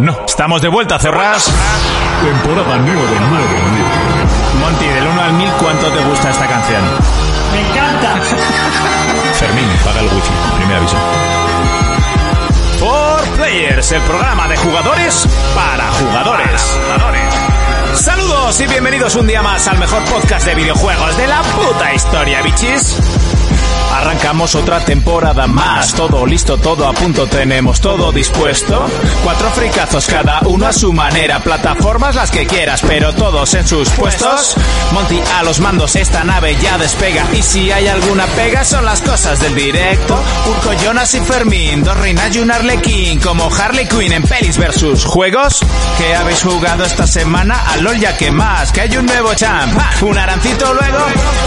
No, estamos de vuelta, Cerras. Temporada 9 de 9. Monty, del 1 al 1000, ¿cuánto te gusta esta canción? Me encanta. Fermín, paga el wifi. Primer aviso. For Players, el programa de jugadores para jugadores. Saludos y bienvenidos un día más al mejor podcast de videojuegos de la puta historia, bichis. Arrancamos otra temporada más, todo listo, todo a punto, tenemos todo dispuesto. Cuatro fricazos cada uno a su manera, plataformas las que quieras, pero todos en sus puestos. Monty a los mandos, esta nave ya despega. Y si hay alguna pega, son las cosas del directo. Urco, Jonas y Fermín, dos reinas y un arlequín, como Harley Quinn en pelis versus juegos. ¿Qué habéis jugado esta semana? A LOL ya que más, que hay un nuevo champ. Un arancito luego,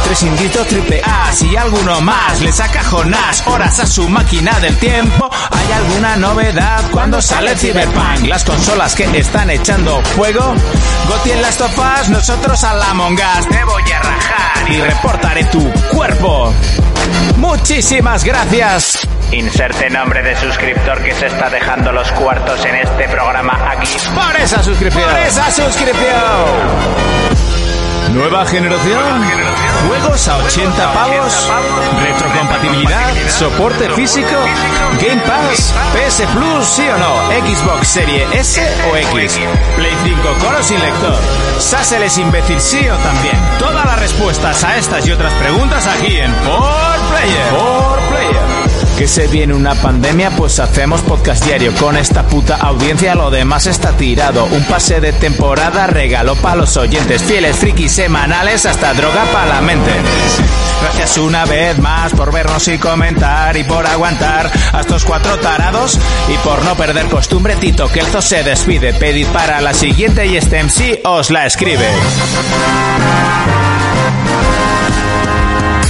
tres inditos triple A, si alguno más le saca Jonás horas a su máquina del tiempo. ¿Hay alguna novedad cuando sale Cyberpunk? Las consolas que están echando fuego. Goti en las tofas, nosotros a la mongas. Te voy a rajar y reportaré tu cuerpo. Muchísimas gracias. Inserte nombre de suscriptor que se está dejando los cuartos en este programa aquí. Por esa suscripción. Por esa suscripción. Nueva generación. Juegos a 80 pavos. Retrocompatibilidad. Soporte físico. Game Pass. PS Plus, sí o no. Xbox Serie S o X. Play 5 con o sin lector. Sassel es imbécil, sí o también. Todas las respuestas a estas y otras preguntas aquí en Por Player. Que se viene una pandemia, pues hacemos podcast diario. Con esta puta audiencia lo demás está tirado. Un pase de temporada regalo para los oyentes. Fieles frikis semanales hasta droga para la mente. Gracias una vez más por vernos y comentar y por aguantar a estos cuatro tarados y por no perder costumbre Tito Kelzo se despide. Pedid para la siguiente y este MC os la escribe.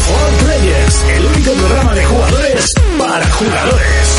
For Players, el único programa de jugadores para jugadores.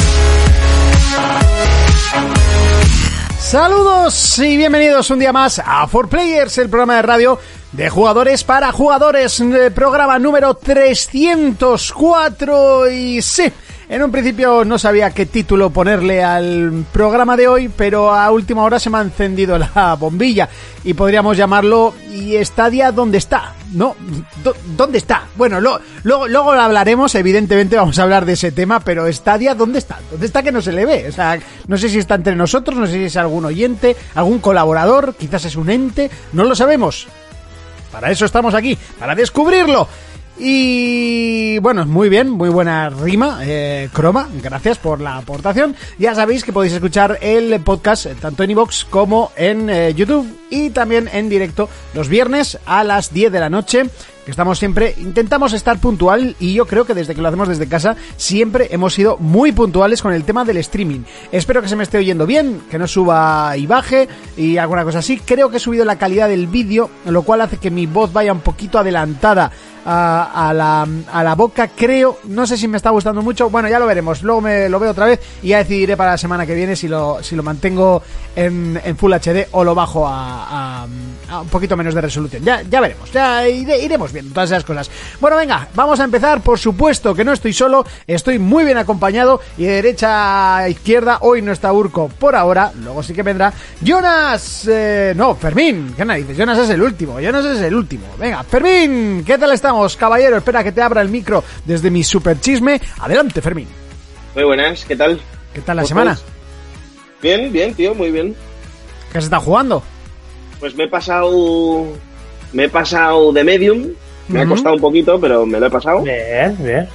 Saludos y bienvenidos un día más a 4Players, el programa de radio de jugadores para jugadores, eh, programa número 304 y sí, en un principio no sabía qué título ponerle al programa de hoy, pero a última hora se me ha encendido la bombilla y podríamos llamarlo ¿Y Stadia dónde está? ¿No? ¿Dó- ¿Dónde está? Bueno, lo- luego, luego lo hablaremos, evidentemente vamos a hablar de ese tema, pero Stadia ¿dónde está? ¿Dónde está que no se le ve? O sea, no sé si está entre nosotros, no sé si es algún oyente, algún colaborador, quizás es un ente, no lo sabemos. Para eso estamos aquí, para descubrirlo. Y bueno, muy bien, muy buena rima, eh, Croma, gracias por la aportación. Ya sabéis que podéis escuchar el podcast eh, tanto en iVoox como en eh, YouTube y también en directo los viernes a las 10 de la noche. Que estamos siempre, intentamos estar puntual y yo creo que desde que lo hacemos desde casa siempre hemos sido muy puntuales con el tema del streaming. Espero que se me esté oyendo bien, que no suba y baje y alguna cosa así. Creo que he subido la calidad del vídeo, lo cual hace que mi voz vaya un poquito adelantada a, la, a la boca, creo. No sé si me está gustando mucho. Bueno, ya lo veremos. Luego me lo veo otra vez y ya decidiré para la semana que viene si lo, si lo mantengo en, en Full HD o lo bajo a, un poquito menos de resolución. Ya, ya veremos. Ya ire- iremos viendo todas esas cosas. Bueno, venga, vamos a empezar. Por supuesto que no estoy solo. Estoy muy bien acompañado. Y de derecha a izquierda, hoy no está Urco por ahora. Luego sí que vendrá. Jonas. eh, no, Fermín. ¿Qué narices? Jonas es el último. Jonas es el último. Venga, Fermín. ¿Qué tal estamos, caballero? Espera que te abra el micro desde mi super chisme. Adelante, Fermín. Muy buenas, ¿qué tal? ¿Qué tal la ¿Cómo semana? Bien, bien, tío, muy bien. ¿Qué se está jugando? Pues me he pasado. Me he pasado de Medium. Me ha costado un poquito, pero me lo he pasado. Bien, bien.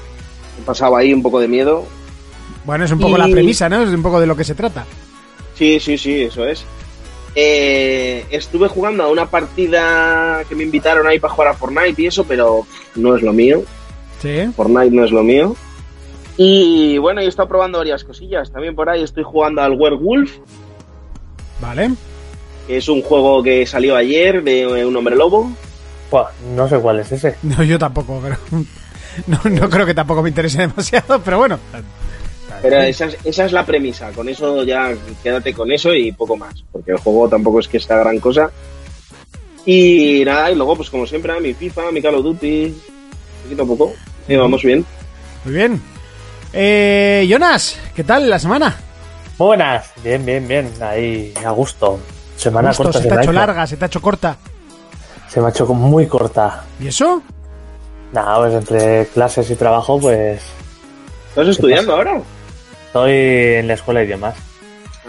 He pasado ahí un poco de miedo. Bueno, es un poco Y- la premisa, ¿no? Es un poco de lo que se trata. Sí, sí, sí, eso es. Eh, estuve jugando a una partida que me invitaron ahí para jugar a Fortnite y eso, pero no es lo mío. Sí. Fortnite no es lo mío. Y bueno, he estado probando varias cosillas. También por ahí estoy jugando al Werewolf, Vale. que es un juego que salió ayer de un hombre lobo. Buah, no sé cuál es ese. No, yo tampoco, pero. No, no creo que tampoco me interese demasiado, pero bueno. Pero esa es, esa es la premisa, con eso ya quédate con eso y poco más, porque el juego tampoco es que sea gran cosa. Y nada, y luego pues como siempre, mi FIFA, mi Call of Duty, poquito a poco, y vamos bien. Muy bien. Eh, Jonas, ¿qué tal la semana? Muy buenas. Bien, bien, bien. Ahí, a gusto. Semana Justo, corta se te ha hecho larga, se te ha hecho corta. Se me ha hecho muy corta. ¿Y eso? Nada, pues entre clases y trabajo, pues ¿Estás estudiando ahora? Estoy en la escuela de idiomas.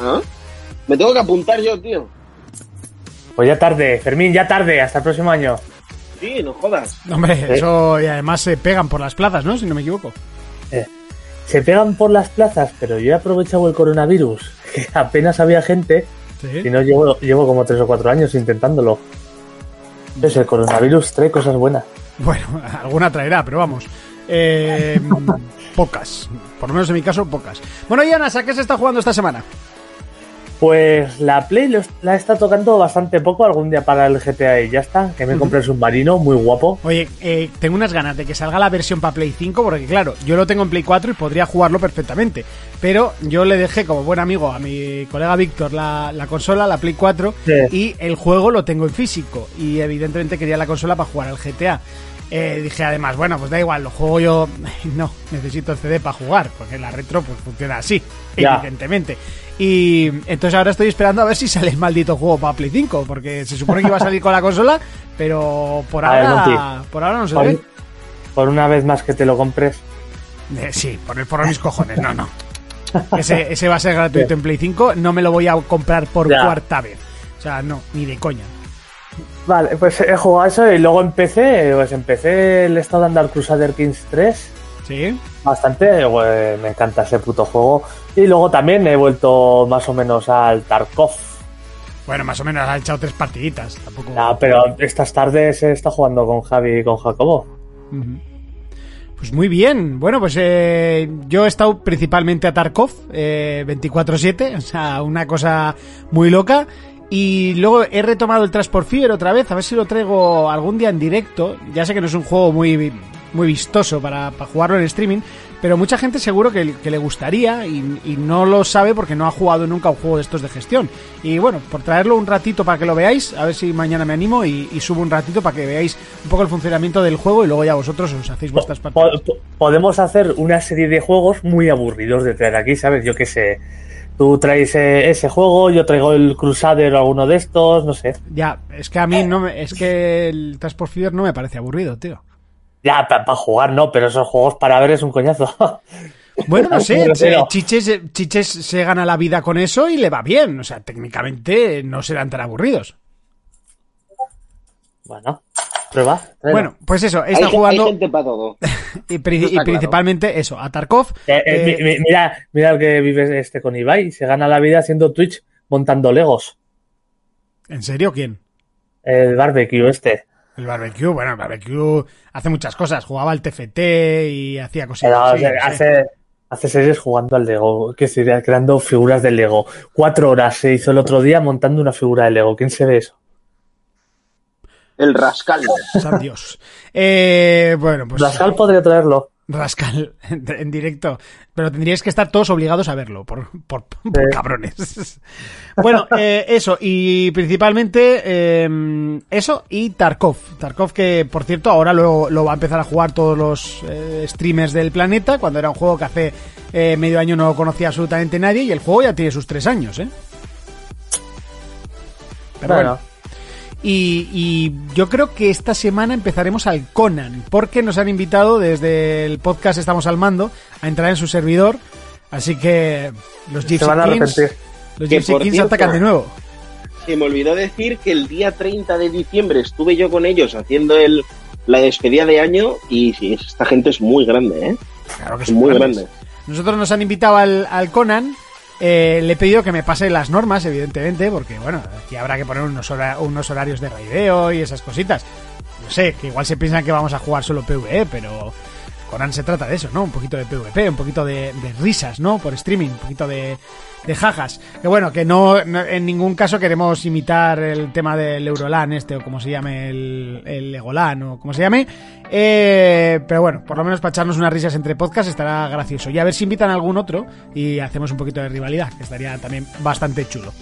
¿Ah? Me tengo que apuntar yo, tío. Pues ya tarde, Fermín, ya tarde, hasta el próximo año. Sí, no jodas. Hombre, eso y además se pegan por las plazas, ¿no? Si no me equivoco. Eh, se pegan por las plazas, pero yo he aprovechado el coronavirus, que apenas había gente, Sí. y no llevo, llevo como tres o cuatro años intentándolo. Entonces el coronavirus trae cosas buenas. Bueno, alguna traerá, pero vamos. Eh, pocas. Por lo menos en mi caso, pocas. Bueno, Yanas, ¿a qué se está jugando esta semana? Pues la Play la está tocando bastante poco algún día para el GTA y ya está. Que me compré el submarino, muy guapo. Oye, eh, tengo unas ganas de que salga la versión para Play 5, porque claro, yo lo tengo en Play 4 y podría jugarlo perfectamente. Pero yo le dejé como buen amigo a mi colega Víctor la, la consola, la Play 4, Sí. y el juego lo tengo en físico. Y evidentemente quería la consola para jugar al GTA. Eh, dije además, bueno, pues da igual, lo juego yo. No, necesito el CD para jugar, porque la retro pues funciona así, Ya. evidentemente. Y entonces ahora estoy esperando a ver si sale el maldito juego para Play 5, porque se supone que iba a salir con la consola, pero por A ver, ahora, por ahora no se Por, ve. por una vez más que te lo compres. Eh, sí, por el por mis cojones, no, no. Ese, ese va a ser gratuito en Play 5, no me lo voy a comprar por Ya. cuarta vez. O sea, no, ni de coña. Vale, pues he jugado eso y luego empecé, pues empecé el estado dando al Crusader Kings 3. ¿Sí? Bastante, pues, me encanta ese puto juego. Y luego también he vuelto más o menos al Tarkov. Bueno, más o menos ha echado tres partiditas. Tampoco. Ah, pero estas tardes he estado jugando con Javi y con Jacobo. Pues muy bien. Bueno, pues eh, yo he estado principalmente a Tarkov eh, 24-7, o sea, una cosa muy loca. Y luego he retomado el Transport Fever otra vez, a ver si lo traigo algún día en directo. Ya sé que no es un juego muy, muy vistoso para, para jugarlo en streaming, pero mucha gente seguro que, que le gustaría y, y no lo sabe porque no ha jugado nunca un juego de estos de gestión. Y bueno, por traerlo un ratito para que lo veáis, a ver si mañana me animo y, y subo un ratito para que veáis un poco el funcionamiento del juego y luego ya vosotros os hacéis vuestras partidas. po- podemos hacer una serie de juegos muy aburridos de traer aquí, ¿sabes? Yo qué sé. Tú traes eh, ese juego, yo traigo el Crusader o alguno de estos, no sé. Ya, es que a mí no me, es que el Transport Fever no me parece aburrido, tío. Ya, para jugar no, pero esos juegos para ver es un coñazo. Bueno, no sé, eh, Chiches, eh, Chiches se gana la vida con eso y le va bien. O sea, técnicamente no serán tan aburridos. bueno, Bueno, pues eso, Hay, estado ge- hay jugando gente para todo. y, pri- eso está y principalmente eso, a Tarkov. Eh, eh, eh, mi- mi- mira, mira el que vive este con Ibai, se gana la vida haciendo Twitch montando Legos. ¿En serio quién? El barbecue este. El barbecue, bueno, el barbecue hace muchas cosas. Jugaba al TFT y hacía Pero, cositas. o así, sea, no sé. hace, hace series jugando al Lego, que sería creando figuras de Lego. Cuatro horas se hizo el otro día montando una figura de Lego. ¿Quién se ve eso? El rascal. San Dios. Eh, bueno, pues. Rascal podría traerlo. Rascal en, directo. Pero tendríais que estar todos obligados a verlo, por, por, por Sí. cabrones. bueno, eh, eso, y principalmente eh, eso y Tarkov. Tarkov que, por cierto, ahora lo, lo va a empezar a jugar todos los eh, streamers del planeta, cuando era un juego que hace eh, medio año no conocía absolutamente nadie, y el juego ya tiene sus tres años, ¿eh? Pero Bueno, bueno. Y, y yo creo que esta semana empezaremos al Conan, porque nos han invitado desde el podcast Estamos al Mando a entrar en su servidor. Así que los Gypsy Kings, los Gypsy Kings cierto, atacan de nuevo. Se me olvidó decir que el día 30 de diciembre estuve yo con ellos haciendo el, la despedida de año y sí, esta gente es muy grande, ¿eh? Claro que Es muy grandes. grande. Nosotros nos han invitado al, al Conan. Eh, le he pedido que me pase las normas, evidentemente, porque bueno, aquí habrá que poner unos, hora- unos horarios de raideo y esas cositas. No sé, que igual se piensan que vamos a jugar solo PvE, pero Conan se trata de eso, ¿no? Un poquito de PvP, un poquito de, de risas, ¿no? Por streaming, un poquito de, de jajas. Que bueno, que no, en ningún caso queremos imitar el tema del Eurolan este, o como se llame, el, el Legolan, o como se llame. Eh, pero bueno, por lo menos para echarnos unas risas entre podcasts estará gracioso. Y a ver si invitan a algún otro y hacemos un poquito de rivalidad, que estaría también bastante chulo.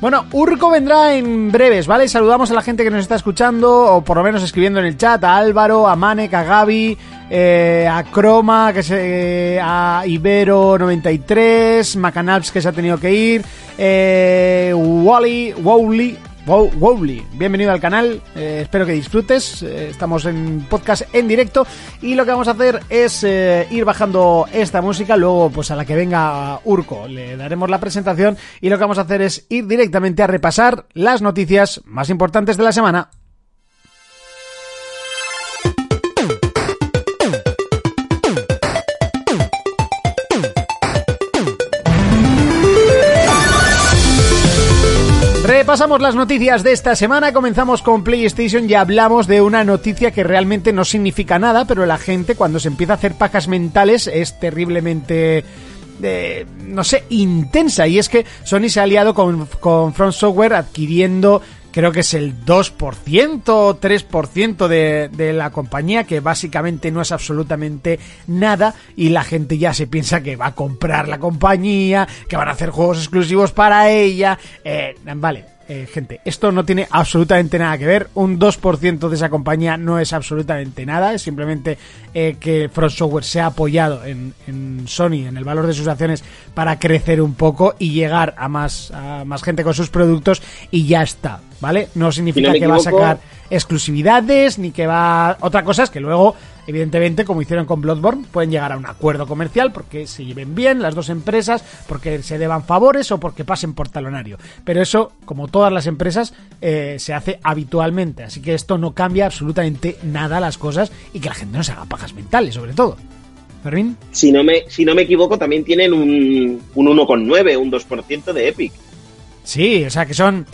Bueno, Urco vendrá en breves, ¿vale? Saludamos a la gente que nos está escuchando, o por lo menos escribiendo en el chat, a Álvaro, a Manek, a Gaby, eh, a a Chroma, que se, a Ibero 93, Macanalps que se ha tenido que ir, eh, Wally, Wowly, Wow, Wowly, bienvenido al canal, eh, espero que disfrutes, eh, estamos en podcast en directo y lo que vamos a hacer es eh, ir bajando esta música, luego pues a la que venga Urco le daremos la presentación y lo que vamos a hacer es ir directamente a repasar las noticias más importantes de la semana. Repasamos las noticias de esta semana, comenzamos con PlayStation y hablamos de una noticia que realmente no significa nada, pero la gente cuando se empieza a hacer pajas mentales es terriblemente... eh, no sé, intensa. Y es que Sony se ha aliado con, con Front Software adquiriendo creo que es el 2% o 3% de, de la compañía, que básicamente no es absolutamente nada, y la gente ya se piensa que va a comprar la compañía, que van a hacer juegos exclusivos para ella. Eh, vale, eh, gente, esto no tiene absolutamente nada que ver. Un 2% de esa compañía no es absolutamente nada. Es simplemente eh, que Front Software se ha apoyado en, en, Sony, en el valor de sus acciones, para crecer un poco y llegar a más, a más gente con sus productos y ya está. ¿Vale? No significa Si no me que va a sacar exclusividades ni que va. Otra cosa es que luego, evidentemente, como hicieron con Bloodborne, pueden llegar a un acuerdo comercial porque se lleven bien las dos empresas, porque se deban favores o porque pasen por talonario. Pero eso, como todas las empresas, eh, se hace habitualmente. Así que esto no cambia absolutamente nada las cosas y que la gente no se haga pajas mentales, sobre todo. Fermín. Si no me, si no me equivoco, también tienen un, un 1,9, un 2% de Epic. Sí, o sea que son.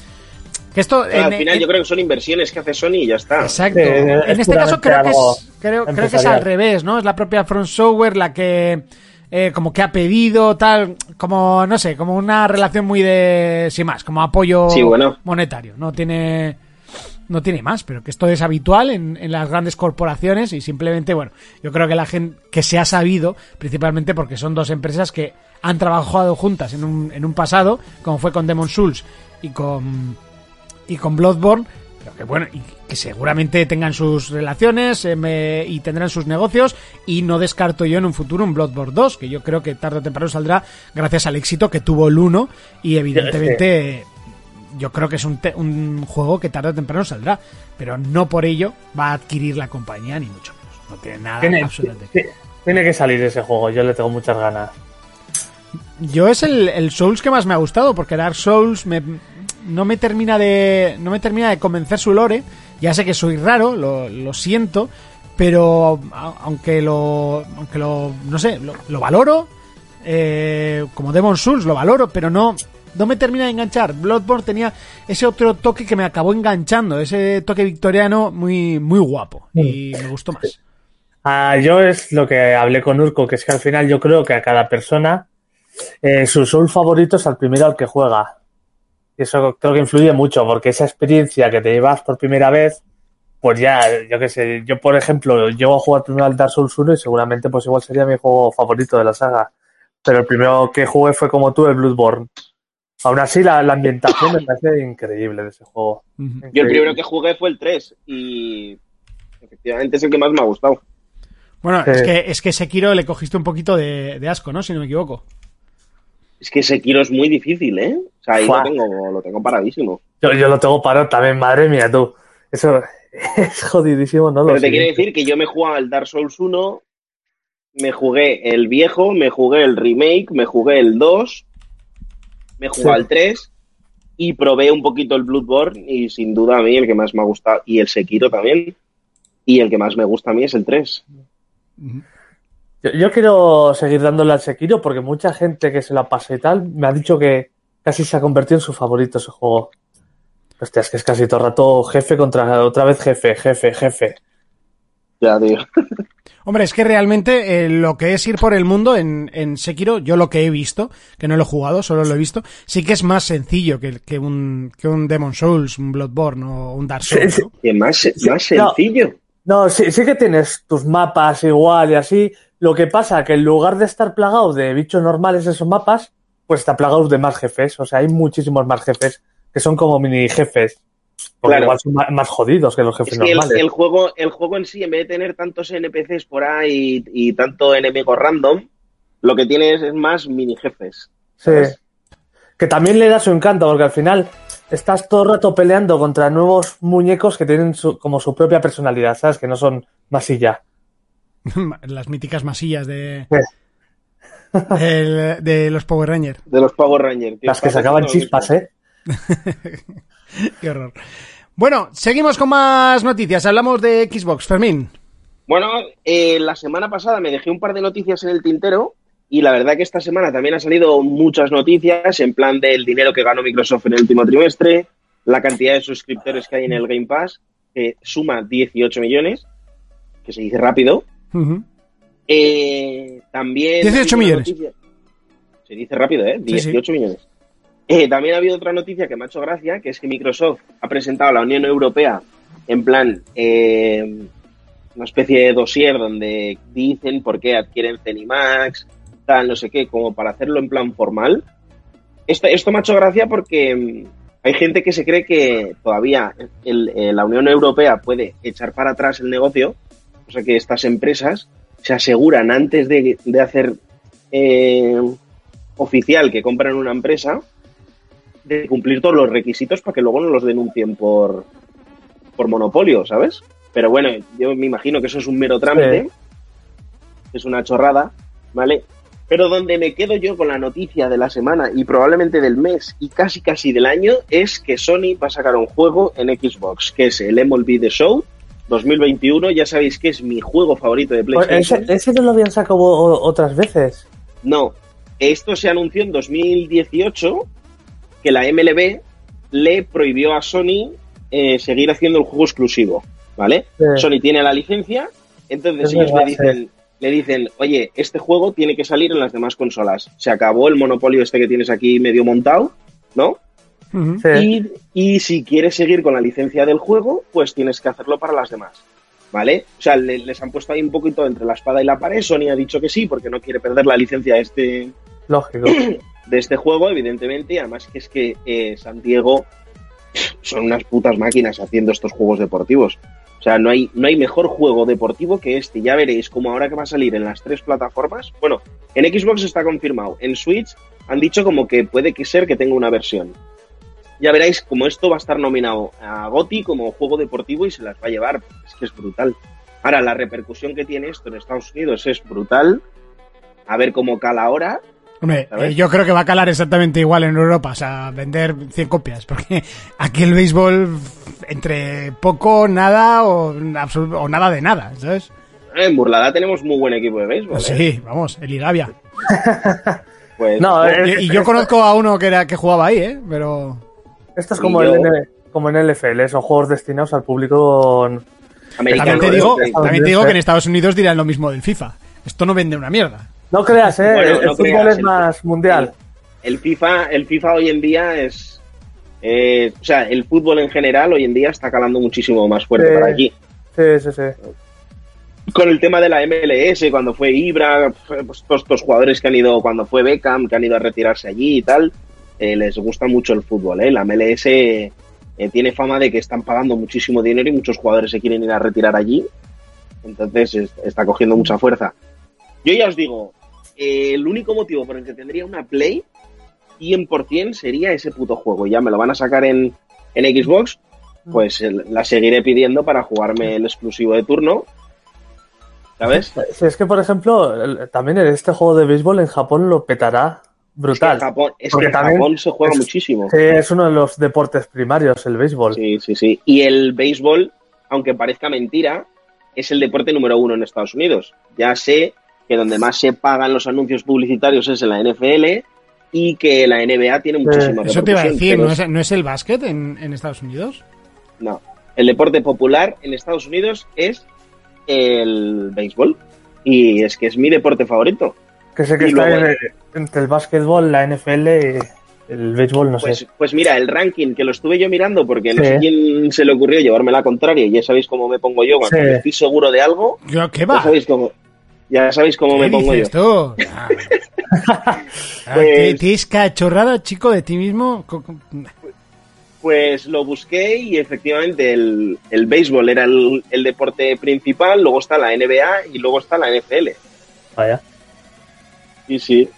Que esto. Al final en- yo creo que son inversiones que hace Sony y ya está. Exacto. Sí, es en este caso creo que es, creo, creo que es al revés, ¿no? Es la propia Front Software la que eh, como que ha pedido tal, como no sé, como una relación muy de sin más, como apoyo Sí, bueno. monetario. No tiene no tiene más, pero que esto es habitual en, en las grandes corporaciones y simplemente, bueno, yo creo que la gente que se ha sabido, principalmente porque son dos empresas que han trabajado juntas en un, en un pasado, como fue con Demon Souls y con y con Bloodborne, pero que bueno, y que seguramente tengan sus relaciones eh, me- y tendrán sus negocios y no descarto yo en un futuro un Bloodborne 2, que yo creo que tarde o temprano saldrá gracias al éxito que tuvo el 1 y evidentemente yo creo que es un, te- un juego que tarde o temprano saldrá, pero no por ello va a adquirir la compañía ni mucho menos. No tiene nada Tiene, absolutamente. ti- tiene que salir ese juego, yo le tengo muchas ganas. Yo es el, el Souls que más me ha gustado, porque Dark Souls me, no me termina de. no me termina de convencer su lore. Ya sé que soy raro, lo, lo siento, pero aunque lo. aunque lo. no sé, lo, lo valoro. eh, como Demon Souls lo valoro, pero no. No me termina de enganchar. Bloodborne tenía ese otro toque que me acabó enganchando, ese toque victoriano muy, muy guapo. Y me gustó más. Ah, yo es lo que hablé con Urco, que es que al final yo creo que a cada persona eh, su soul favorito es al primero al que juega. Y eso creo que influye mucho, porque esa experiencia que te llevas por primera vez, pues ya, yo qué sé, yo por ejemplo, llego a jugar primero al Dark Souls 1 y seguramente pues igual sería mi juego favorito de la saga. Pero el primero que jugué fue como tú, el Bloodborne. Aún así, la, la ambientación me parece increíble de ese juego. Yo el primero que jugué fue el 3 y efectivamente es el que más me ha gustado. Bueno, Sí. es que, es que Sekiro le cogiste un poquito de, de asco, ¿no? Si no me equivoco. Es que Sekiro es muy difícil, ¿eh? O sea, ahí lo tengo, lo tengo paradísimo. Yo, yo lo tengo parado también, madre mía, tú. Eso es jodidísimo, ¿no? Pero Lo te quiere siguiente. decir que yo me jugaba el Dark Souls 1, me jugué el viejo, me jugué el remake, me jugué el 2, me jugué Sí. al 3 y probé un poquito el Bloodborne y sin duda a mí el que más me ha gustado, y el Sekiro también, y el que más me gusta a mí es el 3. Yo, yo quiero seguir dándole al Sekiro porque mucha gente que se la pasa y tal me ha dicho que casi se ha convertido en su favorito ese juego. Hostia, es que es casi todo el rato jefe contra otra vez jefe, jefe, jefe. Ya, tío. Hombre, es que realmente eh, lo que es ir por el mundo en, en Sekiro, yo lo que he visto, que no lo he jugado, solo lo he visto, sí que es más sencillo que, que un, que un Demon Souls, un Bloodborne o un Dark Souls. Que más, más sencillo. No, sí, sí que tienes tus mapas igual y así. Lo que pasa que en lugar de estar plagado de bichos normales esos mapas, pues está plagado de más jefes. O sea, hay muchísimos más jefes que son como mini jefes. Porque Claro. igual son más jodidos que los jefes Es que el, normales. el juego, el juego en sí, en vez de tener tantos NPCs por ahí y, y tanto enemigo random, lo que tiene es, es más mini jefes. Sí. Que también le da su encanto, porque al final estás todo el rato peleando contra nuevos muñecos que tienen su- como su propia personalidad, ¿sabes? Que no son masilla. Las míticas masillas de, Sí. de los Power Rangers. De los Power Rangers. tío. Las que sacaban chispas. ¿eh? Qué horror. Bueno, seguimos con más noticias. Hablamos de Xbox. Fermín. Bueno, eh, la semana pasada me dejé un par de noticias en el tintero y la verdad que esta semana también ha salido muchas noticias en plan del dinero que ganó Microsoft en el último trimestre, la cantidad de suscriptores que hay en el Game Pass, que suma 18 millones, que se dice rápido. Eh, también... 18 ha habido una millones. noticia- Se dice rápido, ¿eh? Sí, sí. 18 millones. Eh, también ha habido otra noticia que me ha hecho gracia, que es que Microsoft ha presentado a la Unión Europea en plan eh, una especie de dossier donde dicen por qué adquieren Cenimax, tal, no sé qué, como para hacerlo en plan formal. Esto, esto me ha hecho gracia porque mm, hay gente que se cree que todavía el- eh, la Unión Europea puede echar para atrás el negocio, o sea que estas empresas se aseguran antes de, de hacer eh, oficial que compran una empresa de cumplir todos los requisitos para que luego no los denuncien por, por monopolio, ¿sabes? Pero bueno, yo me imagino que eso es un mero trámite, es una chorrada, ¿vale? Pero donde me quedo yo con la noticia de la semana y probablemente del mes y casi casi del año es que Sony va a sacar un juego en Xbox, que es el MLB The Show 2021. Ya sabéis que es mi juego favorito de Pues PlayStation. ese, ese no lo habían sacado otras veces. No, esto se anunció en 2018 que la MLB le prohibió a Sony eh, seguir haciendo el juego exclusivo, ¿vale? Sí. Sony tiene la licencia, entonces Es ellos verdad, le dicen, le dicen, oye, este juego tiene que salir en las demás consolas. Se acabó el monopolio este que tienes aquí medio montado, ¿no? Sí. Y, y si quieres seguir con la licencia del juego, pues tienes que hacerlo para las demás. ¿Vale? O sea, le- les han puesto ahí un poquito entre la espada y la pared. Sony ha dicho que sí, porque no quiere perder la licencia de este, Lógico. de este juego, evidentemente. Y además que es que eh, San Diego son unas putas máquinas haciendo estos juegos deportivos. O sea, no hay, no hay mejor juego deportivo que este. Ya veréis como ahora que va a salir en las tres plataformas. Bueno, en Xbox está confirmado. En Switch han dicho como que puede que ser que tenga una versión. Ya veréis como esto va a estar nominado a GOTY como juego deportivo y se las va a llevar. Es que es brutal. Ahora, la repercusión que tiene esto en Estados Unidos es brutal. A ver cómo cala ahora. Eh, yo creo que va a calar exactamente igual en Europa, o sea, vender 100 copias, porque aquí el béisbol entre poco, nada o, o nada de nada, ¿sabes? En Burlada tenemos muy buen equipo de béisbol. ¿eh? Sí, vamos, el Irabia. Pues, No, eh, Y, y yo conozco a uno que era que jugaba ahí, ¿eh? Pero Esto es como, yo- el N- como en LFL, son juegos destinados al público. americano, también te digo, también te digo que en Estados Unidos dirán lo mismo del FIFA. Esto no vende una mierda. No creas, ¿eh? Bueno, el no fútbol creas, es el- más mundial. El FIFA, el FIFA hoy en día es. eh, o sea, el fútbol en general hoy en día está calando muchísimo más fuerte Sí. para aquí. Sí, sí, sí. Con el tema de la MLS, cuando fue Ibra, pues, todos estos jugadores que han ido, cuando fue Beckham, que han ido a retirarse allí y tal, eh, les gusta mucho el fútbol. ¿eh? La MLS eh, tiene fama de que están pagando muchísimo dinero y muchos jugadores se quieren ir a retirar allí. Entonces es- está cogiendo mucha fuerza. Yo ya os digo, eh, el único motivo por el que tendría una Play 100% sería ese puto juego. Ya me lo van a sacar en, en Xbox, pues eh, la seguiré pidiendo para jugarme el exclusivo de turno. ¿Sabes? Si es que, por ejemplo, el- también en este juego de béisbol en Japón lo petará Es que brutal. en Japón, es que en también Japón se juega es- muchísimo. Es uno de los deportes primarios, el béisbol. Sí, sí, sí. Y el béisbol, aunque parezca mentira, es el deporte número uno en Estados Unidos. Ya sé que donde más se pagan los anuncios publicitarios es en la NFL y que la NBA tiene muchísima Eso te iba a decir, ¿no es, no es el básquet en, en Estados Unidos? No. El deporte popular en Estados Unidos es el béisbol. Y es que es mi deporte favorito. Que sé que Y está luego- en- entre el básquetbol, la NFL y el béisbol, no Pues, sé. pues mira, el ranking que lo estuve yo mirando porque no sé quién se le ocurrió llevarme la contraria y ya sabéis cómo me pongo yo cuando Sí. estoy seguro de algo. ¿Qué Ya va? sabéis cómo, ya sabéis cómo ¿Qué me pongo yo. dices tú? Ah. Pues- ¿Tienes cachorrada, chico, de ti mismo? Pues lo busqué y efectivamente el, el béisbol era el, el deporte principal, luego está la NBA y luego está la NFL. Vaya. Sí, sí.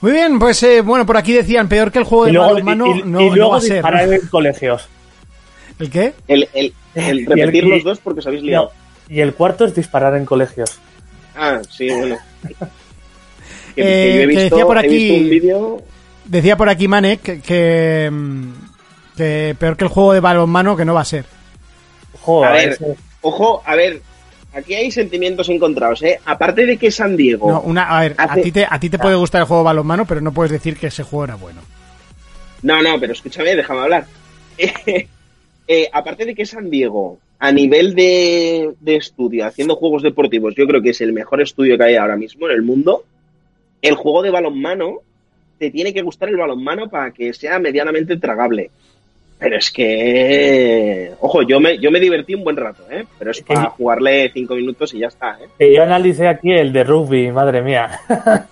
Muy bien, pues eh, bueno, por aquí decían, peor que el juego de balonmano y- y- no, y no luego va a ser. ¿no? en colegios. ¿El qué? El, el, el Y el- repetir los dos porque os habéis liado. No, y el cuarto es disparar en colegios. Ah, sí, bueno. Que, Eh, que yo he que visto, decía por he aquí- visto un vídeo Decía por aquí Manek que, que, mm, que peor que el juego de balonmano que no va a ser. Joder, A ver, ese- Ojo, a ver, aquí hay sentimientos encontrados, ¿eh? Aparte de que San Diego... No, una, a ver, a ti te, a ti te puede gustar el juego de balonmano, pero no puedes decir que ese juego era bueno. No, no, pero escúchame, déjame hablar. Eh, aparte de que San Diego, a nivel de, de estudio, haciendo juegos deportivos, yo creo que es el mejor estudio que hay ahora mismo en el mundo, el juego de balonmano, te tiene que gustar el balonmano para que sea medianamente tragable. Pero es que, ojo, yo me, yo me divertí un buen rato, ¿eh? Pero es para jugarle cinco minutos y ya está, ¿eh? yo analicé aquí el de rugby, madre mía.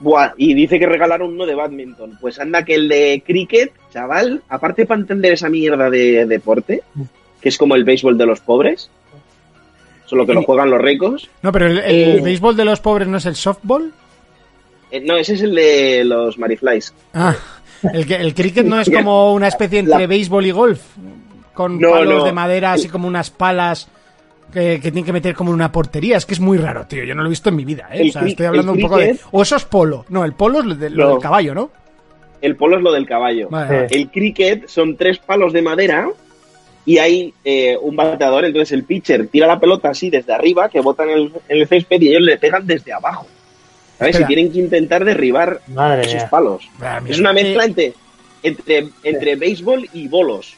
Buah, y dice que regalaron uno de badminton. Pues anda que el de cricket, chaval, aparte para entender esa mierda de deporte, que es como el béisbol de los pobres, solo que lo juegan los ricos. No, pero el, el Eh. béisbol de los pobres no es el softball. Eh, no, ese es el de los Mariflies. Ah, el, cricket no es como una especie entre La- béisbol y golf, con No, palos no. de madera, así como unas palas que, que tienen que meter como en una portería. Es que es muy raro, tío. Yo no lo he visto en mi vida, ¿eh? El O sea, estoy hablando un poco de... O eso es polo. No, el polo es lo, de- lo No. del caballo, ¿no? El polo es lo del caballo. Vale. El cricket son tres palos de madera y hay eh, un bateador, entonces el pitcher tira la pelota así desde arriba, que botan en el, en el césped y ellos le pegan desde abajo. ¿Sabes? Espera. Y tienen que intentar derribar Madre esos mía. palos. Ah. Es una mezcla entre, entre, entre béisbol y bolos.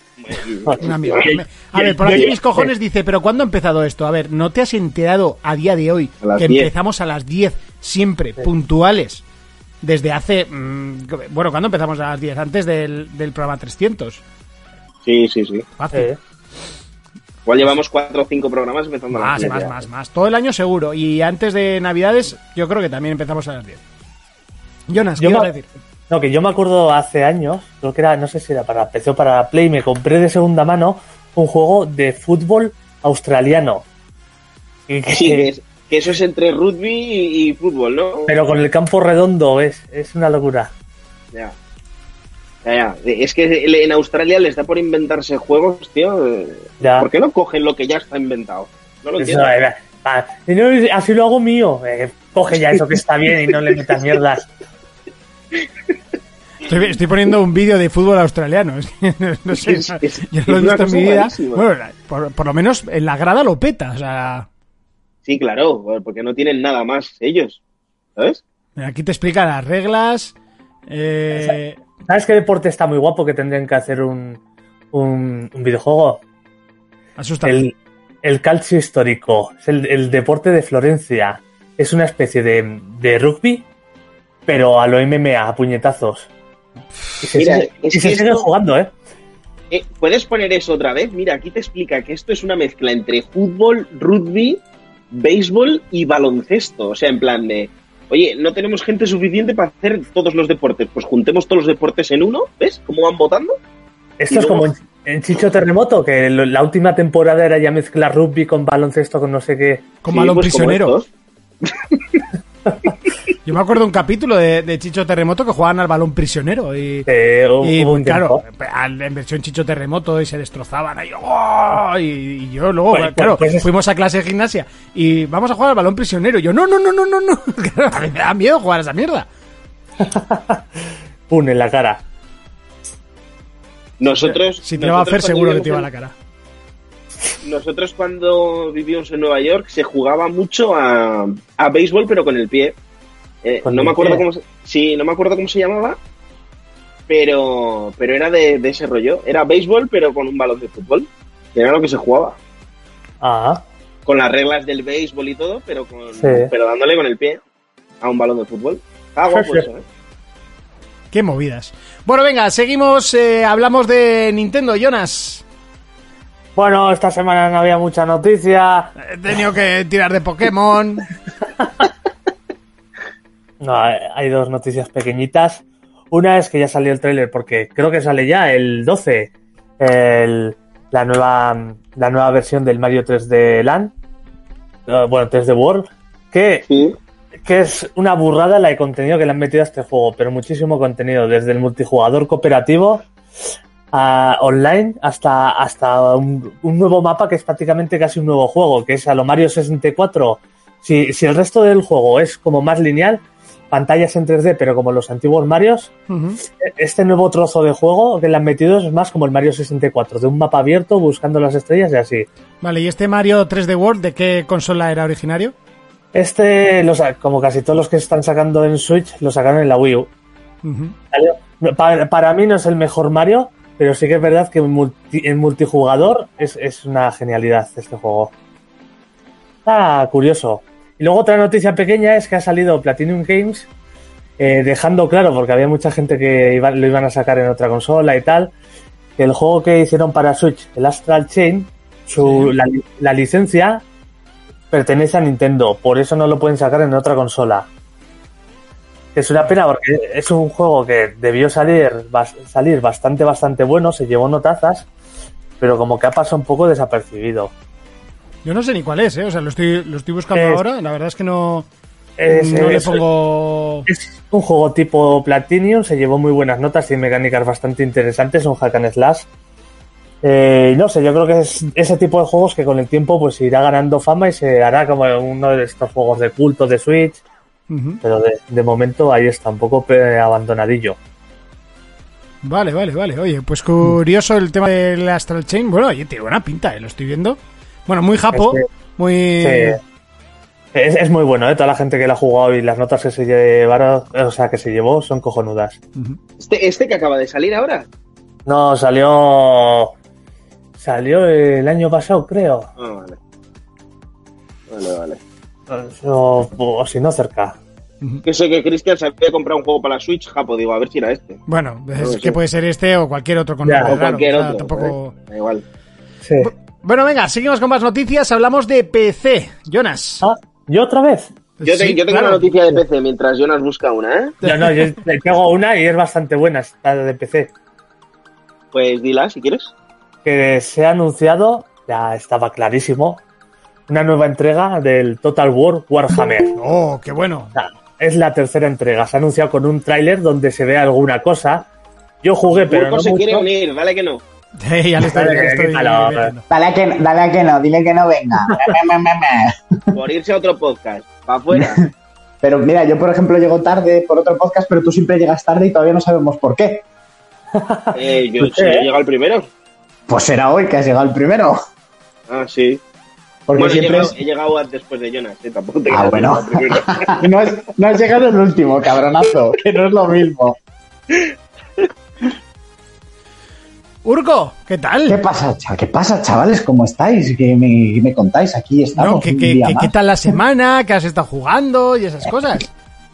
A ver, por aquí mis cojones dice, pero ¿cuándo ha empezado esto? A ver, ¿no te has enterado a día de hoy que 10. empezamos a las 10 siempre, puntuales? Desde hace... mm, bueno, ¿cuándo empezamos a las 10? Antes del, del programa 300. Sí, sí, sí. Fácil. Eh, Igual llevamos cuatro o cinco programas empezando a las Más, 10 más, ya. más, más. Todo el año seguro. Y antes de Navidades, yo creo que también empezamos a las 10. Jonas, ¿qué Yo ibas a decir? No, que yo me acuerdo hace años, creo que era, no sé si era para PC o para Play, me compré de segunda mano un juego de fútbol australiano. Y que- Sí, que, es- que eso es entre rugby y, y fútbol, ¿no? Pero con el campo redondo, es, es una locura. Ya. Ya, ya. Es que en Australia les da por inventarse juegos, tío. Ya. ¿Por qué no cogen lo que ya está inventado? No lo Eso, entiendo. eh, no, así lo hago mío. Eh, coge ya eso que está bien y no le metas mierdas. Estoy, estoy poniendo un vídeo de fútbol australiano. No, no sé, Es- yo lo he visto en mi vida. Bueno, por, por lo menos en la grada lo peta. O sea, Sí, claro, porque no tienen nada más ellos. ¿Sabes? aquí te explica las reglas. Eh, ¿Sabes qué deporte está muy guapo que tendrían que hacer un, un, un videojuego? asusta. El, el calcio histórico. Es el, el deporte de Florencia. Es una especie de, de rugby, pero a lo MMA, a puñetazos. Y se, Mira, sigue, es y se jugando, ¿eh? Eh, ¿Puedes poner eso otra vez? Mira, aquí te explica que esto es una mezcla entre fútbol, rugby, béisbol y baloncesto. O sea, en plan de, oye, no tenemos gente suficiente para hacer todos los deportes. Pues juntemos todos los deportes en uno, ¿ves? ¿Cómo van votando? Esto Y es luego- como en, Chicho Terremoto, que la última temporada era ya mezclar rugby con baloncesto, con no sé qué. con Sí, balón pues como prisionero. Yo me acuerdo un capítulo de, de Chicho Terremoto que jugaban al balón prisionero. Y, Eh, y un claro, al- en versión Chicho Terremoto y se destrozaban ahí. ¡oh! Y, y yo luego, Pues- claro, pues es- fuimos a clase de gimnasia y vamos a jugar al balón prisionero. Y yo, no, no, no, no, no, no. A mí me da miedo jugar a esa mierda. Pum, en la cara. Nosotros. Si te va a hacer, seguro que te iba a la cara. Nosotros cuando vivíamos en Nueva York se jugaba mucho a, a béisbol, pero con el pie. Eh, ¿Con no me acuerdo cómo se, sí, no me acuerdo cómo se llamaba, pero pero era de, de ese rollo. Era béisbol, pero con un balón de fútbol. Que era lo que se jugaba. Ah, Con las reglas del béisbol y todo, pero con Sí. pero dándole con el pie a un balón de fútbol. Está guapo Sí, sí. eso, ¿eh? Qué movidas. Bueno, venga, seguimos. eh, hablamos de Nintendo, Jonas. Bueno, esta semana no había mucha noticia. He tenido que tirar de Pokémon. No, hay dos noticias pequeñitas. Una es que ya salió el tráiler, porque creo que sale ya el 12, el- la, nueva, la nueva versión del Mario 3D Land, eh, bueno, 3D World, que, Sí. que es una burrada la de contenido que le han metido a este juego, pero muchísimo contenido, desde el multijugador cooperativo a online hasta, hasta un, un nuevo mapa que es prácticamente casi un nuevo juego, que es a lo Mario 64. Si, si el resto del juego es como más lineal, pantallas en 3D, pero como los antiguos Marios, Ujú. este nuevo trozo de juego que le han metido es más como el Mario 64, de un mapa abierto buscando las estrellas y así. Vale, ¿y este Mario 3D World de qué consola era originario? Este, como casi todos los que están sacando en Switch, lo sacaron en la Wii U. Para, para mí no es el mejor Mario, pero sí que es verdad que en, multi- en multijugador es, es una genialidad este juego. Está curioso. Y luego otra noticia pequeña es que ha salido Platinum Games eh, dejando claro, porque había mucha gente que iba- lo iban a sacar en otra consola y tal, que el juego que hicieron para Switch, el Astral Chain, su, la, la licencia pertenece a Nintendo, por eso no lo pueden sacar en otra consola. Es una pena porque es un juego que debió salir, bas- salir bastante, bastante bueno, se llevó notazas, pero como que ha pasado un poco desapercibido. Yo no sé ni cuál es, ¿eh? O sea, lo estoy, lo estoy buscando Es- ahora. La verdad es que no, Es, no le pongo... es un juego tipo Platinum, se llevó muy buenas notas, tiene mecánicas bastante interesantes, un hack and slash. Eh, no sé, yo creo que es ese tipo de juegos que con el tiempo pues irá ganando fama y se hará como uno de estos juegos de culto de Switch, pero de, de momento ahí está, un poco eh, abandonadillo. Vale, vale, vale. Oye, pues curioso el tema del Astral Chain. Bueno, oye, tiene buena pinta, ¿eh? Lo estoy viendo. Bueno, muy japo, Es muy... Sí. Es, es muy bueno, ¿eh? Toda la gente que lo ha jugado y las notas que se llevaron, o sea, que se llevó son cojonudas. Este, este que acaba de salir ahora. No, salió. Salió el año pasado, creo. Ah, vale. Vale, vale. O, o si no, cerca. Que sé que Cristian se había comprado un juego para la Switch, japo, digo, a ver si era este. Bueno, es No, que puede ser este o cualquier otro con Ya, O raro, cualquier o sea, otro. tampoco... ¿eh? Da igual. Sí. Bueno, venga, seguimos con más noticias. Hablamos de PC. Jonas. Ah, ¿yo otra vez? Yo, te- Sí, yo tengo claro. una noticia de PC mientras Jonas busca una, ¿eh? No, no, yo tengo una y es bastante buena, esta de PC. Pues dila si quieres. Que se ha anunciado, ya estaba clarísimo, una nueva entrega del Total War Warhammer. Oh, qué bueno. Es la tercera entrega. Se ha anunciado con un tráiler donde se ve alguna cosa. Yo jugué, pero Urco no se mucho. quiere unir, dale que no. Ya le estoy, ya le estoy Quítalo, metiendo. Dale a que, dale a que no, dile que no venga. Por irse a otro podcast. Para afuera. Pero mira, yo por ejemplo llego tarde por otro podcast, pero tú siempre llegas tarde y todavía no sabemos por qué. Eh, yo, ¿Por si qué? yo llego al primero. Pues será hoy que has llegado el primero. Ah, sí. Porque bueno, he siempre llegado, es... he llegado después de Jonas, eh, tampoco te Ah, bueno. no, has, no has llegado el último, cabronazo, que no es lo mismo. Urco, ¿qué ¿Qué tal? pasa, cha- ¿Qué pasa, chavales? ¿Cómo estáis? ¿Qué me, qué me contáis? Aquí estamos. No, ¿qué, qué- qué- qué tal la semana? ¿Qué has estado jugando? Y esas cosas.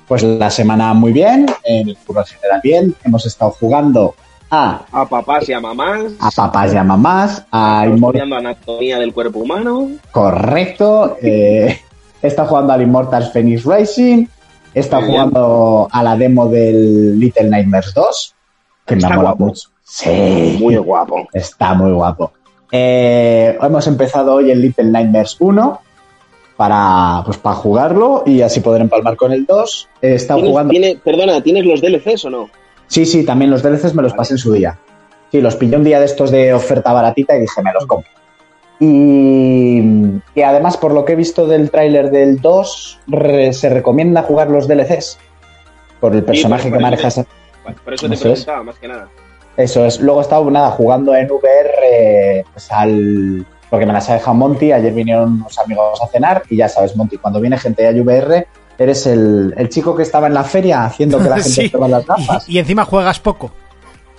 Pues la semana muy bien, en el curro general bien. Hemos estado jugando a, A papás y a mamás. a papás y a mamás, a estudiando anatomía del cuerpo humano. Correcto. Eh, he estado jugando al Immortals Phoenix Racing. He estado Muy bien. jugando a la demo del Little Nightmares 2. Que Está me mola guapo. mucho. Sí. Muy guapo. Está muy guapo. Eh, hemos empezado hoy el Little Nightmares 1 para, pues, para jugarlo y así poder empalmar con el 2. He estado ¿Tienes- jugando. tiene- perdona, ¿tienes los DLCs o no? Sí, sí, también los DLCs me los pasé en su día. Sí, los pillé un día de estos de oferta baratita y dije, me los compro. Y, y además, por lo que he visto del tráiler del 2, re- se recomienda jugar los DLCs. Por el personaje por que manejas. Por eso te preguntaba, más que nada. Eso es. Luego he estado, nada, jugando en VR eh, pues al... Porque me las ha dejado Monty. Ayer vinieron unos amigos a cenar y ya sabes, Monty, cuando viene gente a VR, eres el, el chico que estaba en la feria haciendo que la gente Sí. prueba las gafas. Y, y encima juegas poco.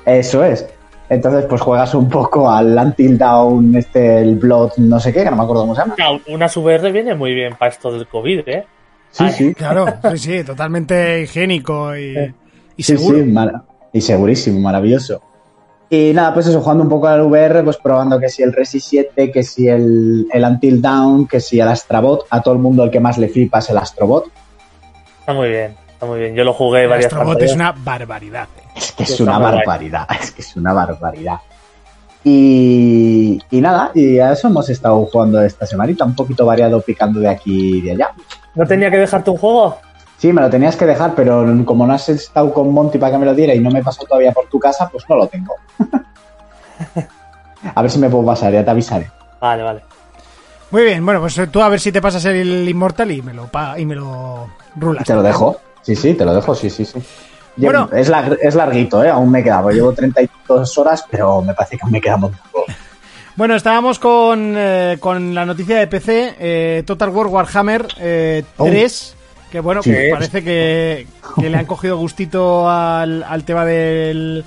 Eso es. Entonces, pues juegas un poco al Until Down, este, el Blood, no sé qué, que no me acuerdo cómo se llama. Una, VR viene muy bien para esto del COVID, ¿eh? Sí, sí. Claro, sí, sí, totalmente higiénico y, y Sí, seguro. sí, y segurísimo, maravilloso. Y nada, pues eso, jugando un poco al VR, pues probando que si el Resi 7, que si el, el Until Down, que si el Astrobot, a todo el mundo el que más le flipa es el Astrobot. Está muy bien, está muy bien. Yo lo jugué El varias Astrobot pantallas. es una barbaridad. eh. Es que es una barbaridad, es que es una barbaridad. Y, y nada, y a eso hemos estado jugando esta semanita, un poquito variado picando de aquí y de allá. ¿No tenía que dejarte un juego? Sí, me lo tenías que dejar, pero como no has estado con Monty para que me lo diera y no me he pasado todavía por tu casa, pues no lo tengo. a ver si me puedo pasar, ya te avisaré. Vale, vale. Muy bien, bueno, pues tú a ver si te pasas el Immortal y me lo, pa- y me lo rulas. Te lo dejo. Sí, sí, te lo dejo, sí, sí, sí. Bueno. es, lar- es larguito, ¿eh? Aún me queda, llevo 32 horas, pero me parece que aún me queda un. Bueno, estábamos con, eh, con la noticia de PC, eh, Total War Warhammer eh, Oh. 3, que bueno, Sí. que parece que, que le han cogido gustito al, al tema del,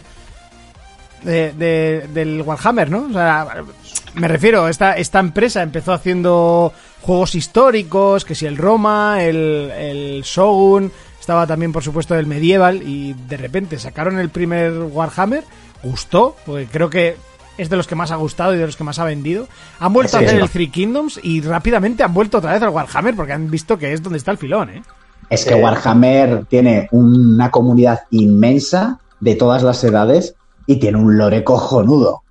de- de- del Warhammer, ¿no? O sea, me refiero, esta, esta empresa empezó haciendo juegos históricos, que si el Roma, el, el Shogun, estaba también por supuesto el Medieval, y de repente sacaron el primer Warhammer, gustó, porque creo que es de los que más ha gustado y de los que más ha vendido. Han vuelto Sí, a hacer sí. el Three Kingdoms y rápidamente han vuelto otra vez al Warhammer porque han visto que es donde está el filón, ¿eh? Es que. Warhammer tiene una comunidad inmensa de todas las edades y tiene un lore cojonudo.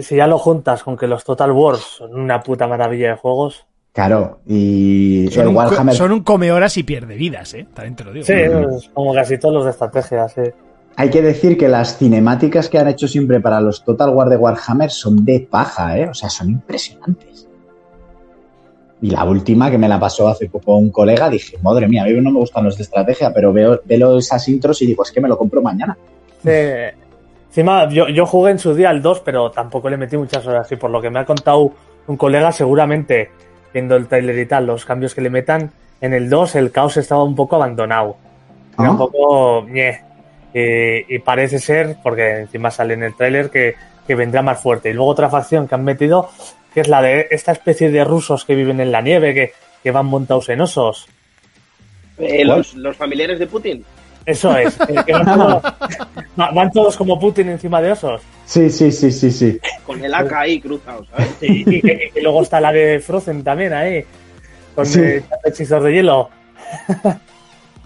Si ya lo juntas con que los Total Wars son una puta maravilla de juegos. Claro, y Son el un, Warhammer... son un come horas y pierde vidas, ¿eh? También te lo digo. Sí, pues, como casi todos los de estrategia, sí. Hay que decir que las cinemáticas que han hecho siempre para los Total War de Warhammer son de paja, ¿eh? O sea, son impresionantes. Y la última que me la pasó hace poco un colega, dije, madre mía, a mí no me gustan los de estrategia, pero veo, veo esas intros y digo, es que me lo compro mañana. Encima, yo, yo jugué en su día al 2, pero tampoco le metí muchas horas. Y por lo que me ha contado un colega, seguramente, viendo el trailer y tal, los cambios que le metan, en el 2 el caos estaba un poco abandonado. Era ¿Ah? un poco ñe. Y, y parece ser, porque encima sale en el tráiler, que, que vendrá más fuerte. Y luego otra facción que han metido, que es la de esta especie de rusos que viven en la nieve, que, que van montados en osos. Eh, los, los familiares de Putin. Eso es. que van, todos, va- van todos como Putin encima de osos. Sí, sí, sí, sí, sí. Con el AK ahí cruzado, ¿sabes? Y, y luego está la de Frozen también ahí, con Sí. hechizos de hielo.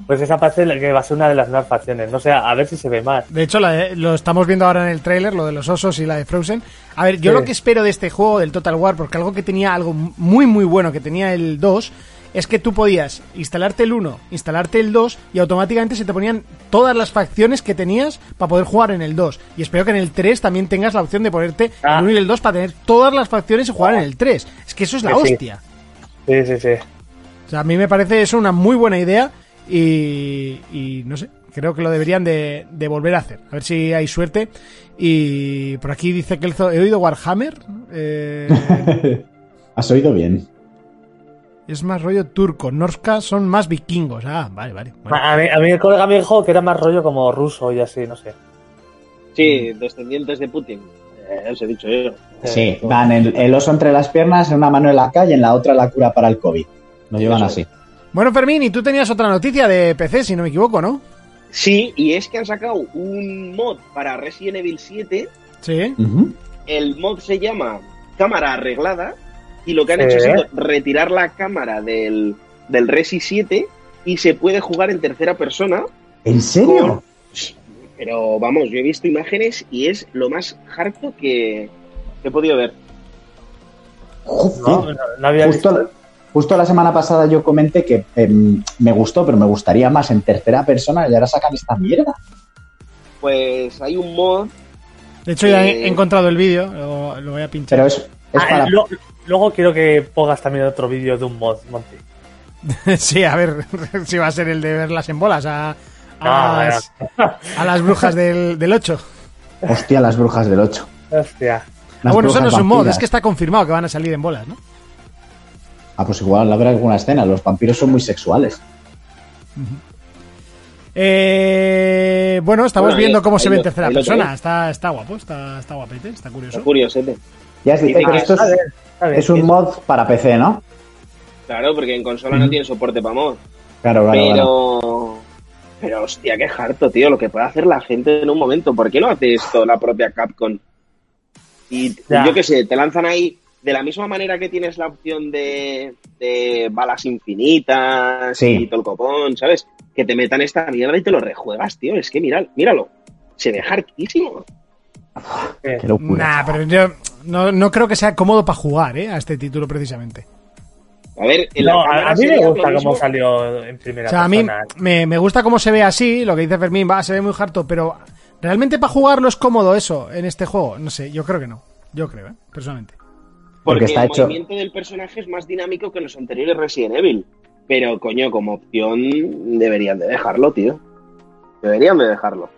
pues esa parece la que va a ser una de las nuevas facciones. No sé, a ver si se ve más. De hecho, la de- lo estamos viendo ahora en el tráiler, lo de los osos y la de Frozen. A ver, yo Sí. lo que espero de este juego, del Total War, porque algo que tenía, algo muy, muy bueno que tenía el 2, es que tú podías instalarte el 1, instalarte el 2 y automáticamente se te ponían todas las facciones que tenías para poder jugar en el 2. Y espero que en el 3 también tengas la opción de ponerte Ah. el 1 y el 2 para tener todas las facciones y jugar en el 3. Es que eso es la sí. hostia. Sí, sí, sí. O sea, a mí me parece eso una muy buena idea y, y no sé, creo que lo deberían de, de volver a hacer. A ver si hay suerte. Y por aquí dice que he oído Warhammer. eh, Has oído bien. es más rollo turco. Norska son más vikingos. Ah, vale, vale. Bueno. A mí, a mí el colega me dijo que era más rollo como ruso y así, no sé. Sí, descendientes de Putin. Eh, os he dicho yo. Sí, van el, el oso entre las piernas, en una mano en la calle, en la otra la cura para el COVID. Lo llevan así. Bueno, Fermín, y tú tenías otra noticia de PC, si no me equivoco, ¿no? Sí, y es que han sacado un mod para Resident Evil 7. Sí. El mod se llama Cámara Arreglada. Y lo que han Sí. hecho ha sido retirar la cámara del, del Resi 7 y se puede jugar en tercera persona. ¿En serio? Con- Pero vamos, yo he visto imágenes y es lo más harto que, he podido ver. Joder. No, no, no había Justo, visto. Justo la semana pasada yo comenté que em, me gustó, pero me gustaría más en tercera persona y ahora sacan esta mierda. Pues hay un mod De hecho, ya he encontrado el vídeo. Lo, lo voy a pinchar. Pero es, es Ah, para... lo- luego quiero que pongas también otro vídeo de un mod, Monty. sí, a ver si va a ser el de verlas en bolas a, a, las, a las brujas del, del 8. Hostia, las brujas del 8. Hostia. Ah, bueno, eso no es un mod, es que está confirmado que van a salir en bolas, ¿no? Ah, pues igual habrá alguna escena. Los vampiros son muy sexuales. Eh, bueno, estamos Bueno, ahí- viendo cómo se ve en tercera persona. Está, está guapo, está, está guapete, está curioso. Está curioso, ¿eh? Ya es, Dice pero que esto es, un mod para PC, ¿no? Claro, porque en consola no tiene soporte para mod. Claro, claro, claro. Pero. Pero hostia, qué harto, tío, lo que puede hacer la gente en un momento. ¿Por qué no hace esto la propia Capcom? Y Ya. yo qué sé, te lanzan ahí. De la misma manera que tienes la opción de, de balas infinitas Sí. y todo el copón, ¿sabes? Que te metan esta mierda y te lo rejuegas, tío. Es que mira, míralo. se ve hartísimo. Eh, Qué locura. Nah, pero yo no, no creo que sea cómodo para jugar, ¿eh? A este título precisamente. A ver, en la no, a, mí me gusta cómo mismo. salió en primera O sea, a mí me, me gusta cómo se ve así, lo que dice Fermín, va, se ve muy harto, pero ¿realmente para jugarlo es cómodo eso en este juego? No sé, yo creo que no. Yo creo, ¿eh? Personalmente. Porque Porque está el hecho- movimiento del personaje es más dinámico que los anteriores Resident Evil. Pero, coño, como opción deberían de dejarlo, tío. Deberían de dejarlo.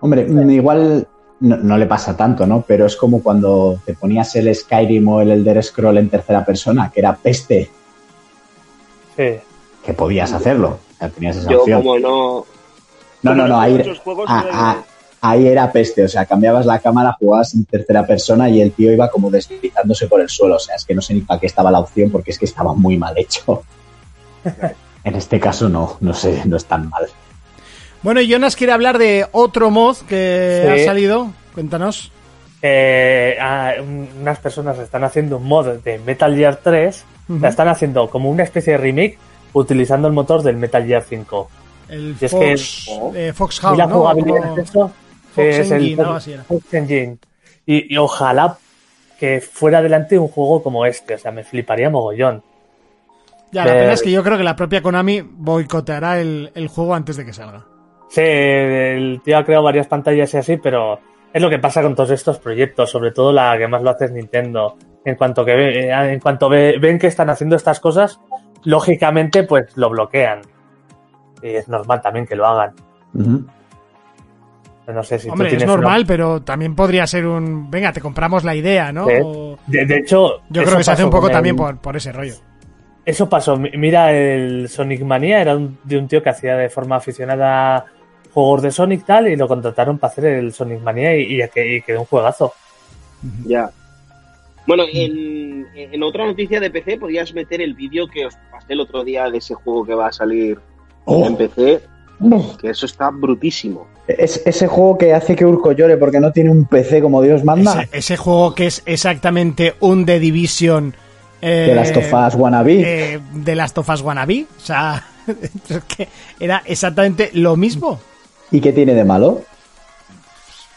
Hombre, igual no, no le pasa tanto, ¿no? Pero es como cuando te ponías el Skyrim o el Elder Scroll en tercera persona, que era peste, Sí. que podías hacerlo. O sea, tenías esa Yo, opción. como no. No, no, no, ahí, muchos juegos, ah, ah, ahí era peste. O sea, cambiabas la cámara, jugabas en tercera persona y el tío iba como deslizándose por el suelo. O sea, es que no sé ni para qué estaba la opción porque es que estaba muy mal hecho. En este caso no, no sé, no es tan mal. Bueno, y Jonas quiere hablar de otro mod que Sí. ha salido. Cuéntanos. Eh, ah, un- unas personas están haciendo un mod de Metal Gear 3. Ujú. La están haciendo como una especie de remake utilizando el motor del Metal Gear 5. El Y es que- Fox, Oh. eh, ¿Y Foxhound, la ¿no? jugabilidad O- de eso? Fox es el Engine, algo Fox- así era. Fox Engine. Y, y ojalá que fuera adelante un juego como este. O sea, me fliparía mogollón. Ya, la Eh, pena es que yo creo que la propia Konami boicoteará el, el juego antes de que salga. Sí, el tío ha creado varias pantallas y así, pero es lo que pasa con todos estos proyectos, sobre todo la que más lo hace es Nintendo. En cuanto que ve- eh, en cuanto ve- ven que están haciendo estas cosas, lógicamente pues lo bloquean. Y es normal también que lo hagan. No sé si tú Hombre, es normal, una- pero también podría ser un... Venga, te compramos la idea, ¿no? O- De, de hecho, Yo creo que se hace un poco el- también por, por ese rollo. Eso pasó. Mi- Mira, el Sonic Mania era un- de un tío que hacía de forma aficionada juegos de Sonic tal y lo contrataron para hacer el Sonic Mania y, y, y quedó un juegazo. Ya. Bueno, en, en otra noticia de PC podías meter el vídeo que os pasé el otro día de ese juego que va a salir Oh, en PC, que eso está brutísimo. es ese juego que hace que Urco llore porque no tiene un PC como Dios manda. Ese, ese juego que es exactamente un The Division... eh, de las tofas wannabe. eh, de las tofas wannabe. O sea, es que era exactamente lo mismo. ¿Y qué tiene de malo?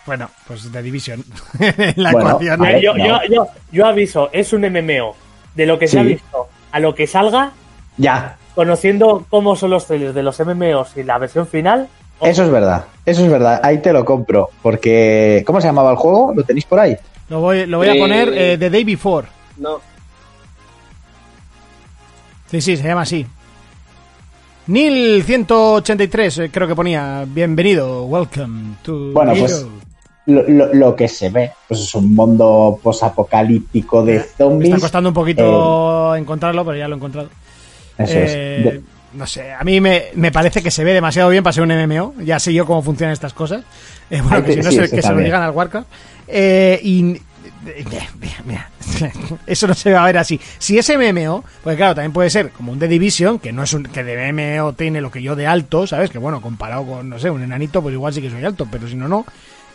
Bueno, pues The Division. la Bueno, ecuación. ver, yo, no. yo, yo, yo aviso, es un MMO. De lo que se ha visto a lo que salga, Ya, conociendo cómo son los trailers de los MMOs y la versión final, eso es verdad. Eso es verdad. Ahí te lo compro. Porque. ¿Cómo se llamaba el juego? ¿Lo tenéis por ahí? Lo voy, lo voy a Eh, poner eh, The Day Before. No, Sí, sí, se llama así. Neil 183, eh, creo que ponía. Bienvenido, welcome to. Bueno, Hero". pues, Lo, lo- lo que se ve, pues es un mundo posapocalíptico de Me zombies. está costando un poquito encontrarlo, pero ya lo he encontrado. Eso es. Eh, De- No sé, a mí me, me parece que se ve demasiado bien para ser un MMO. Ya sé yo cómo funcionan estas cosas. Eh, bueno, Ay, que si no sí, se, que se lo digan al Warcraft. Eh, y. Mira, mira, eso no se va a ver así. Si es MMO, pues claro, también puede ser como un The Division, que no es un que de MMO tiene lo que yo de alto, ¿sabes? Que bueno, comparado con, no sé, un enanito, pues igual sí que soy alto, pero si no, no.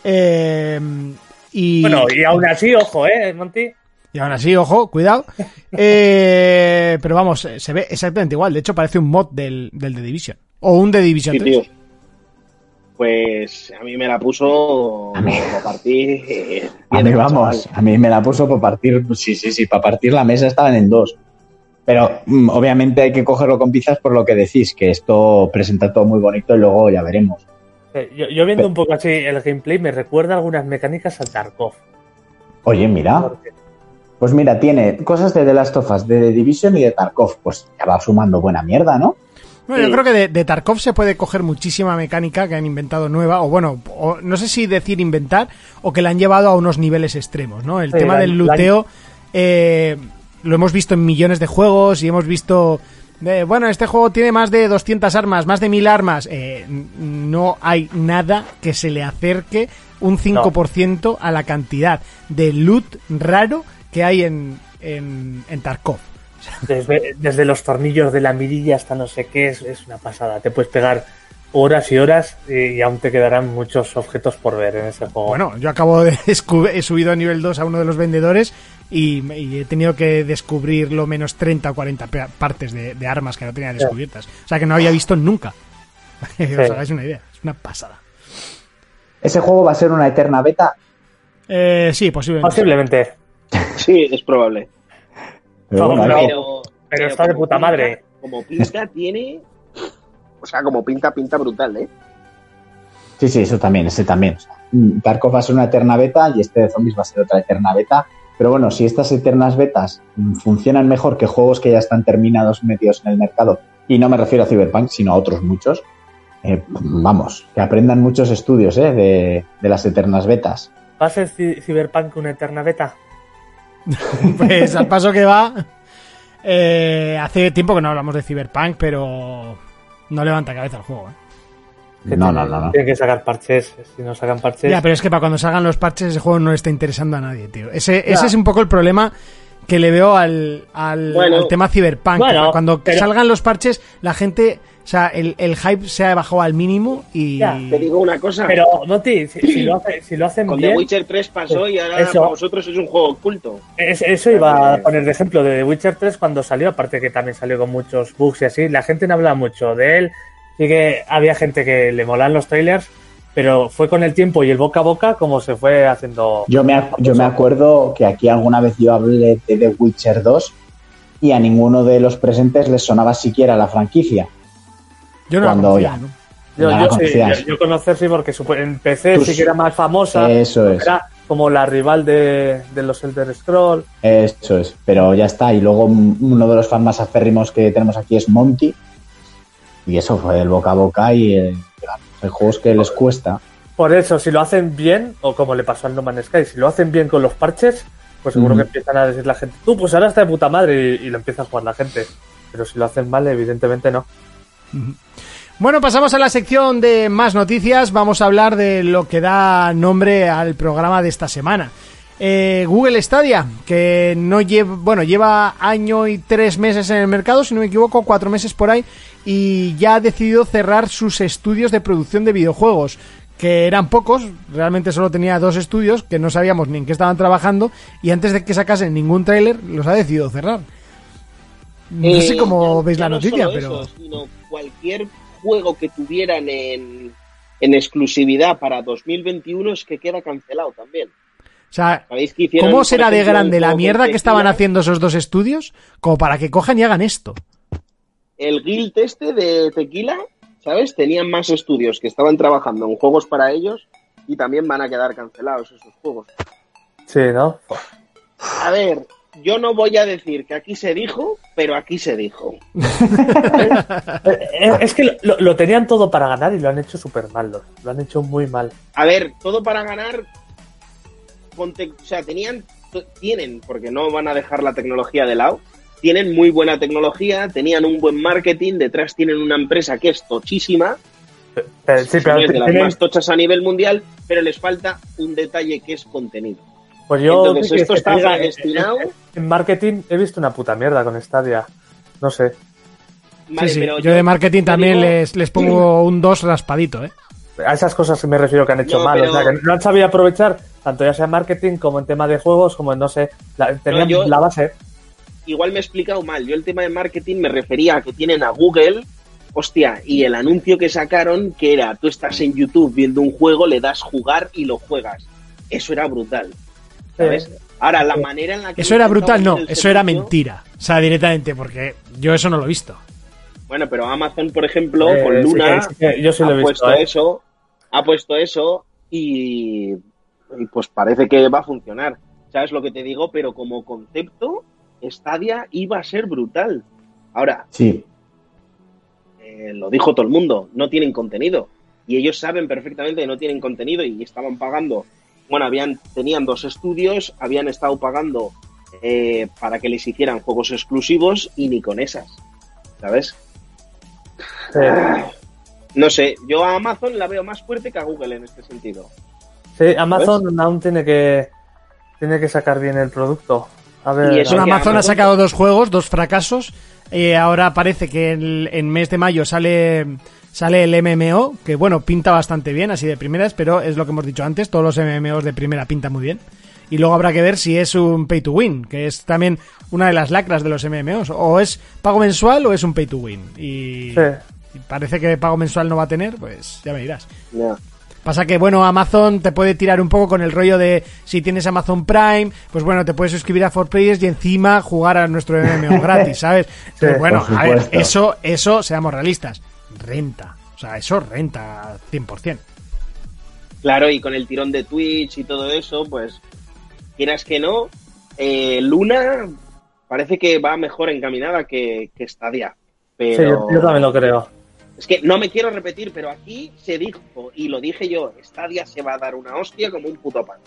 Eh, y, bueno, y aún así, ojo, eh, Monty. Y aún así, ojo, cuidado. Eh, pero vamos, eh, se ve exactamente igual. De hecho, parece un mod del, del The Division. O un The Division sí, 3. tío. Pues a mí me la puso A mí- como partir. eh, A mí, vamos, chaval. a mí me la puso para partir. Sí, sí, sí, para partir la mesa estaban en dos. Pero mm, obviamente hay que cogerlo con pinzas por lo que decís, que esto presenta todo muy bonito y luego ya veremos. Yo, yo viendo un poco así el gameplay me recuerda algunas mecánicas al Tarkov. Oye, mira, Porque- pues mira, tiene cosas de The Last of Us, de The Division y de Tarkov. Pues ya va sumando buena mierda, ¿no? Bueno, yo creo que de, de Tarkov se puede coger muchísima mecánica que han inventado nueva, o bueno, o no sé si decir inventar, o que la han llevado a unos niveles extremos, ¿no? El Sí, tema la- del la- luteo eh, lo hemos visto en millones de juegos y hemos visto... eh, bueno, este juego tiene más de 200 armas, más de 1000 armas. Eh, no hay nada que se le acerque un 5% a la cantidad de loot raro que hay en, en, en Tarkov. Desde, desde los tornillos de la mirilla hasta no sé qué, es, es una pasada. Te puedes pegar horas y horas y, y aún te quedarán muchos objetos por ver en ese juego. Bueno, yo acabo de he subido a nivel 2 a uno de los vendedores y, y he tenido que descubrir lo menos 30 o 40 pe- partes de, de armas que no tenía descubiertas. O sea que no había visto nunca. que os Sí. hagáis una idea. Es una pasada. ¿Ese juego va a ser una eterna beta? Eh, sí, posiblemente. Posiblemente. Sí, es probable. Pero bueno, Pero- hay que- Pero, pero está de puta pinta- madre. Como pinta tiene. O sea, como pinta, pinta brutal, ¿eh? Sí, sí, eso también, ese también. O sea, mm, Tarkov va a ser una eterna beta y este de zombies va a ser otra eterna beta. Pero bueno, si estas eternas betas mm, funcionan mejor que juegos que ya están terminados metidos en el mercado, y no me refiero a Cyberpunk, sino a otros muchos, eh, vamos, que aprendan muchos estudios eh, de, de las eternas betas. ¿Va a ser Cyberpunk una eterna beta? Pues al paso que va. eh, hace tiempo que no hablamos de Cyberpunk, pero no levanta cabeza el juego. ¿eh? No, no, no, no. Tienen que sacar parches. Si no sacan parches. Ya, pero es que para cuando salgan los parches, ese juego no le está interesando a nadie, tío. Ese, ese es un poco el problema que le veo al, al, Bueno. al tema Cyberpunk. Bueno, cuando pero- salgan los parches, la gente. O sea, el, el hype se ha bajado al mínimo y. Ya, Te digo una cosa. Pero, Moti, si, si lo, hace- si lo hacen con bien, The Witcher 3 pasó y ahora Eso. para vosotros es un juego oculto. es- eso iba a poner de ejemplo de The Witcher 3 cuando salió, aparte que también salió con muchos bugs y así. La gente no habla mucho de él. Sí que había gente que le molan los trailers, pero fue con el tiempo y el boca a boca como se fue haciendo. Yo me, ac- yo me acuerdo que aquí alguna vez yo hablé de The Witcher 2 y a ninguno de los presentes les sonaba siquiera la franquicia. Yo no la cuando conocía, ya. ¿no? Yo, la yo sí, yo, yo conocer sí, porque en PC Tú sí que era más famosa. Eso es. Era como la rival de, de los Elder Scroll. Eso es, pero ya está. Y luego uno de los fans más aférrimos que tenemos aquí es Monty. Y eso fue el boca a boca y eh, hay juegos que les cuesta. Por eso, si lo hacen bien, o como le pasó al No Man's Sky, si lo hacen bien con los parches, pues seguro Mm. que empiezan a decir la gente, tú, pues ahora está de puta madre y, y lo empieza a jugar la gente. Pero si lo hacen mal, evidentemente no. Bueno, pasamos a la sección de más noticias. Vamos a hablar de lo que da nombre al programa de esta semana. Eh, Google Stadia, que no lleva, bueno, lleva año y tres meses en el mercado, si no me equivoco, cuatro meses por ahí, y ya ha decidido cerrar sus estudios de producción de videojuegos, que eran pocos, realmente solo tenía dos estudios, que no sabíamos ni en qué estaban trabajando, y antes de que sacasen ningún tráiler, los ha decidido cerrar. No Eh, sé cómo ya- veis ya la no noticia, pero... eso, sino cualquier juego que tuvieran en, en exclusividad para 2021 es que queda cancelado también. O sea, ¿Sabéis que hicieron, ¿Cómo será de grande la mierda que estaban haciendo esos dos estudios como para que cojan y hagan esto? El Guild este de Tequila, ¿sabes? Tenían más estudios que estaban trabajando en juegos para ellos y también van a quedar cancelados esos juegos. Sí, ¿no? A ver, yo no voy a decir que aquí se dijo, pero aquí se dijo. Es que lo, tenían todo para ganar y lo han hecho súper mal. Lo, lo han hecho muy mal. A ver, todo para ganar. o sea, tenían, tienen, porque no van a dejar la tecnología de lado. Tienen muy buena tecnología, tenían un buen marketing, detrás tienen una empresa que es tochísima, Pero, sí, pero es de las tienen- más tochas a nivel mundial, pero les falta un detalle que es contenido. Pues yo Entonces, que esto está diga, predestinado. en- marketing he visto una puta mierda con Stadia. No sé. Vale, sí, sí. pero Yo de marketing también digo- les, les pongo un 2 raspadito, ¿eh? A esas cosas me refiero que han hecho No, mal. pero- O sea, que no han sabido aprovechar, tanto ya sea en marketing como en tema de juegos, como en, no sé, la, tenían yo- la base. igual me he explicado mal. Yo el tema de marketing me refería a que tienen a Google, hostia, y el anuncio que sacaron que era tú estás en YouTube viendo un juego, le das jugar y lo juegas. Eso era brutal. ¿Sabes? Ahora, la manera en la que... Eso era brutal, no, eso era mentira. O sea, directamente, porque yo eso no lo he visto. Bueno, pero Amazon, por ejemplo, Eh, con sí Luna, que- sí que yo sí lo he ha visto, puesto ¿eh? eso, ha puesto eso y, y pues parece que va a funcionar. ¿Sabes lo que te digo? Pero como concepto, Stadia iba a ser brutal. Ahora, Sí, eh, lo dijo todo el mundo, no tienen contenido. Y ellos saben perfectamente que no tienen contenido y estaban pagando. Bueno, habían, tenían dos estudios, habían estado pagando eh, para que les hicieran juegos exclusivos y ni con esas. ¿Sabes? eh, No sé, yo a Amazon la veo más fuerte que a Google en este sentido. sí, Amazon aún tiene que tiene que sacar bien el producto. A ver, Y eso Amazon ha sacado dos juegos, dos fracasos. Eh, ahora parece que en, en mes de mayo sale sale el MMO, que bueno, pinta bastante bien, así de primeras, pero es lo que hemos dicho antes, todos los MMOs de primera pintan muy bien. Y luego habrá que ver si es un pay to win, que es también una de las lacras de los MMOs. O es pago mensual o es un pay to win. Y, Sí. y parece que pago mensual no va a tener, pues ya me dirás. Pasa que, bueno, Amazon te puede tirar un poco con el rollo de si tienes Amazon Prime, pues bueno, te puedes suscribir a 4Players y encima jugar a nuestro MMO gratis, ¿sabes? Pero bueno, a ver, eso, eso, seamos realistas, renta. O sea, eso renta 100%. Claro, y con el tirón de Twitch y todo eso, pues quieras que no, eh, Luna parece que va mejor encaminada que, que Stadia. Sí, Pero yo, yo también lo creo. es que no me quiero repetir, pero aquí se dijo, y lo dije yo, Stadia se va a dar una hostia como un puto pan.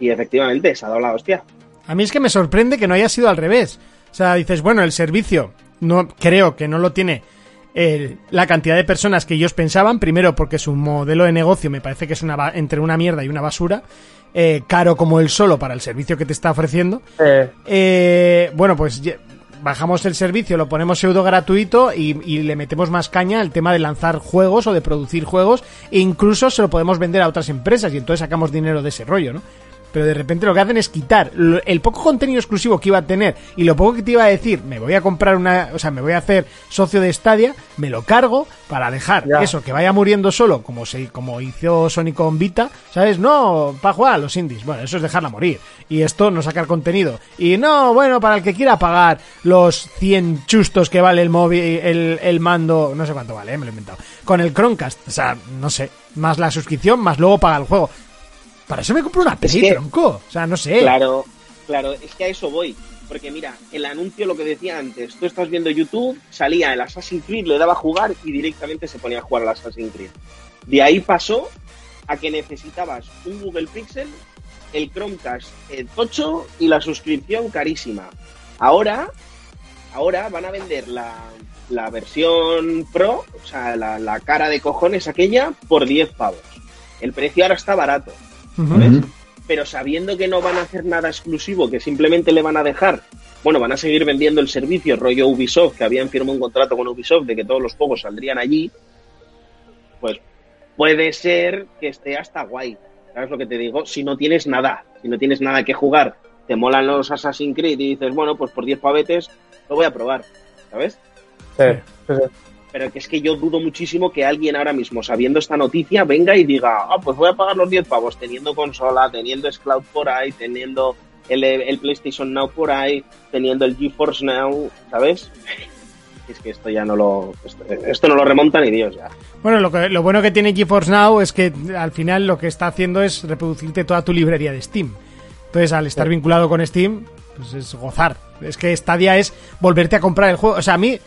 Y efectivamente, se ha dado la hostia. A mí es que me sorprende que no haya sido al revés. O sea, dices, bueno, el servicio no creo que no lo tiene el- la cantidad de personas que ellos pensaban. Primero, porque su modelo de negocio me parece que es una entre una mierda y una basura. eh, caro como el solo para el servicio que te está ofreciendo. Eh, Eh, bueno, pues bajamos el servicio, lo ponemos pseudo gratuito y, y le metemos más caña al tema de lanzar juegos o de producir juegos e incluso se lo podemos vender a otras empresas y entonces sacamos dinero de ese rollo, ¿no? Pero de repente lo que hacen es quitar lo- el poco contenido exclusivo que iba a tener y lo poco que te iba a decir, me voy a comprar una, o sea, me voy a hacer socio de Stadia, me lo cargo para dejar Ya. eso, que vaya muriendo solo, como se, como hizo Sony con Vita, ¿sabes? No, para jugar a los indies. Bueno, eso es dejarla morir. Y esto no sacar contenido. Y no, bueno, para el que quiera pagar los 100 chustos que vale el móvil, el, el mando, no sé cuánto vale, eh, me lo he inventado. Con el Chromecast, o sea, no sé, más la suscripción, más luego paga el juego. Para eso me compro una Play, que- tronco. O sea, no sé. Claro, claro, es que a eso voy. Porque mira, el anuncio, lo que decía antes, tú estás viendo YouTube, salía el Assassin's Creed, le daba a jugar y directamente se ponía a jugar al Assassin's Creed. De ahí pasó a que necesitabas un Google Pixel, el Chromecast el tocho y la suscripción carísima. Ahora, ahora van a vender la, la versión Pro, o sea, la, la cara de cojones aquella, por 10 pavos. El precio ahora está barato. ¿Sabes? Pero sabiendo que no van a hacer nada exclusivo, que simplemente le van a dejar, bueno, van a seguir vendiendo el servicio rollo Ubisoft, que habían firmado un contrato con Ubisoft de que todos los juegos saldrían allí, pues puede ser que esté hasta guay. ¿Sabes lo que te digo? Si no tienes nada, si no tienes nada que jugar, te molan los Assassin's Creed y dices, bueno, pues por 10 pavetes lo voy a probar, ¿sabes? sí, sí, sí. Pero que es que yo dudo muchísimo que alguien ahora mismo, sabiendo esta noticia, venga y diga, ah, pues voy a pagar los 10 pavos, teniendo consola, teniendo Xcloud por ahí, teniendo el, el PlayStation Now por ahí, teniendo el GeForce Now, ¿sabes? Es que esto ya no lo... Esto, esto no lo remonta ni Dios ya. Bueno, lo, que- lo bueno que tiene GeForce Now es que al final lo que está haciendo es reproducirte toda tu librería de Steam. Entonces, al estar vinculado con Steam, pues es gozar. Es que Stadia es volverte a comprar el juego. O sea, a mí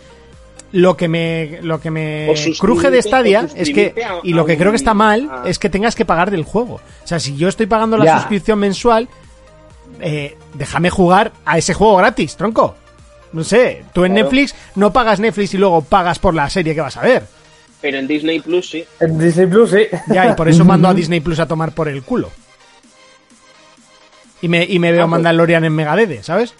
lo que me lo que me cruje de Stadia es que a- y lo que creo que está mal a- es que tengas que pagar del juego. O sea, si yo estoy pagando la Ya. suscripción mensual, eh, déjame jugar a ese juego gratis, tronco. No sé, tú en Claro. Netflix no pagas Netflix y luego pagas por la serie que vas a ver. Pero en Disney Plus sí. En Disney Plus, sí. Ya, y por eso mando a Disney Plus a tomar por el culo. Y me, y me veo Ah, pues. Mandalorian en Megadede, ¿sabes?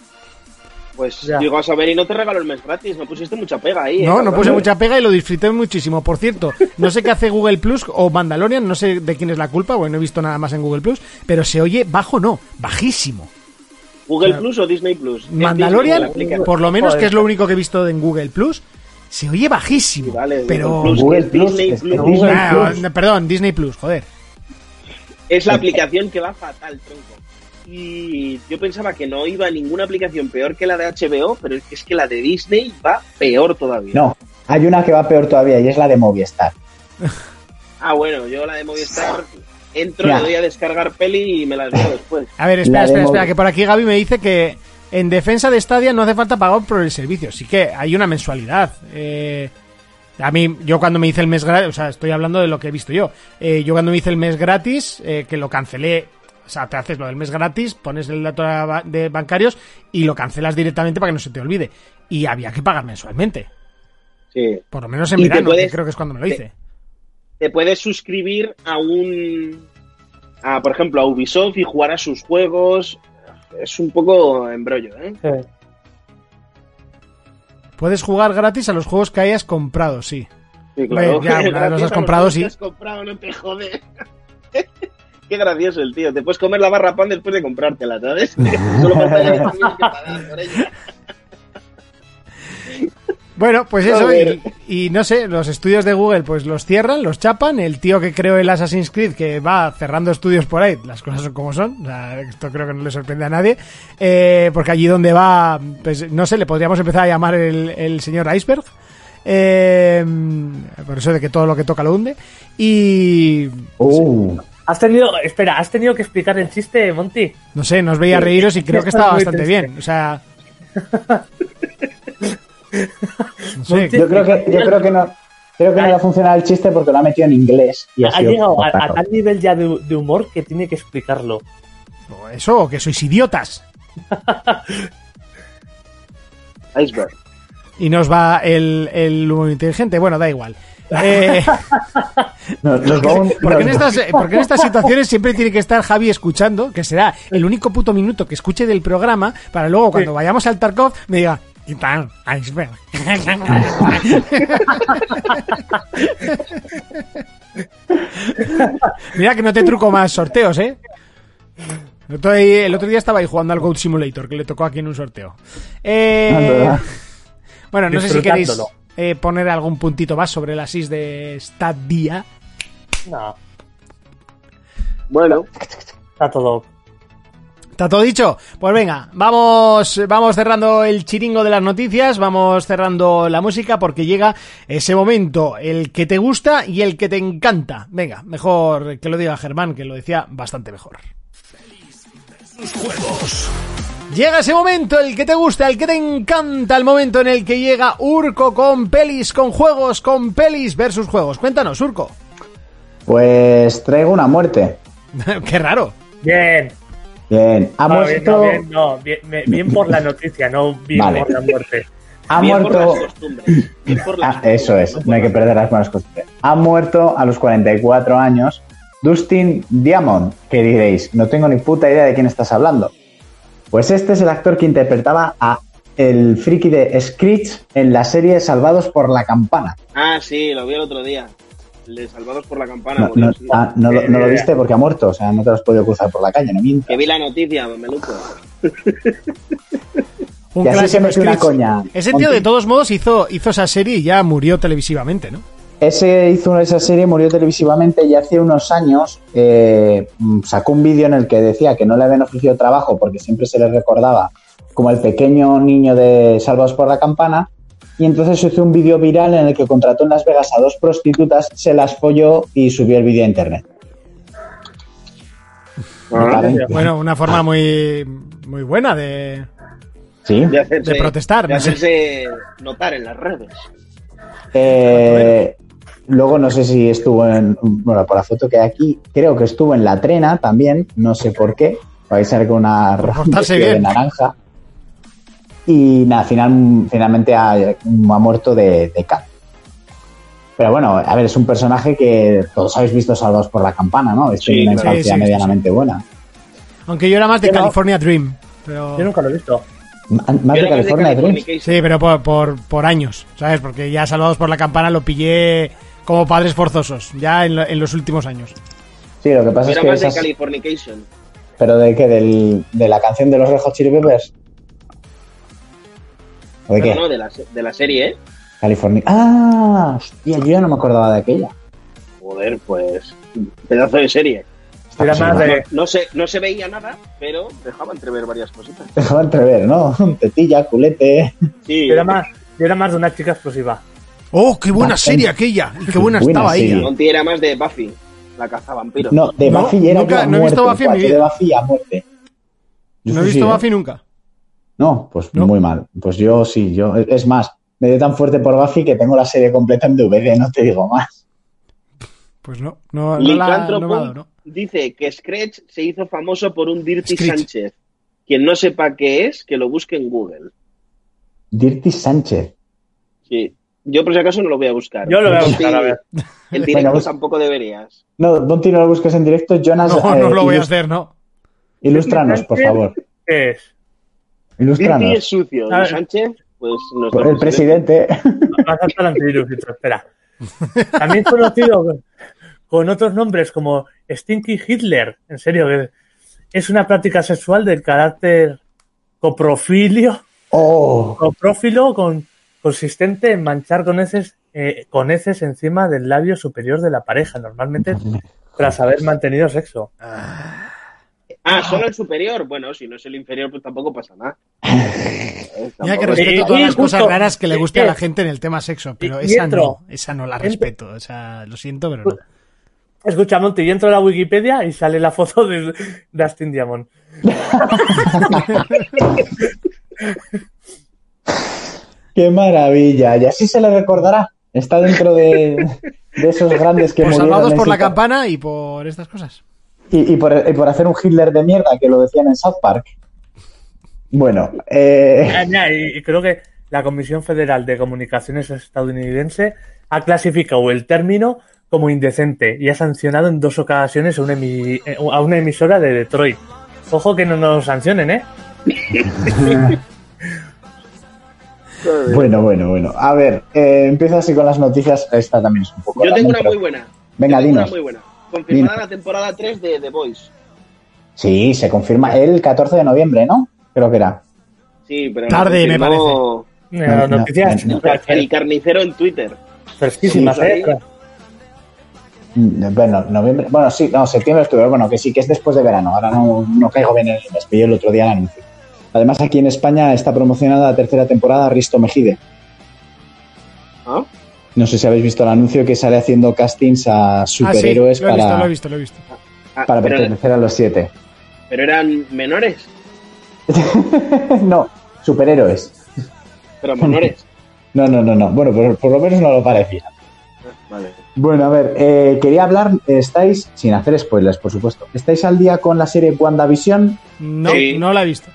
Pues Ya. digo a saber y no te regalo el mes gratis. Me pusiste mucha pega ahí. ¿eh, No, no puse mucha pega y lo disfruté muchísimo. Por cierto, no sé qué hace Google Plus o Mandalorian, no sé de quién es la culpa, bueno, no he visto nada más en Google Plus, pero se oye bajo, no, bajísimo. ¿Google Plus o Disney Plus? Mandalorian, Disney, por lo menos, Joder. que es lo único que he visto en Google Plus, se oye bajísimo. Sí, vale, pero. Google Plus, Google que es Plus, Disney es que Plus. Disney Ah, Plus. perdón, Disney Plus, joder. Es la aplicación que va fatal, tronco. Y yo pensaba que no iba ninguna aplicación peor que la de HBO, pero es que, es que la de Disney va peor todavía. No, hay una que va peor todavía y es la de Movistar. Ah, bueno, yo la de Movistar entro, Ya. le doy a descargar peli y me las veo después. A ver, espera, espera, espera, que por aquí Gaby me dice que en defensa de Stadia no hace falta pagar por el servicio. Sí que hay una mensualidad. Eh, a mí, yo cuando me hice el mes gratis, o sea, estoy hablando de lo que he visto yo. Eh, yo cuando me hice el mes gratis, eh, que lo cancelé, o sea, te haces lo del mes gratis, pones el dato de bancarios y lo cancelas directamente para que no se te olvide. Y había que pagar mensualmente. Sí. Por lo menos en verano, puedes- que creo que es cuando me lo te- hice. Te puedes suscribir a un. A, por ejemplo, a Ubisoft y jugar a sus juegos. Es un poco embrollo, ¿eh? Sí. Puedes jugar gratis a los juegos que hayas comprado, sí. Sí, claro. Ya, una vez los Gracias has a comprado, juegos sí. comprado, no te jode. Qué gracioso el tío. Te puedes comer la barra pan después de comprártela, ¿sabes? Solo falta que tienes que pagar por ella. Bueno, pues eso, y, y no sé, los estudios de Google pues los cierran, los chapan, el tío que creó el Assassin's Creed que va cerrando estudios por ahí, las cosas son como son, o sea, esto creo que no le sorprende a nadie, eh, porque allí donde va, pues no sé, le podríamos empezar a llamar el, el señor Iceberg, eh, por eso de que todo lo que toca lo hunde, y Uh, Has tenido, espera, has tenido que explicar el chiste, Monty. no sé, nos veía reíros y creo que estaba bastante bien, o sea... No sé, Monty- yo creo que, yo creo que no. Creo que no le ha funcionado el chiste porque lo ha metido en inglés. Y ha, llegado a, tal nivel ya de, de humor que tiene que explicarlo. o eso, que sois idiotas. Iceberg. Y nos va el, el humor inteligente. Bueno, da igual. Eh, nos porque, en estas, eh, porque en estas situaciones siempre tiene que estar Javi escuchando, que será el único puto minuto que escuche del programa, para luego cuando vayamos al Tarkov me diga, ¿qué tal? Iceberg. Mira que no te truco más sorteos, ¿eh? El otro, día, el otro día estaba ahí jugando al Goat Simulator, que le tocó aquí en un sorteo. Eh, Ah, bueno, no sé si queréis. Eh, poner algún puntito más sobre la SIS de Stadia. No, Bueno, está todo. ¿Está todo dicho? Pues venga, vamos, vamos cerrando el chiringo de las noticias, vamos cerrando la música porque llega ese momento, el que te gusta y el que te encanta. Venga, mejor que lo diga Germán, que lo decía bastante mejor. Llega ese momento, el que te gusta, el que te encanta, el momento en el que llega Urco con pelis, con juegos, con pelis versus juegos. Cuéntanos, Urco. Pues traigo una muerte. Qué raro. Bien. Bien. Ha No, bien, muerto. no, bien, no, bien, por la noticia, no bien Vale. por la muerte. Ha bien por muerto. las costumbres. Bien por las Ah, eso es, costumbres, no hay que perder las buenas costumbres. Ha muerto a los 44 años Dustin Diamond, que diréis, no tengo ni puta idea de quién estás hablando. Pues este es el actor que interpretaba a el friki de Screech en la serie Salvados por la Campana. Ah, sí, lo vi el otro día. El de Salvados por la Campana. No, ah, no lo, no lo viste porque ha muerto, o sea, no te lo has podido cruzar por la calle, no mientas. Que vi la noticia, meluco. Un Y así se una coña. Ese tío de todos modos hizo, hizo esa serie y ya murió televisivamente, ¿no? Ese hizo esa serie, murió televisivamente y hace unos años eh, sacó un vídeo en el que decía que no le habían ofrecido trabajo porque siempre se le recordaba como el pequeño niño de Salvados por la Campana. Y entonces hizo un vídeo viral en el que contrató en Las Vegas a dos prostitutas, se las folló y subió el vídeo a internet. Bueno, una forma muy, muy buena de... Sí. de, hacerse, De protestar, De hacerse notar en las redes. Eh, luego no sé si estuvo en. Bueno, por la foto que hay aquí, creo que estuvo en la trena también, no sé por qué. Vais a ver con una de bien. naranja. Y nada, final, finalmente ha, ha muerto de, de. Pero bueno, a ver, es un personaje que todos habéis visto Salvados por la Campana, ¿no? Es Sí, una infancia Sí, sí, medianamente buena. Aunque yo era más de no. California Dream. Pero... Yo nunca lo he visto. Más de California. Californication. Sí, pero por, por, por años, ¿sabes? Porque ya Salvados por la Campana lo pillé como padres forzosos, ya en, lo- en los últimos años. Sí, lo que pasa Yo es era que más de esas- Californication. ¿Pero de qué? ¿Del, ¿De la canción de los Red Hot Chili Peppers? ¿O de qué? No, no, de la, de la serie, ¿eh? California. ¡Ah! Hostia, yo ya no me acordaba de aquella. Joder, pues. Pedazo de serie. Era más de, No se, no se veía nada, pero dejaba entrever varias cositas. Dejaba entrever, ¿no? Tetilla, culete. Sí, era más, yo era más de una chica explosiva. ¡Oh, qué buena Bastante. serie aquella! Y qué buena, Buena estaba serie. ella. Monty era más de Buffy, la cazavampiros. No, de No, Buffy era nunca- a no he visto muerte, Buffy en mi vida. de Buffy a muerte. Yo No he visto sí, ¿eh? Buffy nunca. No, pues No. muy mal. Pues yo sí, yo. Es más, me dio tan fuerte por Buffy que tengo la serie completa en DVD, no te digo más. Pues no, no, no, la, no me ha dado, ¿no? dice que Scratch se hizo famoso por un Dirty Screech. Sánchez. Quien no sepa qué es, que lo busque en Google. Dirty Sánchez. Sí. Yo por si acaso no lo voy a buscar. Yo lo voy a buscar, a ver. En directo bus- tampoco deberías. No, Monty, no lo busques en directo. Jonas, No, eh, no lo voy a hacer, ¿no? Ilústranos, por favor. ¿Qué es? Dirty es Ilústranos. sucio. Y. Sánchez, pues nuestro El presidente. Va a saltar antivirus, espera. También conocido con, otros nombres como Stinky Hitler. En serio, que es una práctica sexual del carácter coprofilio, Oh, coprófilo con consistente en manchar con heces, eh, con heces encima del labio superior de la pareja, normalmente tras haber mantenido sexo. Ah, solo el superior. Bueno, si no es el inferior, pues tampoco pasa nada. Mira que respeto todas las cosas raras que le guste a la gente en el tema sexo, pero y esa entro- no, esa no la respeto. O sea, lo siento, pero no. Escucha, Monty, y entro a la Wikipedia y sale la foto de Dustin Diamond. ¡Qué maravilla! Y así se le recordará. Está dentro de, de esos grandes que murieron salvados por la campana y por estas cosas. Y, y por, y por hacer un Hitler de mierda, que lo decían en South Park. Bueno, eh, Y y creo que la Comisión Federal de Comunicaciones estadounidense ha clasificado el término como indecente y ha sancionado en dos ocasiones a una, emi- eh, a una emisora de Detroit. Ojo que no nos sancionen, ¿eh? bueno, bueno, bueno. A ver, eh, empiezo así con las noticias. Esta también es un poco. Yo tengo una muy buena. Venga, dinos. Una muy buena. Confirmada Dinos. la temporada 3 de The Voice. Sí, se confirma el 14 de noviembre, ¿no? Creo que era. Sí, pero Tarde, me Eh, No, no, noticias no, El carnicero en Twitter. fresquísimas, Sí, ¿eh? Mm, Bueno, noviembre. Bueno, sí, no, septiembre, octubre. Bueno, que sí, que es después de verano. Ahora no, no caigo bien en el mes. El otro día el anuncio. Además, aquí en España está promocionada la tercera temporada Risto Mejide. ¿Ah? No sé si habéis visto el anuncio que sale haciendo castings a Ah, superhéroes para. Ah, para pertenecer a los siete. pero eran menores. no, superhéroes. Pero menores. No, no, no, no. Bueno, por, por lo menos no lo parecía. Vale. Bueno, a ver, eh, quería hablar, estáis, sin hacer spoilers, por supuesto, ¿estáis al día con la serie WandaVision? No, Sí. no la he visto.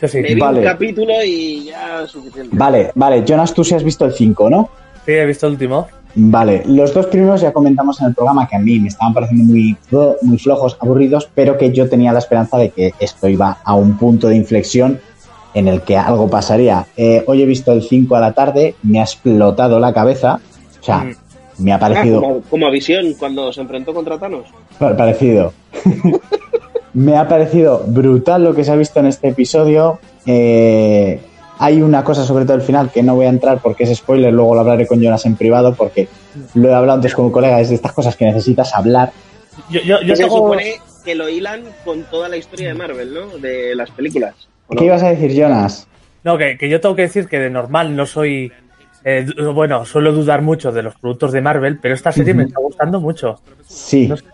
Yo sí. Me vi Vale. un capítulo y ya suficiente. Vale, vale, Jonas, tú sí has visto el 5, ¿no? Sí, he visto el último. Vale, los dos primeros ya comentamos en el programa que a mí me estaban pareciendo muy, muy flojos, aburridos, pero que yo tenía la esperanza de que esto iba a un punto de inflexión en el que algo pasaría. Eh, hoy he visto el 5 a la tarde, me ha explotado la cabeza, o sea, Mm. me ha Ah, parecido... como, como a Visión cuando se enfrentó contra Thanos. Pa- Parecido. Me ha parecido brutal lo que se ha visto en este episodio. Eh, hay una cosa sobre todo el final que no voy a entrar porque es spoiler, luego lo hablaré con Jonas en privado porque lo he hablado antes con un colega, es de estas cosas que necesitas hablar. Yo, yo, yo se tengo- supone que lo hilan con toda la historia de Marvel, ¿no? De las películas. ¿Qué ibas a decir, Jonas? No, que, que yo tengo que decir que de normal no soy. eh, bueno, suelo dudar mucho de los productos de Marvel, pero esta serie me está gustando mucho. Sí. No sé.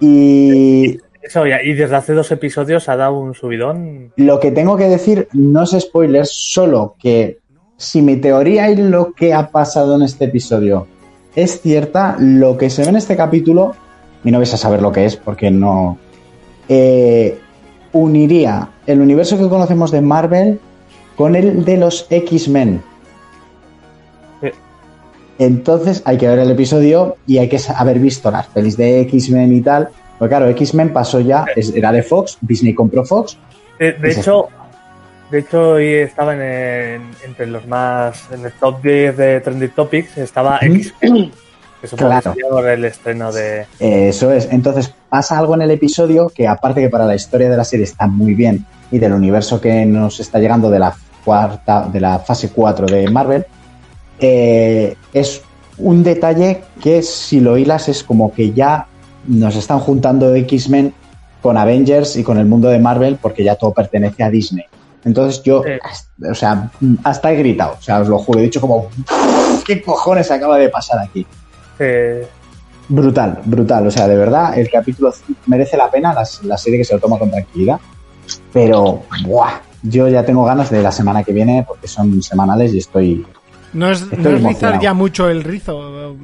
Y Eso, y desde hace dos episodios ha dado un subidón. lo que tengo que decir no es spoiler, solo que si mi teoría y lo que ha pasado en este episodio es cierta, lo que se ve en este capítulo, y no vais a saber lo que es porque no, eh, uniría el universo que conocemos de Marvel con el de los X-Men. Entonces hay que ver el episodio y hay que haber visto las pelis de X-Men y tal. Porque claro, X-Men pasó ya, era de Fox, Disney compró Fox. De, hecho, de hecho, hoy estaba en, en- entre los más. En el top 10 de Trending Topics estaba. X. Que Claro. el estreno de. Eso es. Entonces pasa algo en el episodio que aparte que para la historia de la serie está muy bien y del universo que nos está llegando de la cuarta, de la fase 4 de Marvel, eh, es un detalle que si lo hilas es como que ya nos están juntando X-Men con Avengers y con el mundo de Marvel porque ya todo pertenece a Disney. Entonces yo, Sí. hasta- o sea, hasta he gritado, o sea, os lo juro, he dicho como, ¿qué cojones acaba de pasar aquí? eh, Brutal, brutal. O sea, de verdad, el capítulo merece la pena, la, la serie que se lo toma con tranquilidad. Pero, ¡buah! Yo ya tengo ganas de la semana que viene porque son semanales y estoy. No es, Estoy no es rizar ya mucho el rizo.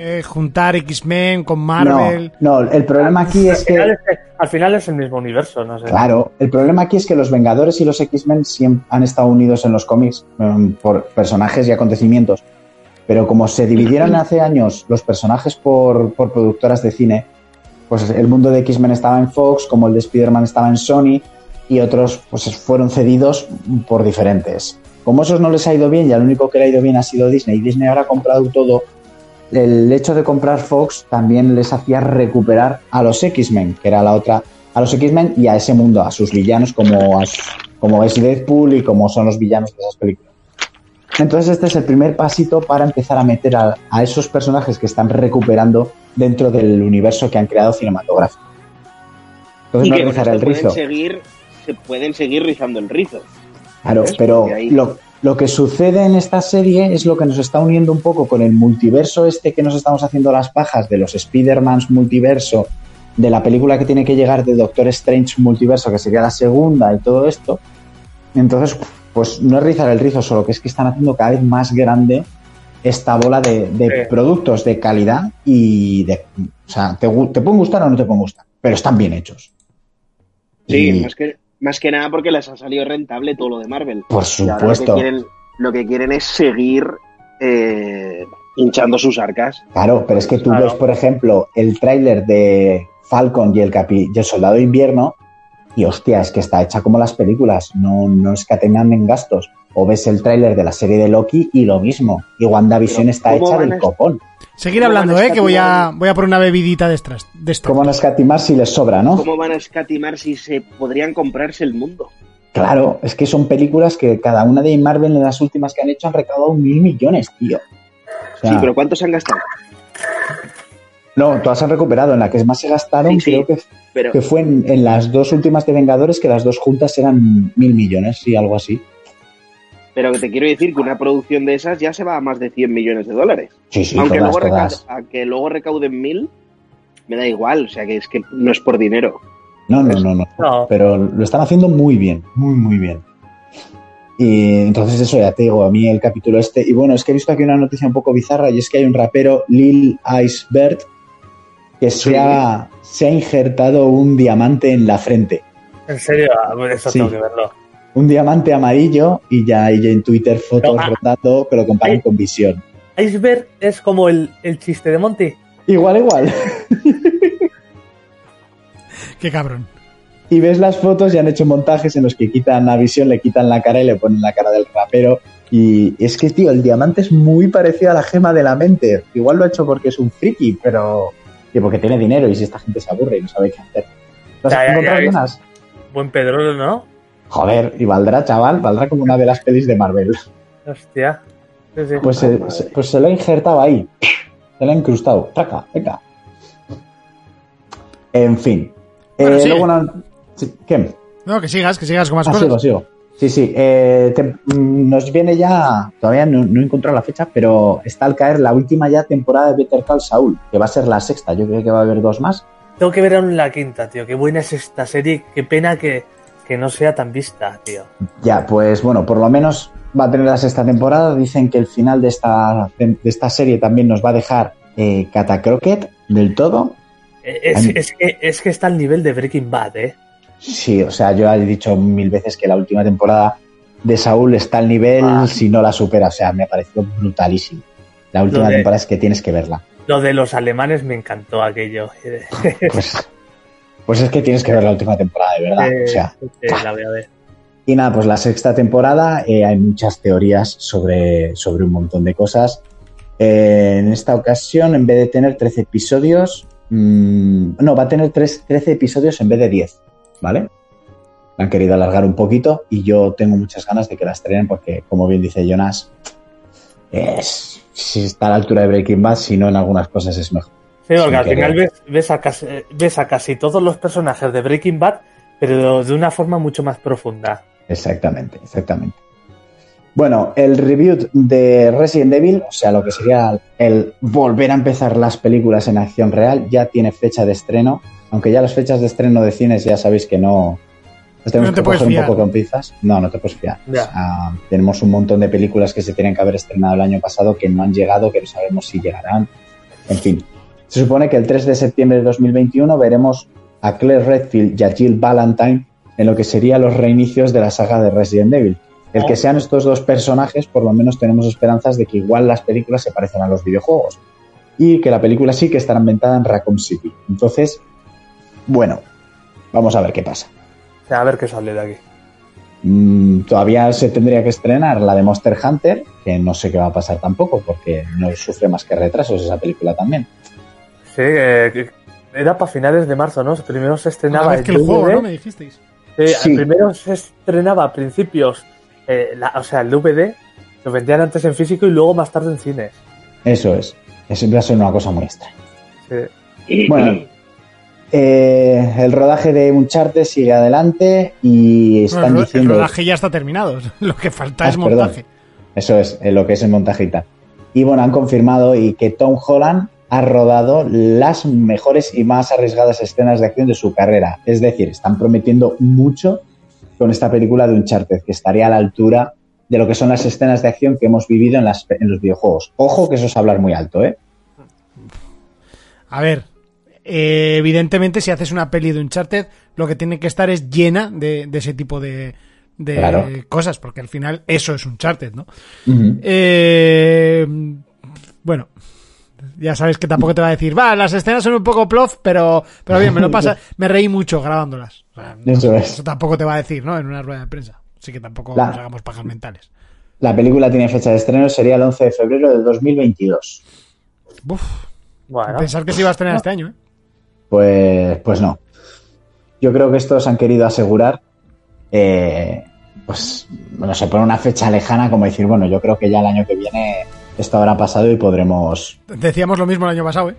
Eh, juntar X-Men con Marvel. No, no, el problema aquí es que. es, al final es el mismo universo, no sé. Claro, el problema aquí es que los Vengadores y los X-Men siempre han estado unidos en los cómics em, por personajes y acontecimientos. Pero como se dividieron hace años los personajes por, por productoras de cine, pues el mundo de X-Men estaba en Fox, como el de Spider-Man estaba en Sony, y otros pues fueron cedidos por diferentes. Como esos no les ha ido bien y al único que le ha ido bien ha sido Disney, y Disney ahora ha comprado todo, el hecho de comprar Fox también les hacía recuperar a los X-Men, que era la otra, a los X-Men y a ese mundo, a sus villanos como, a como es Deadpool y como son los villanos de esas películas. Entonces este es el primer pasito para empezar a meter a, a esos personajes que están recuperando dentro del universo que han creado cinematográfico. Entonces Y no que rizar el rizo. pueden seguir, se pueden seguir rizando el rizo. Claro, ¿Ves? pero lo, lo que sucede en esta serie es lo que nos está uniendo un poco con el multiverso este que nos estamos haciendo las pajas de los Spider-Mans multiverso, de la película que tiene que llegar de Doctor Strange multiverso, que sería la segunda y todo esto. Entonces, pues no es rizar el rizo, solo que es que están haciendo cada vez más grande esta bola de, de Sí. productos de calidad y de... O sea, te, te pueden gustar o no te pueden gustar, pero están bien hechos. Sí, Y- más que, más que nada porque les ha salido rentable todo lo de Marvel. Por lo que supuesto. quieren, lo que quieren es seguir eh, hinchando sus arcas. Claro, pero es que tú Claro. ves, por ejemplo, el tráiler de Falcon y el, capi y el Soldado de Invierno y hostia, es que está hecha como las películas, no, no escatenan en gastos. O ves el tráiler de la serie de Loki y lo mismo. Y WandaVision está ¿cómo hecha del copón. Seguir ¿Cómo hablando, van a eh, que voy a, voy a por una bebidita de estas. De esta. ¿Cómo no escatimar si les sobra, no? ¿Cómo van a escatimar si se podrían comprarse el mundo? Claro, es que son películas que cada una de Marvel en las últimas que han hecho han recaudado mil millones, tío. O sea, Sí, pero ¿cuántos han gastado? No, todas han recuperado. En la que más se gastaron, Sí, sí. creo que, Pero, que fue en, en las dos últimas de Vengadores, que las dos juntas eran mil millones, sí, algo así. Pero te quiero decir que una producción de esas ya se va a más de 100 millones de dólares. Sí, sí, aunque, todas, luego aunque luego recauden mil, me da igual. O sea, que es que no es por dinero. No, no, no, no. No. Pero lo están haciendo muy bien, muy, muy bien. Y entonces eso, ya te digo, a mí el capítulo este... Y bueno, es que he visto aquí una noticia un poco bizarra y es que hay un rapero, Lil Iceberg, que se, ha, se ha injertado un diamante en la frente. En serio, Ah, eso Sí. tengo que verlo. Un diamante amarillo y ya hay en Twitter fotos No, ah. rotando que lo comparan con Visión. Iceberg es como el, el chiste de Monty. Igual, igual. Qué cabrón. Y ves las fotos y han hecho montajes en los que quitan a Visión, le quitan la cara y le ponen la cara del rapero. Y es que, tío, el diamante es muy parecido a la gema de la mente. Igual lo ha hecho porque es un friki, pero. Y porque tiene dinero y si esta gente se aburre y no sabe qué hacer. Buen Pedro, ¿no? Joder, y valdrá, chaval, valdrá como una de las pelis de Marvel. Hostia. Sí, sí. Pues, se, se- pues se lo ha injertado ahí. Se lo ha incrustado. Traca, venga. En fin. Bueno, Eh, luego una- ¿Qué? No, que sigas, que sigas con más Ah, cosas. sigo, sigo. Sí, sí. eh, te- mm, nos viene ya, todavía no, no he encontrado la fecha, pero está al caer la última ya temporada de Better Call Saul, que va a ser la sexta. Yo creo que va a haber dos más. Tengo que ver aún la quinta, tío. Qué buena es esta serie. Qué pena que, que no sea tan vista, tío. Ya, pues bueno, por lo menos va a tener la sexta temporada. Dicen que el final de esta, de esta serie también nos va a dejar eh, Cata Crockett del todo. Eh, Es, es que, es que está al nivel de Breaking Bad, ¿eh? Sí, o sea, yo he dicho mil veces que la última temporada de Saúl está al nivel, Ah. si no la supera. O sea, me ha parecido brutalísimo. La última de- temporada es que tienes que verla. Lo de los alemanes me encantó aquello. Pues, pues es que tienes que ver la última temporada, de verdad. O sea, eh, la voy a ver. y nada, pues la sexta temporada eh, hay muchas teorías sobre, sobre un montón de cosas. Eh, en esta ocasión, en vez de tener 13 episodios, mm, no, va a tener tres- 13 episodios en vez de 10, ¿vale? La han querido alargar un poquito y yo tengo muchas ganas de que la estrenen porque, como bien dice Jonas, es, si está a la altura de Breaking Bad, si no en algunas cosas es mejor. Sí, porque Sin al final ves, ves, a casi, ves a casi todos los personajes de Breaking Bad, pero de una forma mucho más profunda. Exactamente, exactamente. Bueno, el review de Resident Evil, o sea, lo que sería el volver a empezar las películas en acción real, ya tiene fecha de estreno, aunque ya las fechas de estreno de cines ya sabéis que no... Las tenemos No te que puedes coger un fiar. poco con pinzas. No, no te puedes fiar. Ya. O sea, tenemos un montón de películas que se tienen que haber estrenado el año pasado que no han llegado, que no sabemos si llegarán. En fin, se supone que el 3 de septiembre de 2021 veremos a Claire Redfield y a Jill Valentine en lo que serían los reinicios de la saga de Resident Evil. El que sean estos dos personajes, por lo menos tenemos esperanzas de que igual las películas se parecen a los videojuegos. Y que la película sí que estará ambientada en Raccoon City. Entonces, bueno, vamos a ver qué pasa. A ver qué sale de aquí. Mm, todavía se tendría que estrenar la de Monster Hunter, que no sé qué va a pasar tampoco, porque no sufre más que retrasos esa película también. Sí, eh, era para finales de marzo, ¿no? Primero se estrenaba vez que el juego, DVD. ¿no? Me dijisteis. Sí, Sí. Primero se estrenaba a principios, eh, la- o sea, el DVD, Lo vendían antes en físico y luego más tarde en cines. Eso es. Eso va a ser una cosa muy extraña. Sí. Bueno, eh, el rodaje de Uncharted sigue adelante y están Bueno, el, diciendo... rodaje ya está terminado. Lo que falta Ah, es perdón. montaje. Eso es, eh, lo que es el montaje y tal. Y bueno, han confirmado y que Tom Holland ha rodado las mejores y más arriesgadas escenas de acción de su carrera. Es decir, están prometiendo mucho con esta película de Uncharted, que estaría a la altura de lo que son las escenas de acción que hemos vivido en, las, en los videojuegos. Ojo que eso es hablar muy alto, ¿eh? A ver, eh, evidentemente si haces una peli de Uncharted, lo que tiene que estar es llena de, de ese tipo de, de Claro. cosas, porque al final eso es Uncharted, ¿no? Eh, bueno, ya sabes que tampoco te va a decir, va, las escenas son un poco plof, pero, pero bien, me lo pasa, me reí mucho grabándolas. O sea, no- Eso es. eso tampoco te va a decir, ¿no? En una rueda de prensa. Así que tampoco La- nos hagamos pajas mentales. La película tiene fecha de estreno, sería el 11 de febrero de 2022. Uf, Bueno, pensar que se iba a estrenar este año, ¿eh? Pues, pues no. Yo creo que estos han querido asegurar, eh, pues, no sé, poner una fecha lejana, como decir, bueno, yo creo que ya el año que viene esto habrá pasado y podremos. Decíamos lo mismo el año pasado, ¿eh?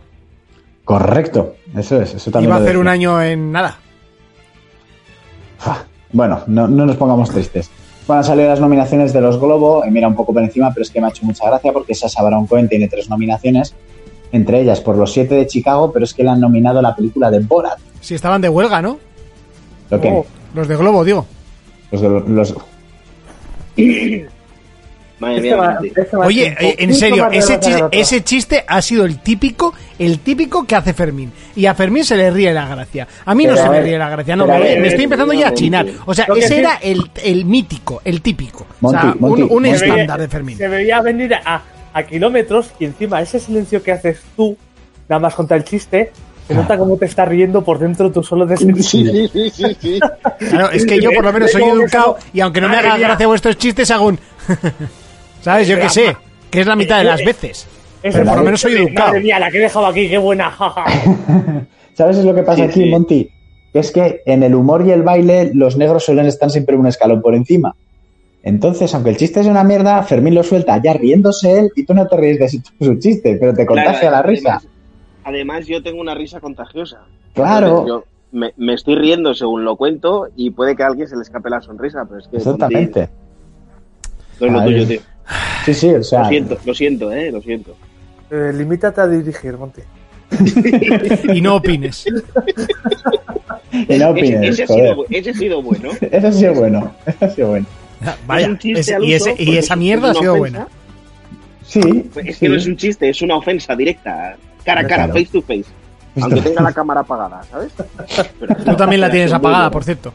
Correcto, eso es, eso también. Iba a hacer un año en nada. Ah, Bueno, no, no nos pongamos tristes. Van a salir las nominaciones de los Globo, y mira un poco por encima, pero es que me ha hecho mucha gracia porque Sasha Baron Cohen tiene tres nominaciones, entre ellas por los siete de Chicago, pero es que le han nominado la película de Borat. Si estaban de huelga, ¿no? Lo que, Oh. Los de Globo, digo. los, de- los- Madre Este mía, va- este va a Oye, eh, en serio, ese chiste, ese chiste ha sido el típico, el típico que hace Fermín. Y a Fermín se le ríe la gracia. A mí no se me ríe la gracia, no, me, ver, me estoy empezando ya a chinar. O sea, ese sí- era el, el mítico, el típico. o sea, Monty, un, un Monty. estándar de Fermín. Se veía venir a, a kilómetros y encima ese silencio que haces tú, nada más contra el chiste, se nota cómo te está riendo por dentro tú solo de ese chiste. Sí, sí, sí, sí. Claro, es que yo por lo menos soy educado y aunque no me haga gracia vuestros chistes, hago un... ¿Sabes? Yo qué sé, que es la mitad de las veces. Ese Pero por lo menos soy educado. Madre mía, la que he dejado aquí, qué buena, jaja. ¿Sabes lo que pasa Sí, aquí, sí. Monty? Que es que en el humor y el baile los negros suelen estar siempre un escalón por encima. Entonces, aunque el chiste es una mierda, Fermín lo suelta ya riéndose él y tú no te ríes de su, su chiste, pero te contagia Claro, la risa. Además, yo tengo una risa contagiosa. Claro. Entonces, yo me, me estoy riendo según lo cuento y puede que a alguien se le escape la sonrisa, pero es que Exactamente. Monty, no es lo tuyo, tío. Sí, sí, o sea. Lo siento, lo siento, eh, lo siento. Eh, limítate a dirigir, Monty. Y no opines. Y no Ese, opines, ese ha sido, bu- ese ha sido bueno. Eso ha sido bueno. Eso ha sido bueno. Vaya, Es un chiste ese- al y, ese- y esa es mierda ha sido ofensa. buena. Sí. Pues Es sí. que no es un chiste, es una ofensa directa, cara a cara, Claro. face to face. Aunque tenga la cámara apagada, ¿sabes? Pero- Tú también la tienes apagada, bueno. por cierto.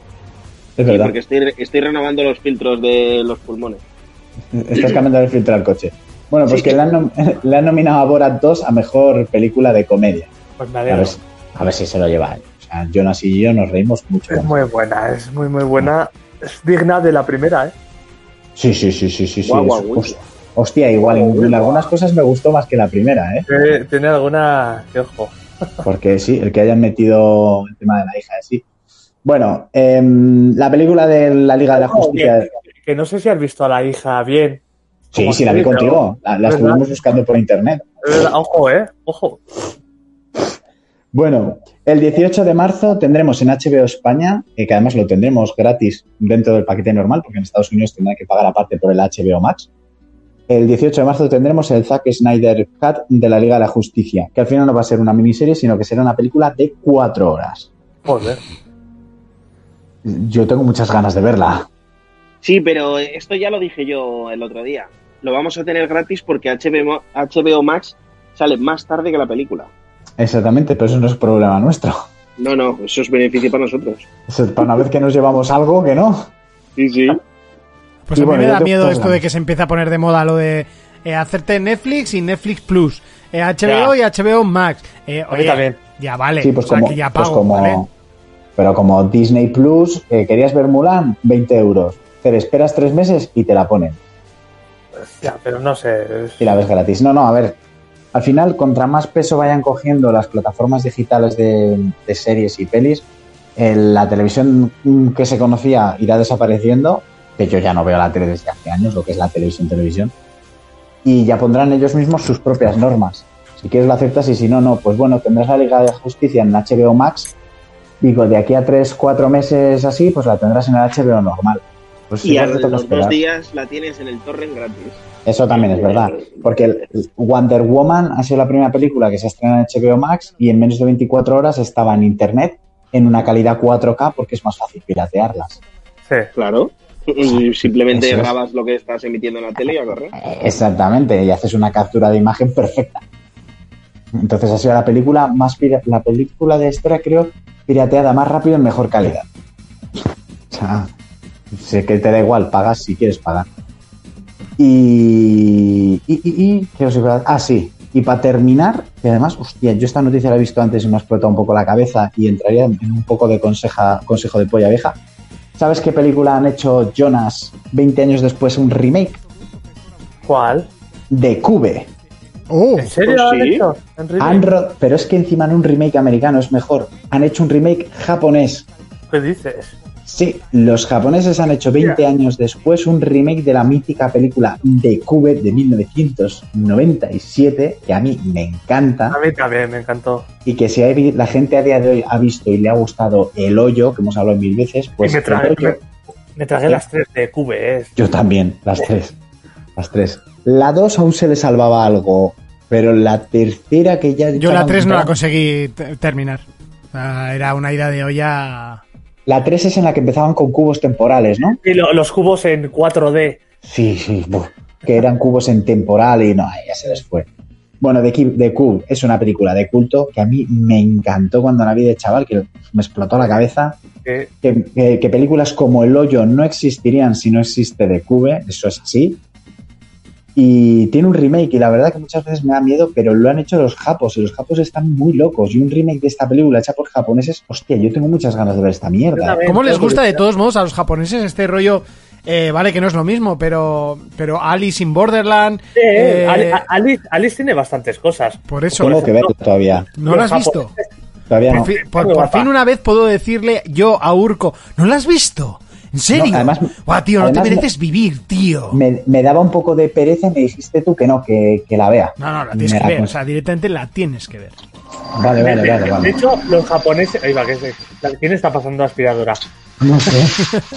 Es Sí, verdad. porque estoy, estoy renovando los filtros de los pulmones. Estás cambiando el filtro al coche. Bueno, pues Sí. que le han, nom- le han nominado a Borat 2 a mejor película de comedia. Pues me A ver, si- a ver si se lo lleva él. O sea, Jonas y yo nos reímos mucho. Es muy buena, es muy, muy buena. Es digna de la primera, ¿eh? Sí, sí, sí, sí, sí. sí. Guau, hostia, igual, en, algunas cosas me gustó más que la primera, ¿eh? Tiene, tiene alguna. que ojo. Porque sí, el que hayan metido el tema de la hija, sí. Bueno, em, la película de la Liga de la Justicia. Que no sé si has visto a la hija bien. Sí, sí, la vi contigo. La, estuvimos buscando por internet. Ojo, ¿eh? Ojo. Bueno, el 18 de marzo tendremos en HBO España, eh, que además lo tendremos gratis dentro del paquete normal, porque en Estados Unidos tendrá que pagar aparte por el HBO Max. El 18 de marzo tendremos el Zack Snyder Cut de la Liga de la Justicia, que al final no va a ser una miniserie, sino que será una película de cuatro horas. Joder. Yo tengo muchas ganas de verla. Sí, pero esto ya lo dije yo el otro día. Lo vamos a tener gratis porque HBO, HBO Max sale más tarde que la película. Exactamente, pero eso no es problema nuestro. No, no, eso es beneficio para nosotros. Eso es para una vez que nos llevamos algo que no. Sí, sí. Pues Y a mí bueno, me da miedo esto de que se empiece a poner de moda lo de eh, hacerte Netflix y Netflix Plus. Eh, HBO y HBO Max. Eh, oye, también. ya vale. Sí, pues o sea, como, que ya pues pago, como- ¿vale? pero como Disney Plus, eh, querías ver Mulan, 20 euros. Te esperas tres meses y te la ponen. Ya, pero no sé. y la ves gratis. No, no, a ver. Al final, contra más peso vayan cogiendo las plataformas digitales de, de series y pelis, el- la televisión que se conocía irá desapareciendo que yo ya no veo la tele desde hace años, lo que es la televisión, televisión, y ya pondrán ellos mismos sus propias normas. Si quieres lo aceptas y si no, no. Pues bueno, tendrás la Liga de Justicia en HBO Max. Digo, de aquí a 3, 4 meses así, pues la tendrás en el HBO normal. Pues Y a los esperar. dos días la tienes en el torrent gratis. Eso también es verdad. Porque Wonder Woman ha sido la primera película que se estrena en HBO Max y en menos de 24 horas estaba en internet en una calidad 4K porque es más fácil piratearlas. Sí. Claro. Y Simplemente Eso es. grabas lo que estás emitiendo en la tele y a correr. Exactamente, y haces una captura de imagen perfecta. Entonces ha sido la película más la película de historia, creo, pirateada más rápido en mejor calidad. O sea, sé que te da igual, pagas si quieres pagar. Y, y, y, y- ¿qué os iba a- Ah, sí. Y para terminar, que además, hostia, yo esta noticia la he visto antes y me ha explotado un poco la cabeza y entraría en en un poco de conseja, consejo de polla vieja. ¿Sabes qué película han hecho Jonas 20 años después un remake? ¿Cuál? De Cube. Oh, ¿En serio Pues han sí. hecho? ¿En? Han pero es que encima no un remake americano es mejor. Han hecho un remake japonés. ¿Qué dices? Sí, los japoneses han hecho 20 años después un remake de la mítica película de Cube de 1997, que a mí me encanta, A mí también me encantó. y que si hay- la gente a día de hoy ha visto y le ha gustado El Hoyo, que hemos hablado mil veces, pues y me, El tragué, Hoyo- me, me tragué las tres de Cube, ¿eh? Yo también, las tres. Las tres. La dos aún se le salvaba algo, pero la tercera que ya... yo la 3 no la conseguí te- terminar. O sea, era una ida de olla. La 3 es en la que empezaban con cubos temporales, ¿no? Y lo- los cubos en 4D. Sí, sí, que eran cubos en temporal y no, ya se les fue. Bueno, The, The Cube es una película de culto que a mí me encantó cuando la vi de chaval, que me explotó la cabeza. que- que películas como El Hoyo no existirían si no existe The Cube, eso es así. Y tiene un remake y la verdad que muchas veces me da miedo, pero lo han hecho los japos y los japos están muy locos. Y un remake de esta película hecha por japoneses, hostia, yo tengo muchas ganas de ver esta mierda. ¿Cómo les gusta de todos modos a los japoneses este rollo? eh, vale, que no es lo mismo, pero, pero Alice in Borderland. Sí, eh, Alice, Alice tiene bastantes cosas. por eso, Tengo que verlo todavía. ¿no lo has visto? Todavía Por, no. fin, por- por guapa. fin una vez puedo decirle yo a Urco, ¿no la has visto? ¿En serio? No, además- Buah, tío, no te mereces vivir, tío. me, me daba un poco de pereza y me dijiste tú que no, que, que la vea. No, no, la tienes Me que ver, o sea, directamente la tienes que ver. Vale, vale, de, vale, de vale. hecho, los japoneses. Ahí va, que se- ¿Quién está pasando aspiradora? No sé.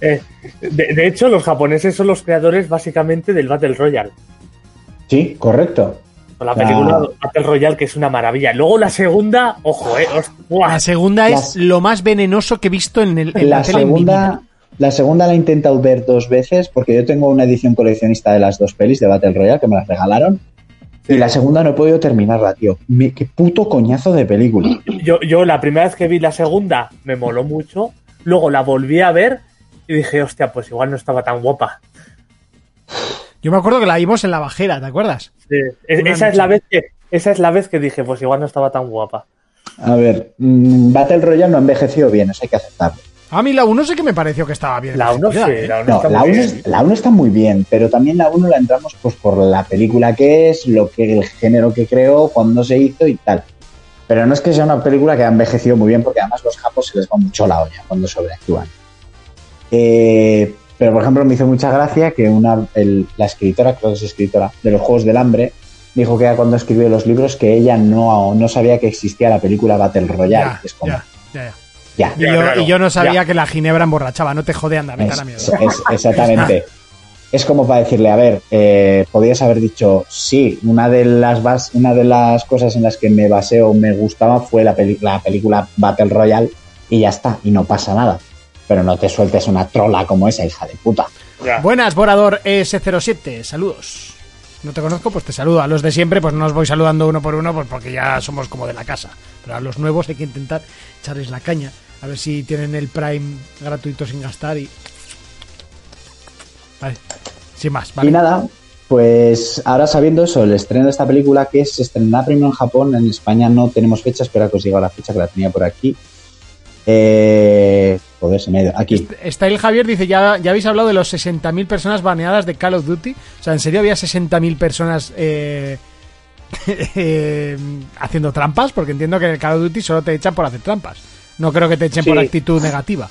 Eh, de, de hecho, los japoneses son los creadores básicamente del Battle Royale. Sí, correcto. Con la Ah. película Battle Royale, que es una maravilla. Luego la segunda, ojo, eh. La segunda es lo más venenoso que he visto en, el, en la, segunda, la segunda la he intentado ver dos veces porque yo tengo una edición coleccionista de las dos pelis de Battle Royale que me las regalaron. Y la segunda no he podido terminarla, tío. Me- qué puto coñazo de película. Yo, yo la primera vez que vi la segunda me moló mucho. Luego la volví a ver y dije, hostia, pues igual no estaba tan guapa. Yo me acuerdo que la vimos en la bajera, ¿te acuerdas? Sí, es- esa, es la vez que, esa es la vez que dije, pues igual no estaba tan guapa. A ver, mm, Battle Royale no ha envejecido bien, eso hay que aceptarlo. A mí la 1 sí que me pareció que estaba bien. La 1 sí, ¿eh? la 1 No, está la muy 1 bien. es- la 1 está muy bien, pero también la 1 la entramos pues por la película que es, lo que el género que creó, cuando se hizo y tal. Pero no es que sea una película que ha envejecido muy bien, porque además los japos se les va mucho la olla cuando sobreactúan. Eh, pero por ejemplo me hizo mucha gracia que una el- la escritora, creo que es escritora, de los Juegos del Hambre, dijo que era cuando escribió los libros que ella no, no sabía que existía la película Battle Royale. Ya, que es como, ya, ya, ya. ya, Y, yo, claro, y yo no sabía ya. que la ginebra emborrachaba. No te jode, anda, Es- la mierda. es- exactamente. es como para decirle, a ver, eh, podías haber dicho, sí, una de las bas- una de las cosas en las que me basé o me gustaba fue la, peli- la película Battle Royale y ya está, y no pasa nada. Pero no te sueltes una trola como esa, hija de puta. Ya. Buenas, Borador S07, saludos. No te conozco, pues te saludo. A los de siempre, pues no os voy saludando uno por uno, pues porque ya somos como de la casa. Pero a los nuevos hay que intentar echarles la caña. A ver si tienen el Prime gratuito sin gastar y. Vale. Sin más, vale. Y nada, pues ahora sabiendo eso, el estreno de esta película que se estrenará primero en Japón, en España no tenemos fecha, espera que os diga la fecha que la tenía por aquí. Eh, joder, se me ha ido. Aquí. Style Javier dice, ¿ya, ya habéis hablado de los 60.000 personas baneadas de Call of Duty? O sea, ¿en serio había 60.000 personas eh, eh, haciendo trampas? Porque entiendo que en el Call of Duty solo te echan por hacer trampas. No creo que te echen por actitud negativa.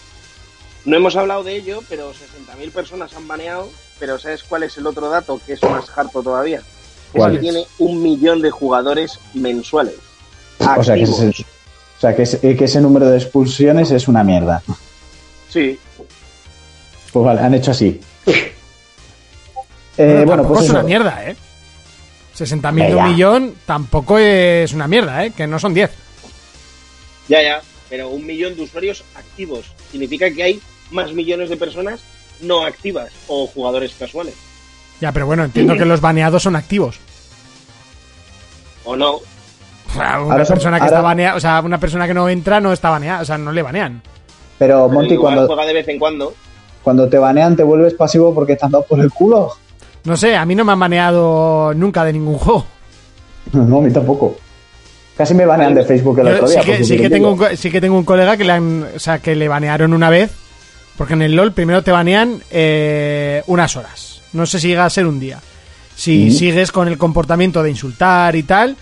No hemos hablado de ello, pero 60.000 personas han baneado. Pero ¿sabes cuál es el otro dato que es más harto todavía? Es ¿Cuál que es? tiene un millón de jugadores mensuales. O sea, que activos. o sea que, ese, que ese número de expulsiones es una mierda. Sí, Pues vale, han hecho así. Eh, Bueno, bueno, tampoco pues es eso. una mierda, ¿eh? 60.000 de un millón tampoco es una mierda, ¿eh? Que no son 10. ya, ya. Pero un millón de usuarios activos significa que hay más millones de personas no activas o jugadores casuales. Ya, pero bueno, entiendo que los baneados son activos. ¿O no? O sea, una Ahora son- persona que ahora- está baneada, o sea, una persona que no entra no está baneada, o sea, no le banean. Pero Pero Monty, cuando, juega de vez en cuando. cuando te banean, ¿te vuelves pasivo porque te han dado por el culo? No sé, a mí no me han baneado nunca de ningún juego. No, a mí tampoco. Casi me banean de Facebook el Yo otro sí, día. que, por sí, que tengo un, sí que tengo un colega que le han, o sea, que le banearon una vez, porque en el LOL primero te banean eh, unas horas. No sé si llega a ser un día. Si Mm. sigues con el comportamiento de insultar y tal,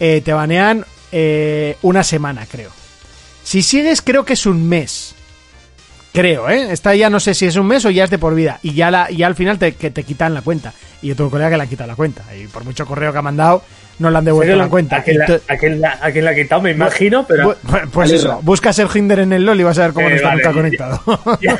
eh, te banean eh, una semana, creo. Si sigues, creo que es un mes. Creo, ¿eh? Esta ya no sé si es un mes o ya es de por vida. Y ya, la, ya al final te, que te quitan la cuenta. Y yo tengo un colega que le ha quitado la cuenta. Y por mucho correo que ha mandado, no le han devuelto la cuenta. ¿A quién, Y la, to- a quién la- a quién la ha quitado? Me imagino, pero. Pues eso, buscas el Hinder en el LOL y vas a ver cómo Eh, no está vale. nunca conectado. ya,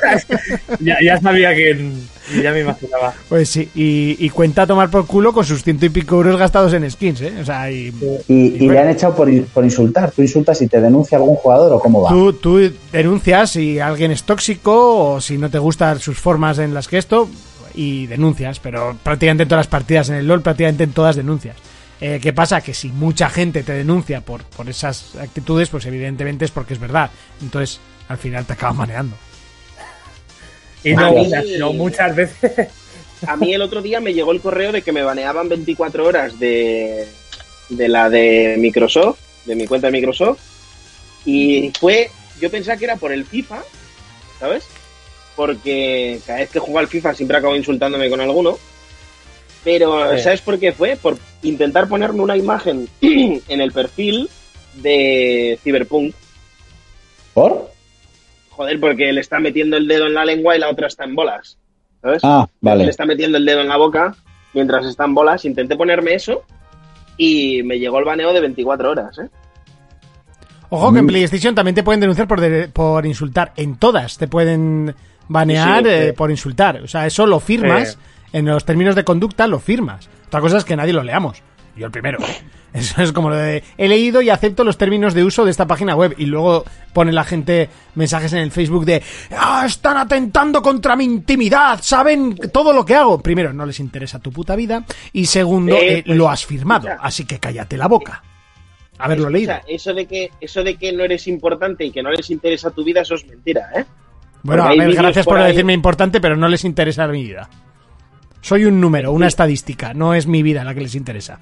ya, ya sabía quién. Ya me imaginaba. pues sí, y, y cuenta a tomar por culo con sus ciento y pico euros gastados en skins, ¿eh? O sea, y, Y, y le han echado por, por insultar. ¿Tú insultas y te denuncia algún jugador o cómo va? tú, tú denuncias si alguien es tóxico o si no te gustan sus formas en las que esto, y denuncias, pero prácticamente en todas las partidas en el LOL, prácticamente en todas denuncias. Eh, ¿Qué pasa? Que si mucha gente te denuncia por, por esas actitudes, pues evidentemente es porque es verdad. Entonces, al final te acaban maneando. Y mí- no muchas veces. A mí el otro día me llegó el correo de que me baneaban 24 horas de, de la de Microsoft, de mi cuenta de Microsoft. Y fue, yo pensaba que era por el FIFA, ¿sabes? Porque cada vez que juego al FIFA siempre acabo insultándome con alguno. Pero, Sí. ¿sabes por qué fue? Por intentar ponerme una imagen en el perfil de Cyberpunk. ¿Por? Joder, porque le está metiendo el dedo en la lengua y la otra está en bolas. ¿Sabes? Ah, Le vale. está metiendo el dedo en la boca mientras está en bolas. Intenté ponerme eso y me llegó el baneo de 24 horas, ¿eh? Ojo que en PlayStation también te pueden denunciar por, de- por insultar. En todas te pueden banear Sí, sí. eh, por insultar. O sea, eso lo firmas. En los términos de conducta lo firmas. Otra cosa es que nadie lo leamos. Yo el primero. Eso es como lo de... He leído y acepto los términos de uso de esta página web. Y luego pone la gente mensajes en el Facebook de... ¡Ah, están atentando contra mi intimidad! ¿Saben todo lo que hago? Primero, no les interesa tu puta vida. Y segundo, Eh, eh, pues, lo has firmado. escucha. Así que cállate la boca. Haberlo leído. Escucha, eso de que eso de que no eres importante y que no les interesa tu vida, eso es mentira, ¿eh? Bueno, Porque a ver, gracias por por decirme importante, pero no les interesa mi vida. Soy un número, una estadística, no es mi vida la que les interesa.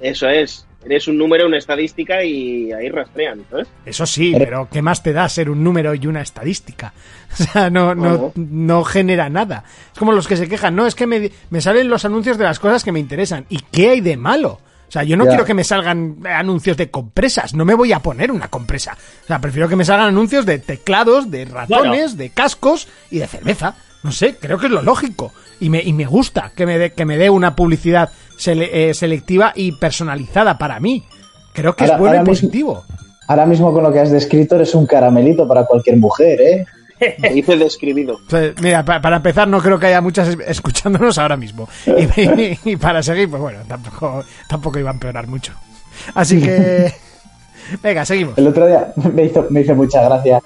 Eso es. Eres un número, una estadística y ahí rastrean, ¿sabes? Eso sí, pero ¿qué más te da ser un número y una estadística? O sea, no, no, no genera nada. Es como los que se quejan, no, es que me, me salen los anuncios de las cosas que me interesan. ¿Y qué hay de malo? O sea, yo no Ya. quiero que me salgan anuncios de compresas, no me voy a poner una compresa. O sea, prefiero que me salgan anuncios de teclados, de ratones, de cascos y de cerveza. No sé, creo que es lo lógico. Y me, y me gusta que me dé que me dé una publicidad sele- eh, selectiva y personalizada para mí. Creo que Ahora- es bueno y mismo- positivo. Ahora mismo con lo que has descrito eres un caramelito para cualquier mujer, ¿eh? Te dice describido. Sea, Mira, pa- para empezar, no creo que haya muchas es- escuchándonos ahora mismo. Y, y- y para seguir, pues bueno, tampoco, tampoco iba a empeorar mucho. Así que. Venga, seguimos. El otro día me hizo, me hizo mucha gracia.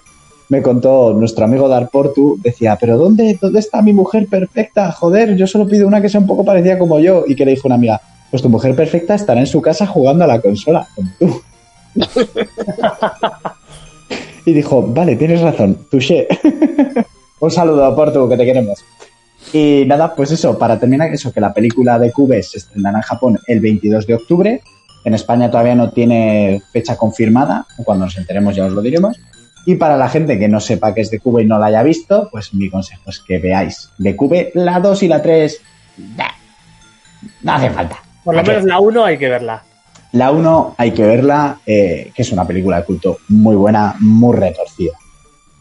Me contó nuestro amigo Darportu, decía, pero ¿dónde, ¿dónde está mi mujer perfecta? Joder, yo solo pido una que sea un poco parecida como yo. Y que le dijo una amiga, pues tu mujer perfecta estará en su casa jugando a la consola, como tú. y dijo, vale, tienes razón, touché. un saludo a Portu, que te queremos. Y nada, pues eso, para terminar, eso, que la película de Cubes se estrenará en Japón el 22 de octubre. En España todavía no tiene fecha confirmada, cuando nos enteremos ya os lo diremos. Y para la gente que no sepa que es de Cube y no la haya visto, pues mi consejo es que veáis de Cube la 2 y la 3. nah, No hace falta. Por lo menos la 1 hay que verla. La 1 hay que verla, eh, que es una película de culto muy buena, muy retorcida.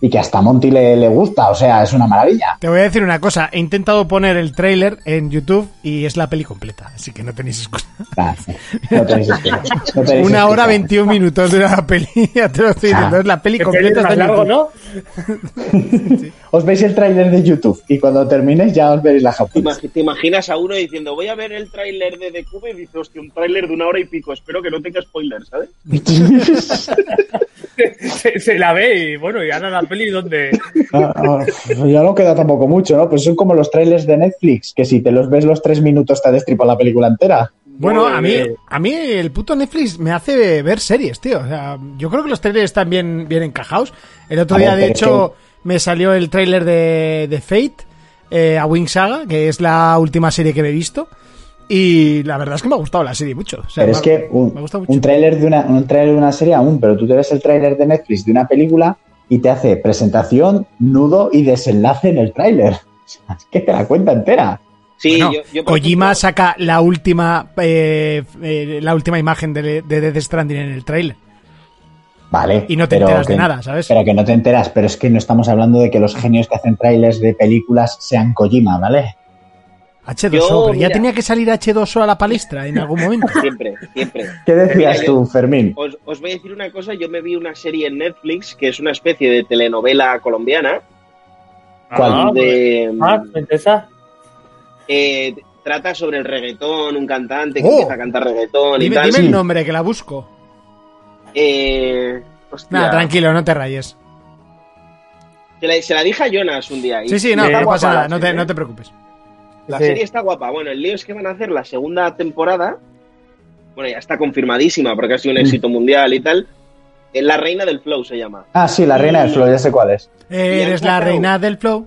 Y que hasta Monty le, le gusta, o sea, es una maravilla. Te voy a decir una cosa, he intentado poner el tráiler en YouTube y es la peli completa, así que no tenéis excusa. Ah, no tenéis excusa, no tenéis Una hora excusa. 21 minutos de la peli, ya te lo estoy diciendo, es la peli completa. está largo, YouTube. ¿no? Os veis el tráiler de YouTube y cuando terminéis ya os veréis la japonesa. ¿Te imaginas a uno diciendo, voy a ver el tráiler de The Cube y dice, hostia, un tráiler de una hora y pico, espero que no tenga spoilers, ¿sabes? se, se la ve y bueno, y ahora la peli donde... Ah, ah, ya no queda tampoco mucho, ¿no? Pues son como los trailers de Netflix, que si te los ves los tres minutos te destripa la película entera. Bueno, a mí, a mí el puto Netflix me hace ver series, tío. O sea, yo creo que los trailers están bien, bien encajados. El otro A día, ver, de hecho, me salió el tráiler de, de Fate, eh, a Wing Saga, que es la última serie que me he visto. Y la verdad es que me ha gustado la serie mucho. O sea, Pero me es que un, un tráiler de una, un tráiler de una serie aún, pero tú te ves el tráiler de Netflix de una película y te hace presentación, nudo y desenlace en el tráiler. O sea, es que te la cuenta entera. Sí, Bueno, yo, yo, por Kojima ejemplo, saca la última eh, eh, la última imagen de, de Death Stranding en el tráiler. Vale. Y no te enteras de nada, ¿sabes? Pero que no te enteras, pero es que no estamos hablando de que los genios que hacen trailers de películas sean Kojima, ¿vale? H2O, Yo, pero ya mira. tenía que salir H2O a la palestra en algún momento. Siempre, siempre. ¿Qué decías Mira, yo- tú, Fermín? Os, os voy a decir una cosa, yo me vi una serie en Netflix que es una especie de telenovela colombiana. ¿Cuál? Ah, donde ah, me interesa. eh, trata sobre el reggaetón, un cantante que Oh. empieza a cantar reggaetón y Dime, tal. dime Sí. el nombre, que la busco. Eh, Nada, tranquilo, no te rayes. Se la, se la dije a Jonas un día. y- Sí, sí, no, no pasa nada, no te, serie, no ¿eh? te preocupes. La Sí. serie está guapa. Bueno, el lío es que van a hacer la segunda temporada. Bueno, ya está confirmadísima porque ha sido un Mm. éxito mundial y tal. Eh, La reina del flow se llama. Ah, sí, la reina del flow, ya sé cuál es. Eres la reina del flow.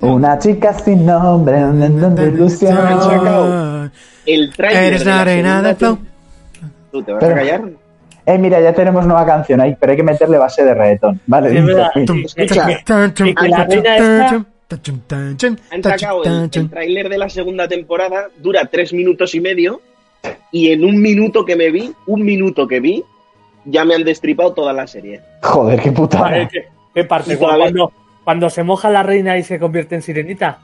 Una chica sin nombre, donde ilusión. El tráiler Eres la reina del flow. ¿Tú te vas Pero- a callar? Eh, mira, ya tenemos nueva canción ahí, pero hay que meterle base de reggaetón. Vale, Sí. Escucha, la reina esta- Han sacado el, el tráiler de la segunda temporada, dura tres minutos y medio, y en un minuto que me vi, un minuto que vi, ya me han destripado toda la serie. Joder, qué putada. ¿qué, qué parte? Todavía- Cuando, cuando se moja la reina y se convierte en sirenita.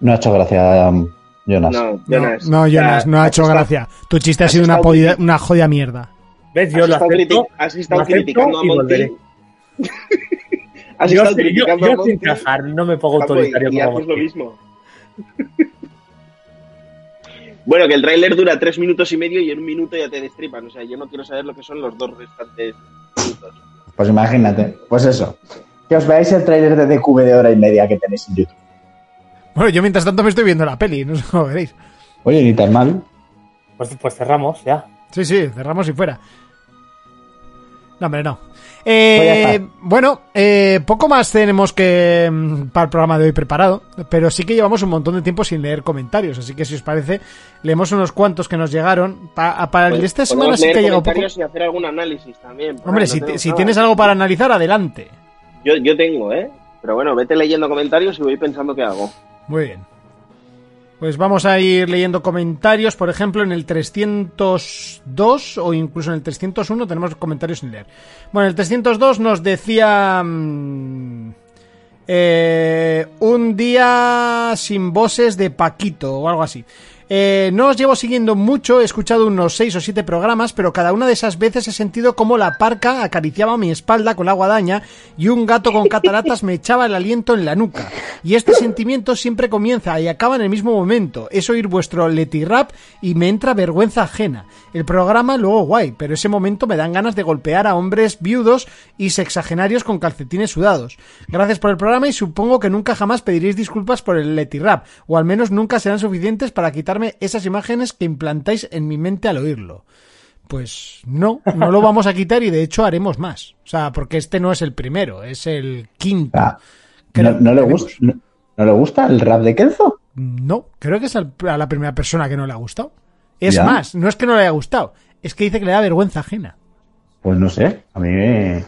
No ha hecho gracia, um, Jonas. No, Jonas. no, Jonas, ha hecho estado- gracia. Tu chiste ha sido una, podida- una jodida mierda. ¿Ves? Yo Has lo estado, acepto. criti- has estado acepto criticando a Monty. has Yo, estado yo, criticando yo a sin Monty. cajar, no me pongo y- autoritario y como haces lo mismo. bueno, que el tráiler dura tres minutos y medio y en un minuto ya te destripan. O sea, yo no quiero saber lo que son los dos restantes minutos. Pues imagínate, pues eso. Que os veáis el tráiler de DQV de hora y media que tenéis en YouTube. Bueno, yo mientras tanto me estoy viendo la peli, no sé cómo veréis. Oye, ni tan mal. Pues, pues cerramos, ya. Sí, sí, cerramos y fuera. No, hombre, no. Eh, Pues está. bueno, eh, poco más tenemos que mm, para el programa de hoy preparado, pero sí que llevamos un montón de tiempo sin leer comentarios, así que si os parece, leemos unos cuantos que nos llegaron. Pa- para el de esta semana sí que llegado poco. comentarios y hacer algún análisis también. Hombre, No si, si tienes algo para analizar, adelante. Yo, yo tengo, ¿eh? Pero bueno, vete leyendo comentarios y voy pensando qué hago. Muy bien. Pues vamos a ir leyendo comentarios, por ejemplo, en el 302 o incluso en el 301 tenemos comentarios sin leer. Bueno, el 302 nos decía... mm, eh, un día sin voces de Paquito o algo así. Eh, no os llevo siguiendo mucho, he escuchado unos 6 o 7 programas, pero cada una de esas veces he sentido como la parca acariciaba mi espalda con la guadaña y un gato con cataratas me echaba el aliento en la nuca. Y este sentimiento siempre comienza y acaba en el mismo momento. Es oír vuestro Leti Rap y me entra vergüenza ajena. El programa luego guay, pero ese momento me dan ganas de golpear a hombres viudos y sexagenarios con calcetines sudados. Gracias por el programa y supongo que nunca jamás pediréis disculpas por el Leti Rap, o al menos nunca serán suficientes para quitarme esas imágenes que implantáis en mi mente al oírlo. Pues no, no lo vamos a quitar y de hecho haremos más. O sea, porque este no es el primero, es el quinto. Ah, Creo- ¿no, no le gusta, no, no le gusta el rap de Kenzo? No, creo que es al- a la primera persona que no le ha gustado. Es Ya. más, no es que no le haya gustado, es que dice que le da vergüenza ajena. Pues no sé, a mí me...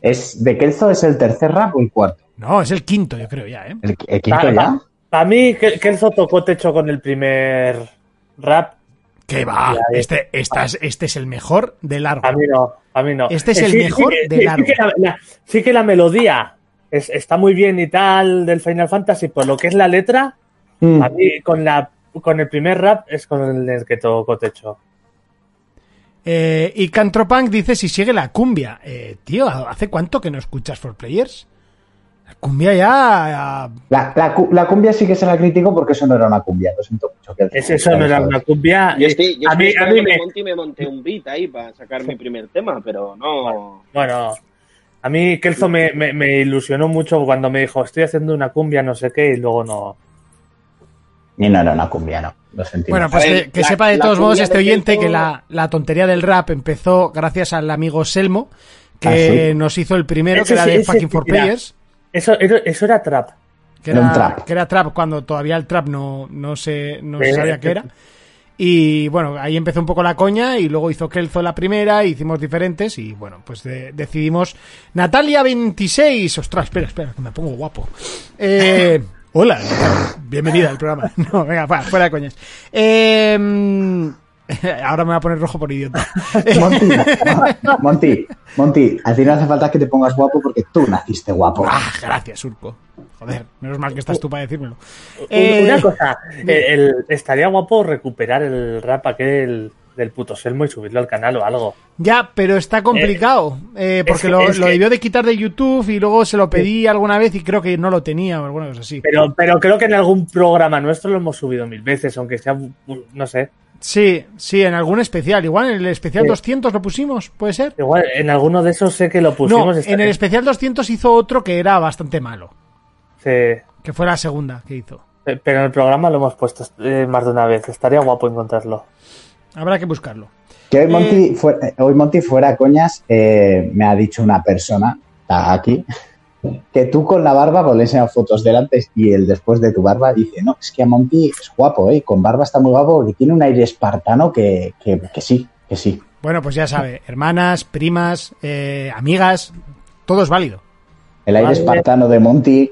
¿Es de Kenzo es el tercer rap o el cuarto? No, es el quinto, yo creo ya, ¿eh? ¿El, el quinto ya? Para mí, Ke- Kelzo tocó techo con el primer rap. Que va, este, estás- este es el mejor de largo. A mí no, a mí no. Este es Eh, el mejor que- de sí, largo. Sí que la, la- sí que la melodía es- está muy bien y tal del Final Fantasy, por lo que es la letra, Mm. a mí con la con el primer rap es con el que toco techo. Eh, y Cantropunk dice si sigue la cumbia. Eh, tío, ¿hace cuánto que no escuchas For Players? La cumbia ya... La, la cu- la cumbia sí que se la critico porque eso no era una cumbia, lo siento mucho. que- Es, eso no era una cumbia. Yo estoy, yo a estoy mí, a mí me, Monty me monte un beat ahí para sacar mi primer tema, pero no. Bueno, a mí Kelzo me, me- me ilusionó mucho cuando me dijo, estoy haciendo una cumbia, no sé qué, y luego no. Y no era una cumbia, no. Lo sentimos. Bueno, pues ver, que, que la- sepa de todos modos este oyente Kelso- que la, la tontería del rap empezó gracias al amigo Selmo, que Ah, sí. nos hizo el primero, Ese que era de ese Fucking sí, For mira. Players. Eso, era- eso era trap. Que Era era, un trap. que era trap cuando todavía el trap no, no se, no se sabía qué era. Y bueno, ahí empezó un poco la coña y luego hizo Kelzo la primera, hicimos diferentes y bueno, pues de- decidimos Natalia 26. Ostras, espera, espera, que me pongo guapo. Eh, hola, bienvenida al programa. No, venga, fuera, fuera de coñas. Eh, ahora me voy a poner rojo por idiota. Monty, Monty, Monty, a ti no hace falta que te pongas guapo porque tú naciste guapo. Ah, gracias, Surco. Joder, menos mal que estás tú para decírmelo. Un- Eh, Una cosa, el- el- estaría guapo recuperar el rap aquel del puto Selmo y subirlo al canal o algo. Ya, pero está complicado. eh, porque que- lo, es lo que- debió de quitar de YouTube y luego se lo pedí alguna vez y creo que no lo tenía o alguna cosa así. Pero, pero creo que en algún programa nuestro lo hemos subido mil veces, aunque sea, no sé. Sí, sí, en algún especial. Igual en el especial Sí. 200 lo pusimos, ¿puede ser? Igual, en alguno de esos sé que lo pusimos. No, en el especial 200 hizo otro que era bastante malo. Sí. Que fue la segunda que hizo. Pe- Pero en el programa lo hemos puesto eh, más de una vez. Estaría guapo encontrarlo. Habrá que buscarlo. Que hoy Monty, fue- eh, hoy Monty fuera coñas, eh, me ha dicho una persona, está aquí, que tú con la barba, pues le fotos del antes y el después de tu barba, dice, no, es que a Monty es guapo, ¿eh? Con barba está muy guapo porque tiene un aire espartano que, que, que sí, que sí. Bueno, pues ya sabe, hermanas, primas, eh, amigas, todo es válido. El aire espartano de Monty,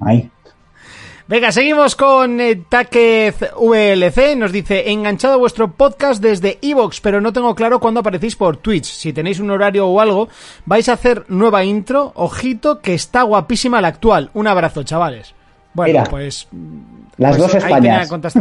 ay, Venga, seguimos con eh, Taquez VLC. Nos dice, enganchado a vuestro podcast desde Evox, pero no tengo claro cuándo aparecéis por Twitch. Si tenéis un horario o algo, vais a hacer nueva intro. Ojito, que está guapísima la actual. Un abrazo, chavales. Bueno, Mira, pues... las pues dos ahí tenía Españas.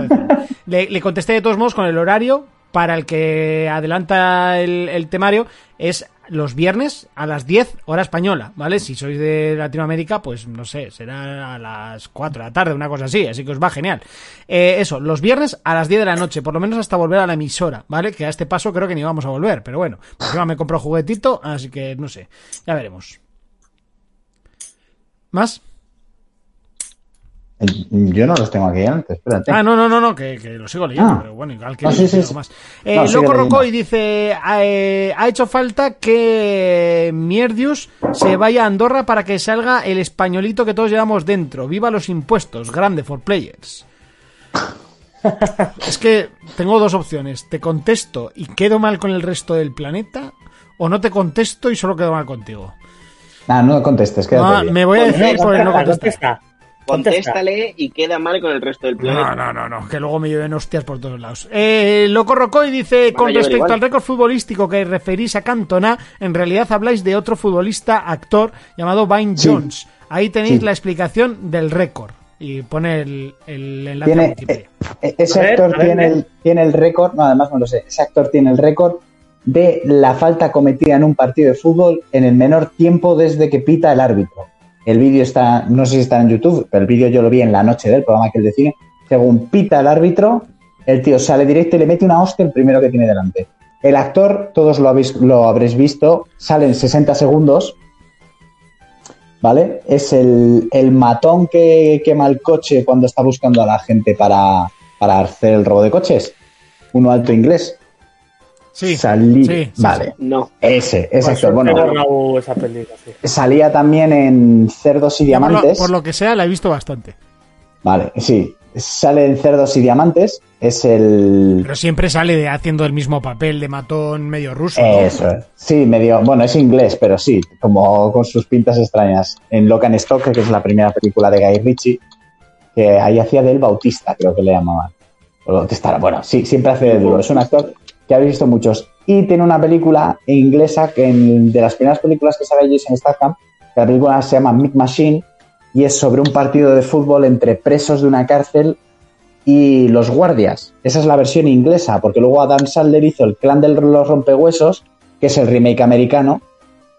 le contesté de todos modos con el horario para el que adelanta el, temario. Es los viernes a las 10 hora española, ¿vale? Si sois de Latinoamérica, pues no sé, será a las 4 de la tarde, una cosa así, así que os va genial. Eh, eso, los viernes a las 10 de la noche, por lo menos hasta volver a la emisora, ¿vale? Que a este paso creo que ni vamos a volver, pero bueno, encima me compro juguetito, así que no sé, ya veremos. ¿Más? Yo no los tengo aquí antes, espérate. Ah, no, no, no, no, que, que lo sigo leyendo, Ah. pero bueno, igual que Ah, sí, sí, más. Eh, No, Loco. Rocoy dice, eh, ha hecho falta que Mierdius se vaya a Andorra para que salga el españolito que todos llevamos dentro. Viva los impuestos, grande for players. es que tengo dos opciones, te contesto y quedo mal con el resto del planeta, o no te contesto y solo quedo mal contigo. Ah, no contestes, quédate Ah, bien. me voy a decir por el no Contesta, contestar. Contéstale y queda mal con el resto del planeta. No, no, no, no, que luego me lleven hostias por todos lados. Eh, Loco Rocoy dice, con respecto igual. al récord futbolístico que referís a Cantona, en realidad habláis de otro futbolista actor llamado Vine Sí. Jones. Ahí tenéis Sí. la explicación del récord. Y pone el, el enlace a Tiene, Wikipedia. eh, ese A ver, actor a ver, tiene, el, tiene el récord, no, además no lo sé, ese actor tiene el récord de la falta cometida en un partido de fútbol en el menor tiempo desde que pita el árbitro. El vídeo está, no sé si está en YouTube, pero el vídeo yo lo vi en la noche del programa que él de cine. Según pita el árbitro, el tío sale directo y le mete una hostia el primero que tiene delante. El actor, todos lo, habéis, lo habréis visto, sale en 60 segundos, ¿vale? Es el, el matón que quema el coche cuando está buscando a la gente para, para hacer el robo de coches. Uno alto inglés. Sí, Salí- sí, sí, vale. No. Ese, actor. suerte Bueno, he borrado esa película, sí. salía también en Cerdos y Yo por, lo, Diamantes. por lo que sea, la he visto bastante. Vale, sí. Sale en Cerdos y Diamantes. Es el. Pero siempre sale de- haciendo el mismo papel de matón medio ruso. ¿no? Eso es. Sí, medio. Bueno, es inglés, pero sí, como con sus pintas extrañas. En Locan Stock, que es la primera película de Guy Ritchie, que ahí hacía del Bautista, creo que le llamaban. Bueno, sí, siempre hace de duro. Es un actor que habéis visto muchos. Y tiene una película inglesa que en- de las primeras películas que sale Jason Statham, que la película se llama Mick Machine y es sobre un partido de fútbol entre presos de una cárcel y los guardias. Esa es la versión inglesa, porque luego Adam Sandler hizo el clan de los rompehuesos, que es el remake americano,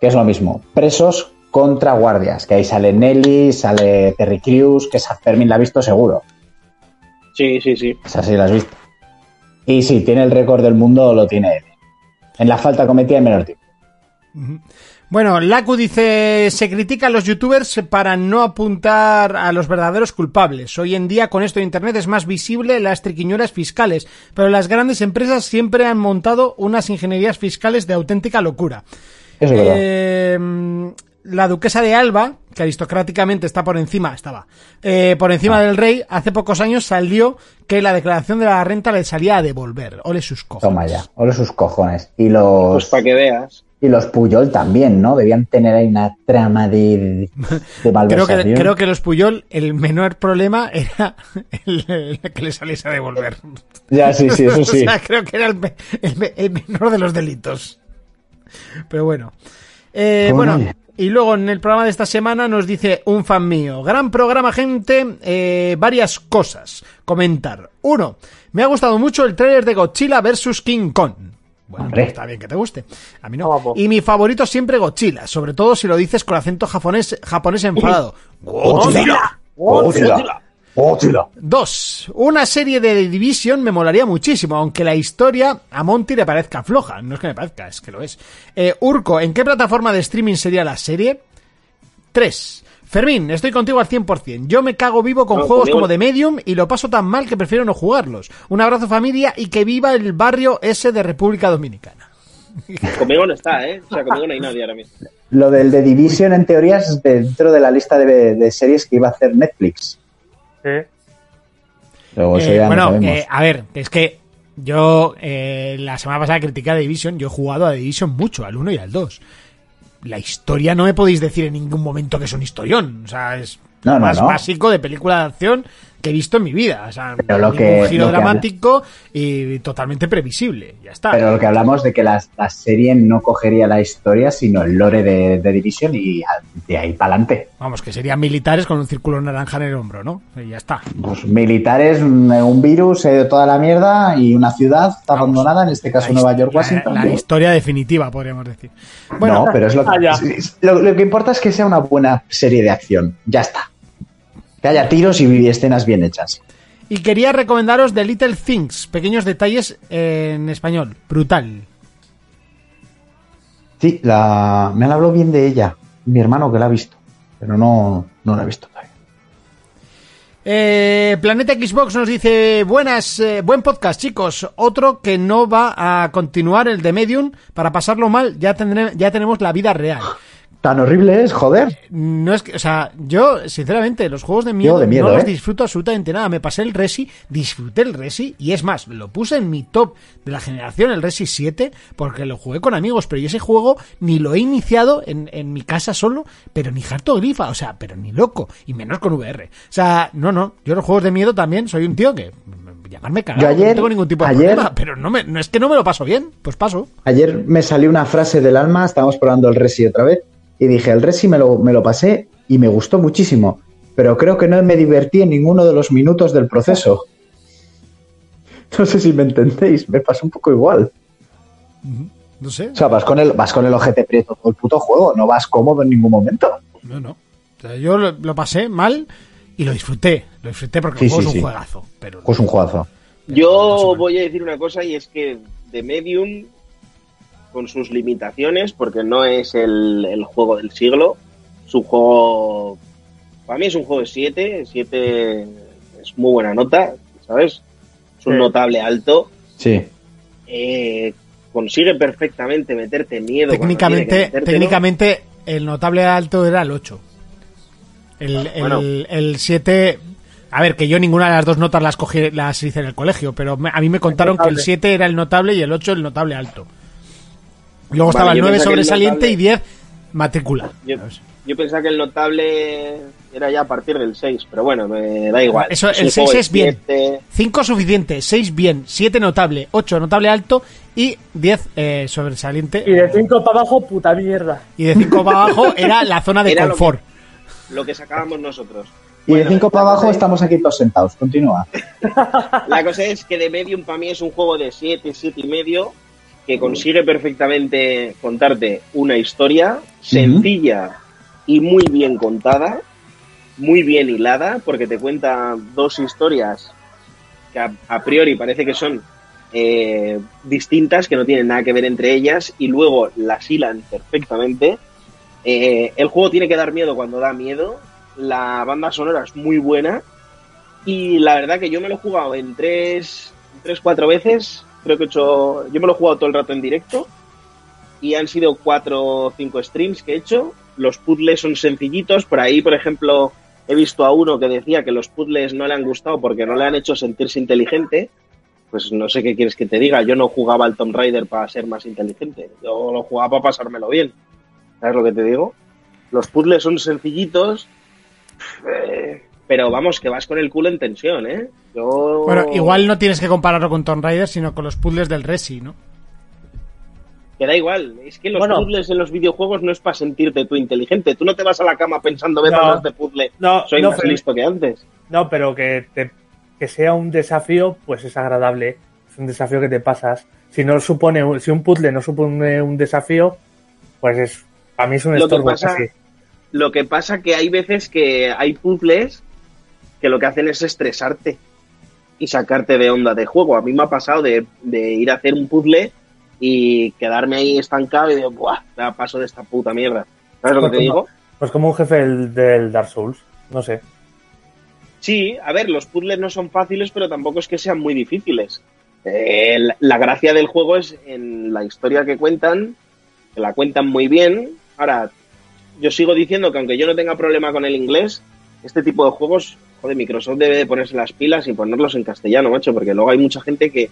que es lo mismo. Presos contra guardias, que ahí sale Nelly, sale Terry Crews, que esa Fermín la ha visto seguro. Sí, sí, sí. Esa sí la has visto. Y sí, tiene el récord del mundo, lo tiene él. En la falta cometida en menor tiempo. Bueno, Laku dice, se critica a los youtubers para no apuntar a los verdaderos culpables. Hoy en día con esto de Internet es más visible las triquiñuelas fiscales, pero las grandes empresas siempre han montado unas ingenierías fiscales de auténtica locura. Es. Eh, la duquesa de Alba, que aristocráticamente está por encima, estaba, eh, por encima Ah. del rey, hace pocos años salió que la declaración de la renta le salía a devolver. Ole sus cojones. Toma ya, ole sus cojones. Y los, Pues para que veas. y los Puyol también, ¿no? Debían tener ahí una trama de, de Creo malversación. que, creo que los Puyol, el menor problema era el, el que le saliese a devolver. Ya, sí, sí, eso sí. o sea, creo que era el, el menor de los delitos. Pero bueno. Eh, Bueno, y luego en el programa de esta semana nos dice un fan mío. Gran programa, gente. eh, varias cosas. Comentar. Uno, me ha gustado mucho el trailer de Godzilla vs. King Kong. Bueno, está bien que te guste. A mí no. Guapo. Y mi favorito siempre Godzilla, sobre todo si lo dices con acento japonés, japonés enfadado. Godzilla. Godzilla. Godzilla. Dos, una serie de The Division me molaría muchísimo, aunque la historia a Monty le parezca floja. No es que me parezca, es que lo es. Eh, Urco, ¿en qué plataforma de streaming sería la serie? Tres, Fermín, estoy contigo al 100%. Yo me cago vivo con No, juegos conmigo- como The Medium y lo paso tan mal que prefiero no jugarlos. Un abrazo familia y que viva el barrio ese de República Dominicana. Conmigo no está, ¿eh? O sea, conmigo no hay nadie ahora mismo. Lo del The Division, en teoría, es dentro de la lista de, de series que iba a hacer Netflix. Pero eso Eh, ya bueno, no eh, a ver, es que yo eh, la semana pasada critiqué a Division, yo he jugado a Division mucho, al 1 y al 2. La historia no me podéis decir en ningún momento que es un historión, o sea, es No, lo no, más no. básico de película de acción que he visto en mi vida, o sea, Pero lo que- giro lo que habla- dramático y totalmente previsible, ya está. Pero lo que hablamos de que la, la serie no cogería la historia, sino el lore de, de Division y a- de ahí para adelante. Vamos, que serían militares con un círculo naranja en el hombro, ¿no? Y ya está. Pues militares, un un virus, ido toda la mierda y una ciudad está abandonada, en este caso La Nueva York, Washington. La, historia definitiva, podríamos decir. Bueno, no, pero es lo que, Ah, lo que importa es que sea una buena serie de acción. Ya está. Que haya tiros y escenas bien hechas. Y quería recomendaros The Little Things, pequeños detalles en español. Brutal. Sí, la, me han hablado bien de ella. Mi hermano que la ha visto. Pero no, no la ha visto todavía. Eh, Planeta Xbox nos dice, buenas, eh, buen podcast chicos. Otro que no va a continuar el de Medium. Para pasarlo mal, ya, tendré- ya tenemos la vida real. Tan horrible es, joder. No es que, o sea, yo, sinceramente, los juegos de miedo, de miedo, no los ¿eh? disfruto absolutamente nada. Me pasé el Resi, disfruté el Resi, y es más, lo puse en mi top de la generación, el Resi 7, porque lo jugué con amigos, pero yo ese juego ni lo he iniciado en, en mi casa solo, pero ni harto grifa, o sea, pero ni loco, y menos con VR. O sea, no, no, yo los juegos de miedo también soy un tío que, mm, llamarme cagado, Yo ayer- no tengo ningún tipo de ayer- problema, pero no, me, no es que no me lo paso bien, pues paso. Ayer me salió una frase del alma, estábamos probando el Resi otra vez, y dije, el Resi me lo, me lo pasé y me gustó muchísimo, pero creo que no me divertí en ninguno de los minutos del proceso. No sé si me entendéis, me pasó un poco igual. No sé, O sea, vas con el, vas con el ojete prieto todo el puto juego, no vas cómodo en ningún momento. No, no. O sea, yo lo, lo pasé mal y lo disfruté. Lo disfruté porque Sí, el juego sí, es un sí. juegazo. Pero Pues un juegazo. Yo voy a decir una cosa y es que The Medium, con sus limitaciones, porque no es el, el juego del siglo, es un juego. Para mí es un juego de 7. 7 es muy buena nota, ¿sabes? Es un Sí. notable alto. Sí. Eh, consigue perfectamente meterte miedo. técnicamente, técnicamente el notable alto era el 8. El, el, Bueno. el 7... A ver, que yo ninguna de las dos notas las cogí, las hice en el colegio, pero me- a mí me contaron que el notable. 7 era el notable y el 8 el notable alto. Luego Vale, estaba el yo 9 pensaba que el sobresaliente notable- y 10 matrícula. Yo, yo pensaba que el notable era ya a partir del 6, pero bueno, me da igual. Eso, Es el un 6 juego es bien. de siete. 5 suficiente, 6 bien, 7 notable, 8 notable alto y 10 eh, sobresaliente. Y de 5 para abajo, puta mierda. Y de 5 para abajo era la zona de Era lo confort. Lo que sacábamos nosotros. Y de Bueno, 5 para abajo es- estamos aquí todos sentados. Continúa. La cosa es que de Medium para mí es un juego de 7, 7 y medio que consigue perfectamente contarte una historia sencilla y muy bien contada, muy bien hilada, porque te cuenta dos historias que a, priori parece que son eh, distintas, que no tienen nada que ver entre ellas, y luego las hilan perfectamente. Eh, el juego tiene que dar miedo cuando da miedo, la banda sonora es muy buena, y la verdad que yo me lo he jugado en tres, tres cuatro veces. Creo que he hecho. Yo me lo he jugado todo el rato en directo. Y han sido cuatro o cinco streams que he hecho. Los puzzles son sencillitos. Por ahí, por ejemplo, he visto a uno que decía que los puzzles no le han gustado porque no le han hecho sentirse inteligente. Pues no sé qué quieres que te diga. Yo no jugaba al Tomb Raider para ser más inteligente. Yo lo jugaba para pasármelo bien. ¿Sabes lo que te digo? Los puzzles son sencillitos. eh, pero vamos, que vas con el culo en tensión, ¿eh? Yo... Bueno, igual no tienes que compararlo con Tomb Raider, sino con los puzzles del Resi, ¿no? Que da igual. Es que los Bueno. puzzles en los videojuegos no es para sentirte tú inteligente. Tú no te vas a la cama pensando, ve No. más de puzzle. No, Soy no, más pero- listo que antes. No, pero que, te- que sea un desafío, pues es agradable. Es un desafío que te pasas. Si no supone, un- si un puzzle no supone un desafío, pues es, para mí es un Lo que estorbo pasa- casi. Lo que pasa que hay veces que hay puzzles que lo que hacen es estresarte y sacarte de onda de juego. A mí me ha pasado de, de ir a hacer un puzzle y quedarme ahí estancado y de, ¡buah! Ya paso de esta puta mierda. ¿Sabes lo que te Pues digo? Pues como un jefe del, del Dark Souls. No sé. Sí, a ver, los puzzles no son fáciles, pero tampoco es que sean muy difíciles. Eh, la, la gracia del juego es en la historia que cuentan, que la cuentan muy bien. Ahora, yo sigo diciendo que aunque yo no tenga problema con el inglés, este tipo de juegos, joder, Microsoft debe de ponerse las pilas y ponerlos en castellano, macho, porque luego hay mucha gente que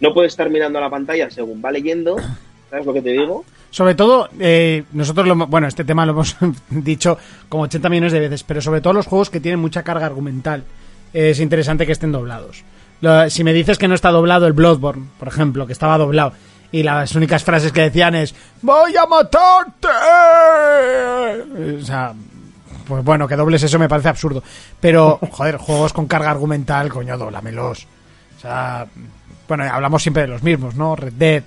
no puede estar mirando a la pantalla según va leyendo. ¿Sabes lo que te digo? Sobre todo, eh, nosotros, lo, bueno, este tema lo hemos dicho como 80 millones de veces, pero sobre todo los juegos que tienen mucha carga argumental. Es interesante que estén doblados. Si me dices que no está doblado el Bloodborne, por ejemplo, que estaba doblado, y las únicas frases que decían es ¡Voy a matarte! O sea, pues bueno, que dobles eso me parece absurdo. Pero, joder, juegos con carga argumental, coño, doblamelos. O sea, bueno, hablamos siempre de los mismos, ¿no? Red Dead,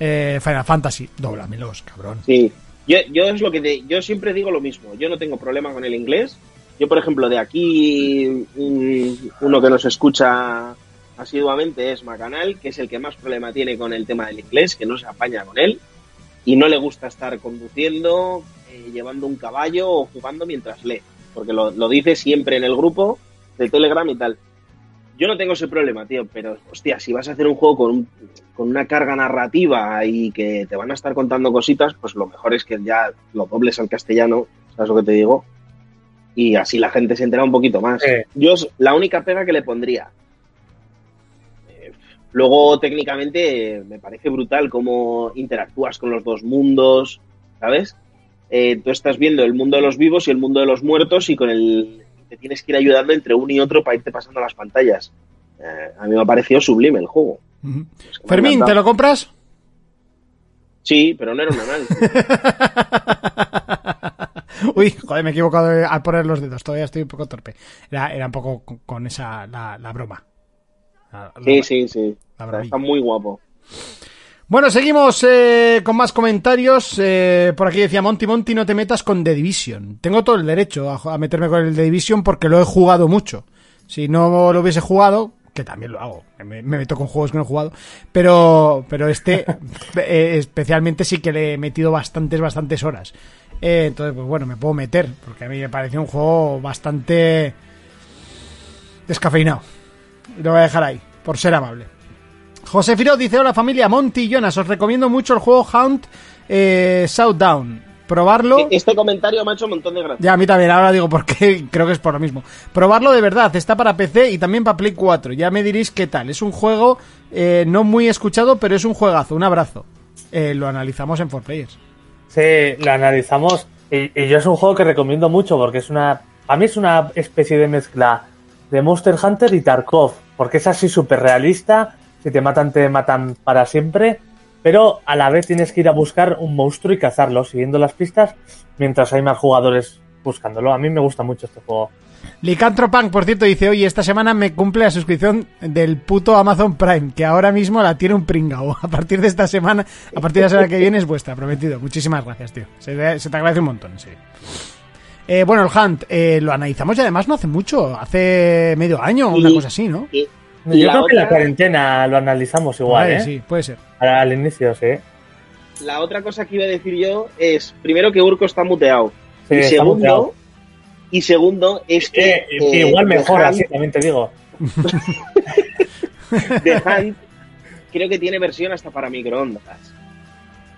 eh, Final Fantasy, doblamelos, cabrón. Sí. Yo, yo es lo que yo siempre digo lo mismo. Yo no tengo problema con el inglés. Yo, por ejemplo, de aquí un- uno que nos escucha asiduamente es Macanal, que es el que más problema tiene con el tema del inglés, que no se apaña con él y no le gusta estar conduciendo, eh, llevando un caballo o jugando mientras lee, porque lo, lo dice siempre en el grupo de Telegram y tal. Yo no tengo ese problema, tío, pero hostia, si vas a hacer un juego con, un- con una carga narrativa y que te van a estar contando cositas, pues lo mejor es que ya lo dobles al castellano, ¿sabes lo que te digo? Y así la gente se entera un poquito más. Sí. Yo, es la única pega que le pondría. eh, Luego, técnicamente, eh, me parece brutal cómo interactúas con los dos mundos, ¿sabes? Eh, tú estás viendo el mundo de los vivos y el mundo de los muertos y con el te tienes que ir ayudando entre uno y otro para irte pasando las pantallas. Eh, a mí me ha parecido sublime el juego. Es que Fermín. ¿te lo compras? Sí, pero no era un análisis. Uy, joder, me he equivocado al poner los dedos. Todavía estoy un poco torpe. Era, era un poco con, esa, la, la broma. La- la- Sí, sí, sí. Maravilla. está muy guapo. Bueno, seguimos eh, con más comentarios. Eh, por aquí decía Monty, Monty, no te metas con The Division. Tengo todo el derecho a, a meterme con el The Division porque lo he jugado mucho. Si no lo hubiese jugado, que también lo hago, me, me meto con juegos que no he jugado, pero, pero este eh, especialmente sí que le he metido bastantes, bastantes horas. Eh, entonces, pues bueno, me puedo meter, porque a mí me pareció un juego bastante descafeinado. Y lo voy a dejar ahí, por ser amable. José Firo dice, hola familia, Monty y Jonas, os recomiendo mucho el juego Hunt eh, Southdown. Probarlo... E- Este comentario me ha hecho un montón de gracia. Ya, a mí también, ahora digo porque creo que es por lo mismo. Probarlo de verdad, está para PC y también para Play 4. Ya me diréis qué tal. Es un juego eh, no muy escuchado, pero es un juegazo. Un abrazo. Eh, lo analizamos en 4Players. Sí, lo analizamos. Y, y yo es un juego que recomiendo mucho porque es una. A mí es una especie de mezcla de Monster Hunter y Tarkov. Porque es así súper realista. Si te matan, te matan para siempre. Pero a la vez tienes que ir a buscar un monstruo y cazarlo, siguiendo las pistas, mientras hay más jugadores buscándolo. A mí me gusta mucho este juego. Licantropunk, por cierto, dice, oye, esta semana me cumple la suscripción del puto Amazon Prime, que ahora mismo la tiene un pringao. A partir de esta semana, a partir de la semana que viene es vuestra, prometido. Muchísimas gracias, tío. Se, te- se te agradece un montón, en serio. Eh, bueno, el Hunt, eh, lo analizamos y además no hace mucho, hace medio año, una cosa así, ¿no? Y, Yo creo que la cuarentena lo analizamos igual, Vale, ¿eh? Sí, puede ser. Al, al inicio, sí. la otra cosa que iba a decir yo es, primero, que Urco está muteado. Sí, y, está segundo, muteado. y segundo, es que... Eh, eh, igual The mejor Hunt- así, también te digo. The Hunt creo que tiene versión hasta para microondas.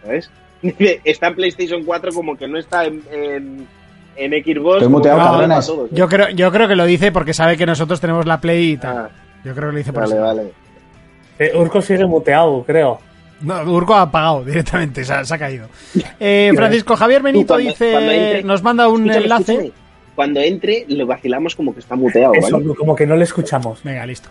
¿Sabes? Está en PlayStation 4 como que no está en, en, en Xbox. Estoy como muteado, que no cabrones. para todos, ¿eh? Yo creo, yo creo que lo dice porque sabe que nosotros tenemos la Play y tal. Ah, Yo creo que lo dice por vale, eso. vale. Eh, Urco sigue muteado, creo. No, Urco ha apagado directamente, se ha, se ha caído. Eh, Francisco Javier Benito cuando- dice, cuando entre- nos manda un Escúchame, enlace. escúchame. Cuando entre, lo vacilamos como que está muteado, Eso, ¿vale? como que no le escuchamos. Venga, listo.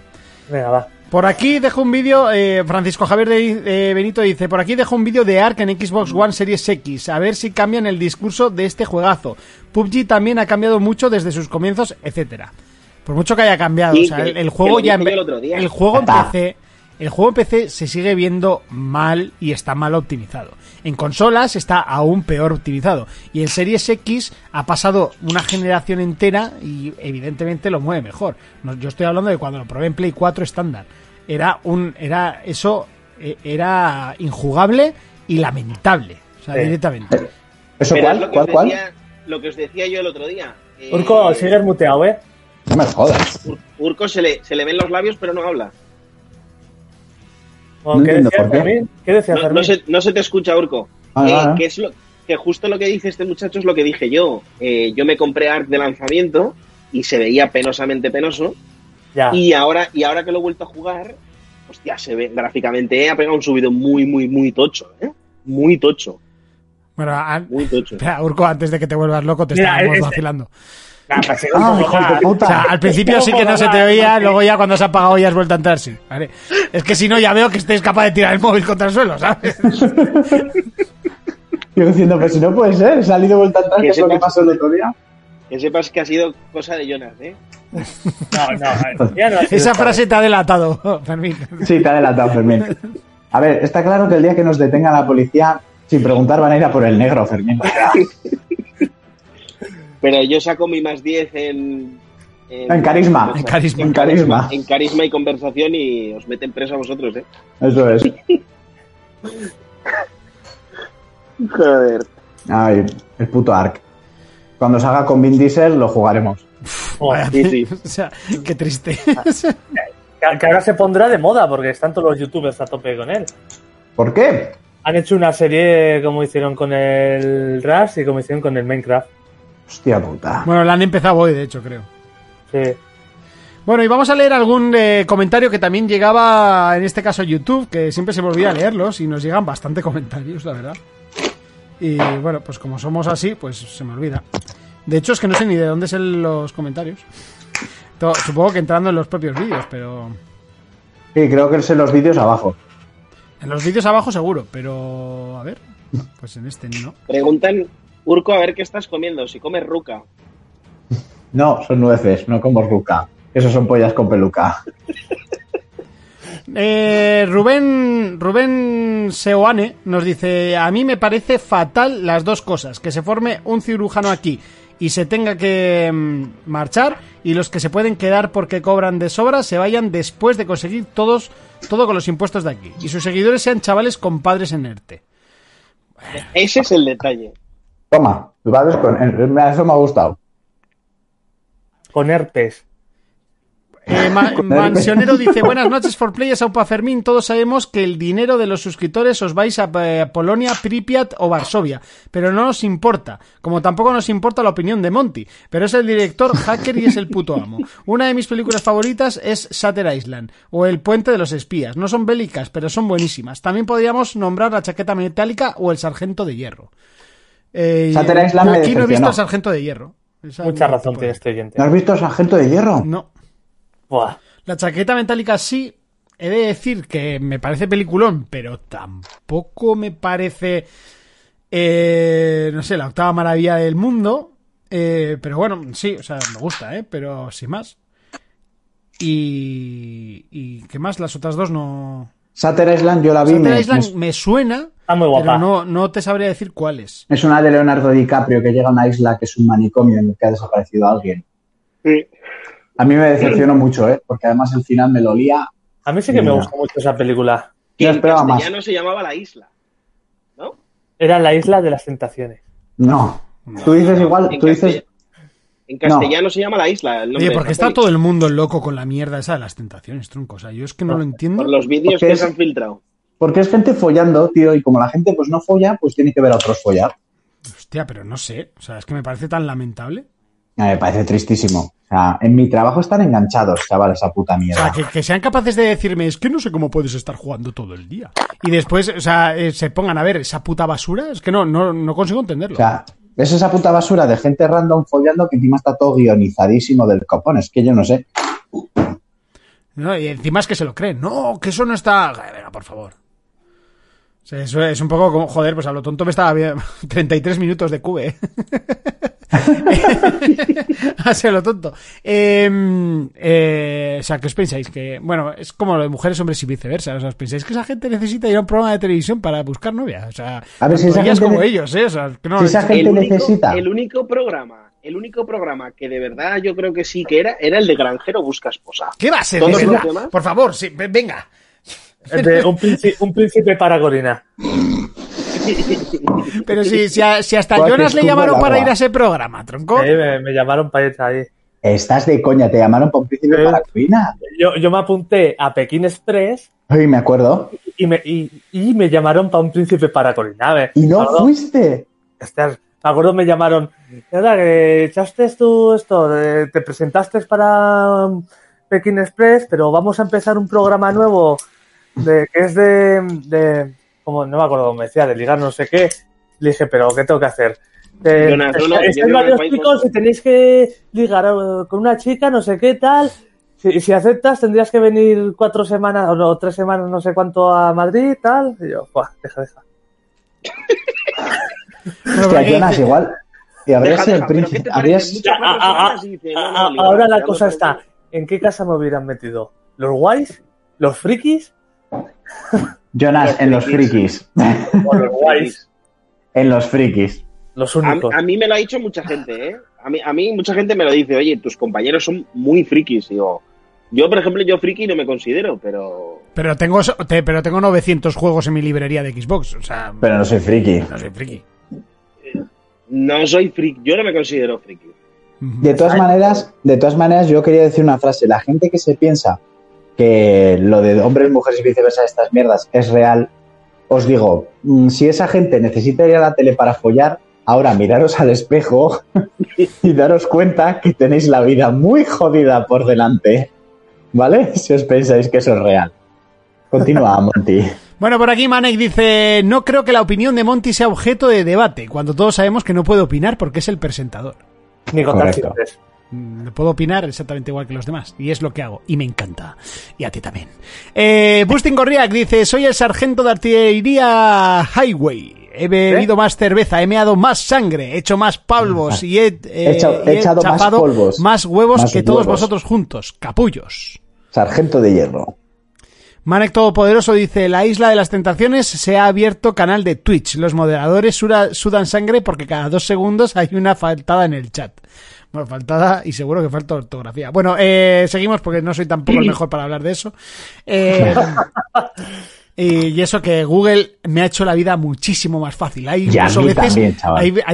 Venga, va. Por aquí dejo un vídeo, eh, Francisco Javier de, eh, Benito dice, por aquí dejo un vídeo de Ark en Xbox One Series X, a ver si cambian el discurso de este juegazo. PUBG también ha cambiado mucho desde sus comienzos, etcétera. Por mucho que haya cambiado, Sí, o sea, que- el, juego ya el otro día. el juego en. PC, el juego en PC se sigue viendo mal y está mal optimizado. En consolas está aún peor optimizado y en Series X ha pasado una generación entera y evidentemente lo mueve mejor. No, yo estoy hablando de cuando lo probé en Play 4 estándar. Era un era eso eh, era injugable y lamentable, o sea, Sí. directamente. ¿Eso cuál? lo que, ¿Cuál? ¿Cuál? lo que os decía yo el otro día. Eh, Urco, sigues muteado, ¿eh? No me jodas. Ur- Urco se le, se le ven los labios, pero no habla. Bueno, No ¿Qué decía por qué. Fermín? ¿Qué decía No, se, no se te escucha, Urco. Ah, Eh, ah, que es lo que justo lo que dice este muchacho es lo que dije yo. Eh, yo me compré Ark de lanzamiento y se veía penosamente penoso. Ya. Y ahora, y ahora que lo he vuelto a jugar, hostia, se ve gráficamente, ha pegado un subido muy, muy, muy tocho, ¿eh? Muy tocho, Bueno, a- muy tocho. espera, Urco, antes de que te vuelvas loco, te Mira, estábamos es- vacilando. Pues Ah, hijos de puta. O sea, al principio sí que no se te oía, luego ya cuando se ha apagado ya has vuelto a entrar, sí. ¿vale? Es que si no, ya veo que estés capaz de tirar el móvil contra el suelo, ¿sabes? Yo diciendo, pero si no puede ser, he salido vuelta atrás, Que que es lo que pasó el otro día. Que sepas que ha sido cosa de Jonas, ¿eh? No, no, ya no ha sido Esa frase te ha delatado, Fermín. Sí, te ha adelantado, Fermín. A ver, está claro que el día que nos detenga la policía, sin preguntar, van a ir a por el negro, Fermín. O sea, Pero yo saco mi más 10 en... En carisma. En carisma. En carisma. En carisma y conversación y os meten preso a vosotros, ¿eh? Eso es. Joder. Ay, el puto Ark. Cuando salga con Vin Diesel, lo jugaremos. Joder, Sí, sí. O sea, qué triste. que, que ahora se pondrá de moda porque están todos los youtubers a tope con él. ¿Por qué? Han hecho una serie como hicieron con el Rust y como hicieron con el Minecraft. Hostia puta. Bueno, la han empezado hoy, de hecho, creo. Sí. Bueno, y vamos a leer algún eh, comentario que también llegaba, en este caso YouTube, que siempre se me olvida leerlos y nos llegan bastante comentarios, la verdad. Y bueno, pues como somos así, pues se me olvida. De hecho, es que no sé ni de dónde son los comentarios. Supongo que entrando en los propios vídeos, pero... Sí, creo que es en los vídeos abajo. En los vídeos abajo seguro, pero... A ver, pues en este no. Preguntan, Urco, a ver qué estás comiendo, si comes ruca. No, son nueces, no como ruca. Esos son pollas con peluca. Eh, Rubén, Rubén Seoane nos dice, a mí me parece fatal las dos cosas, que se forme un cirujano aquí y se tenga que mm, marchar y los que se pueden quedar porque cobran de sobra se vayan después de conseguir todos todo con los impuestos de aquí y sus seguidores sean chavales con padres en ERTE. Ese es el detalle. Toma, padres con... Eso me ha gustado. Con herpes. Eh, Ma- Mansionero dice, buenas noches for players, Aupa Fermín, todos sabemos que el dinero de los suscriptores os vais a eh, Polonia, Pripyat o Varsovia, pero no nos importa, como tampoco nos importa la opinión de Monty, pero es el director hacker y es el puto amo. Una de mis películas favoritas es Shutter Island o El puente de los espías, no son bélicas, pero son buenísimas. También podríamos nombrar La chaqueta metálica o El sargento de hierro. Eh, Island me aquí no he visto al Sargento de Hierro. Esa Mucha razón tiene este oyente. ¿No has visto Sargento de Hierro? No. Buah. La chaqueta metálica sí. He de decir que me parece peliculón, pero tampoco me parece. eh, no sé, la octava maravilla del mundo. Eh, pero bueno, sí, o sea, me gusta, ¿eh? Pero sin más. Y. ¿Y qué más? Las otras dos no. Shutter Island yo la vi. Shutter me- Island me- me suena, Está muy pero guapa. no, no te sabría decir cuáles. es una de Leonardo DiCaprio que llega a una isla que es un manicomio en el que ha desaparecido alguien. Sí. A mí me decepcionó mucho, ¿eh? Porque además el final me lo olía. A mí sí que me gusta mucho esa película. Que Yo en esperaba más. castellano se llamaba La Isla. ¿No? Era la isla de las tentaciones. No. Tú dices igual, En tú dices. En castellano se llama La Isla. el nombre Oye, porque está todo el mundo loco con la mierda esa de las tentaciones, tronco. O sea, yo es que no lo entiendo. Por los vídeos Porque que es- se han filtrado. Porque es gente follando, tío, y como la gente pues no folla, pues tiene que ver a otros follar. Hostia, pero no sé. O sea, es que me parece tan lamentable. Me parece tristísimo. O sea, en mi trabajo están enganchados, chaval, esa puta O mierda. sea, que, que sean capaces de decirme, es que no sé cómo puedes estar jugando todo el día. Y después, o sea, eh, se pongan a ver esa puta basura, es que no, no, no consigo entenderlo. O sea, es esa puta basura de gente random follando que encima está todo guionizadísimo del copón. Es que yo no sé. ¿no? Y encima es que se lo creen. No, que eso no está. Venga, por favor. O sea, eso es un poco como, joder, pues a lo tonto me estaba viendo 33 minutos de cube. ¿eh? Así a lo tonto. Eh, eh, o sea, ¿qué os pensáis? Que, bueno, es como lo de mujeres, hombres y viceversa. O sea, ¿os pensáis que esa gente necesita ir a un programa de televisión para buscar novia? O sea, A ver, si tanto esa ellas gente como ellos, ¿eh? O sea, que no, si esa gente El único, necesita. el único programa, el único programa que de verdad yo creo que sí que era, era el de Granjero Busca Esposa. ¿Qué va a ser? Todos los demás. Por favor, sí, ve- venga. De un, príncipe, un príncipe para Corina. Pero si, si, a- si hasta Pues Jonas le llamaron el para agua. ir a ese programa, tronco. Ahí me, me llamaron para ir ahí. Estás de coña, te llamaron por un príncipe Sí. para Cuina. Yo, yo me apunté a Pekín Express Ay, me acuerdo. y me, y, y me llamaron para un príncipe para Corina. Me Y no fuiste. Ostras, me acuerdo me llamaron. ¿Verdad que echaste tú esto? te presentaste para um, Pekín Express, pero vamos a empezar un programa nuevo de que es de, de como no me acuerdo cómo me decía, de ligar no sé qué. Le dije, pero ¿qué tengo que hacer? Eh, no, no, estáis varios chicos y tenéis que ligar eh, con una chica, no sé qué tal. Si, si aceptas, tendrías que venir cuatro semanas o no, tres semanas, no sé cuánto a Madrid, tal. Y yo, Buah, deja, deja. Hostia, Jonas, igual. Y habrías Deja, sido el deja, pero ¿qué príncipe. te parece? Habrías. Muchas cuatro A- a- semanas y dice, no, no, A- ligar, Ahora la cosa está, ¿en qué casa me hubieran metido? ¿Los guays? ¿Los frikis? Jonas, en los frikis. ¿O los guays? en los frikis. Los A, únicos. a mí me lo ha dicho mucha gente, ¿eh? A mí, a mí mucha gente me lo dice, oye, tus compañeros son muy frikis. Digo, yo, por ejemplo, yo friki no me considero, pero... pero tengo, te- pero tengo 900 juegos en mi librería de Xbox. O sea, Pero no soy friki. no soy friki. No soy friki, yo no me considero friki. De todas maneras, de todas maneras, yo quería decir una frase. La gente que se piensa que lo de hombres, mujeres y viceversa, estas mierdas, es real, os digo, mm, si esa gente necesita ir a la tele para follar, ahora miraros al espejo y daros cuenta que tenéis la vida muy jodida por delante. ¿Vale? Si os pensáis que eso es real. Continúa, Monty. Bueno, por aquí Manek dice, no creo que la opinión de Monty sea objeto de debate, cuando todos sabemos que no puede opinar porque es el presentador. Ni contar Correcto. chistes. Mm, Puedo opinar exactamente igual que los demás. Y es lo que hago. Y me encanta. Y a ti también. Eh, Bustin Gorriak dice: Soy el sargento de artillería Highway. He bebido más cerveza, he meado más sangre, he hecho más polvos y he, eh, He hecho- y he echado más chapado polvos. más huevos Más que todos vosotros juntos. Capullos. Sargento de hierro. Manek Todopoderoso dice, la isla de las tentaciones se ha abierto canal de Twitch. Los moderadores sudan sangre porque cada dos segundos hay una faltada en el chat. Bueno, faltada y seguro que falta ortografía. Bueno, eh, seguimos porque no soy tampoco el mejor para hablar de eso. Eh, y, eso que Google me ha hecho la vida muchísimo más fácil. Hay, veces, también,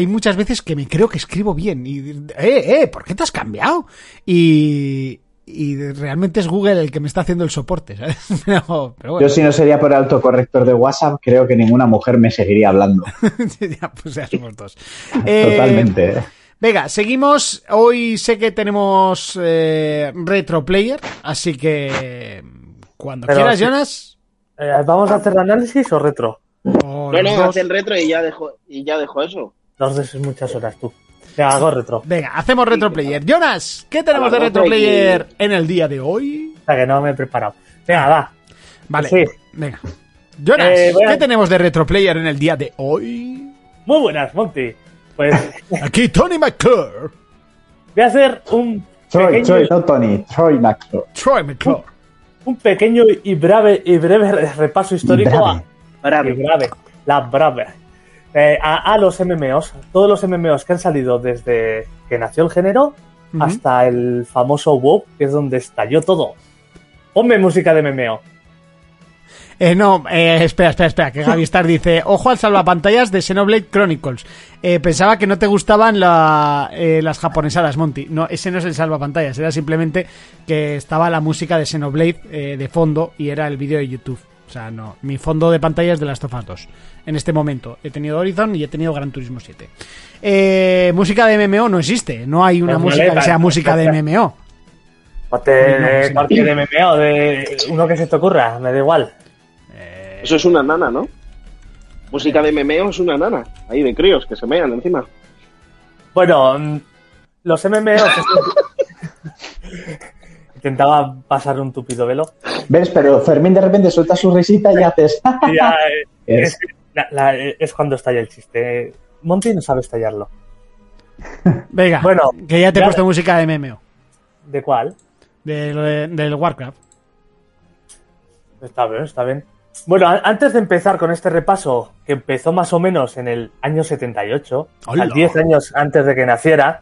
muchas veces que me creo que escribo bien. Y, eh, eh, ¿por qué te has cambiado? Y, y realmente es Google el que me está haciendo el soporte, ¿sabes? Pero, pero bueno, Yo si no sería por el autocorrector de WhatsApp, creo que ninguna mujer me seguiría hablando. ya, pues ya somos dos. Eh, Totalmente. ¿eh? Venga, seguimos. Hoy sé que tenemos eh, Retro Player, así que cuando Pero quieras, sí. Jonas. Eh, ¿Vamos a hacer análisis o retro? o No, hace el retro y ya dejó, y ya dejó eso. Dos veces muchas horas tú. Venga, hago retro. Venga, hacemos retroplayer. Jonas, ¿qué tenemos de Hago retroplayer en el día de hoy? O sea, que no me he preparado. Venga, va. Vale, Sí. venga. Jonas, Eh, ¿qué tenemos de retroplayer en el día de hoy? Muy buenas, Monty. Pues Aquí Tony McClure. voy a hacer un Troy, pequeño, Troy, no Tony, Troy McClure. Troy McClure. un pequeño y breve, y breve repaso histórico Brave. a, Brave. y breve, la brave, Eh, a, a los MMOs, todos los MMOs que han salido desde que nació el género hasta el famoso WoW, que es donde estalló todo. Ponme música de MMO. Eh, no, eh, espera, espera, espera, que Gavistar dice, ojo al salvapantallas de Xenoblade Chronicles. Eh, pensaba que no te gustaban la- eh, las japonesadas, Monty. No, ese no es el salvapantallas, era simplemente que estaba la música de Xenoblade eh, de fondo y era el vídeo de YouTube. O sea, no, mi fondo de pantalla es de las of Us 2. En este momento he tenido Horizon y he tenido Gran Turismo 7. Eh, música de MMO no existe, no hay una Pues música vale, que sea vale, música de. MMO. Ponte No, de sí. MMO, de uno que se te ocurra, me da igual. Eso es una nana, ¿no? Música de memeo es una nana. Ahí de críos que se mean encima. Bueno, mm, los MMOs... Intentaba pasar un tupido velo. ¿Ves? Pero Fermín de repente suelta su risita y haces. Ya, Es- es, la- la- es cuando estalla el chiste. Monty no sabe estallarlo. Venga, Bueno, que ya te he puesto música de MMO. ¿De cuál? Del, del Warcraft. Está bien, está bien. Bueno, antes de empezar con este repaso, que empezó más o menos en el año 78, ¡Hola! al 10 años antes de que naciera,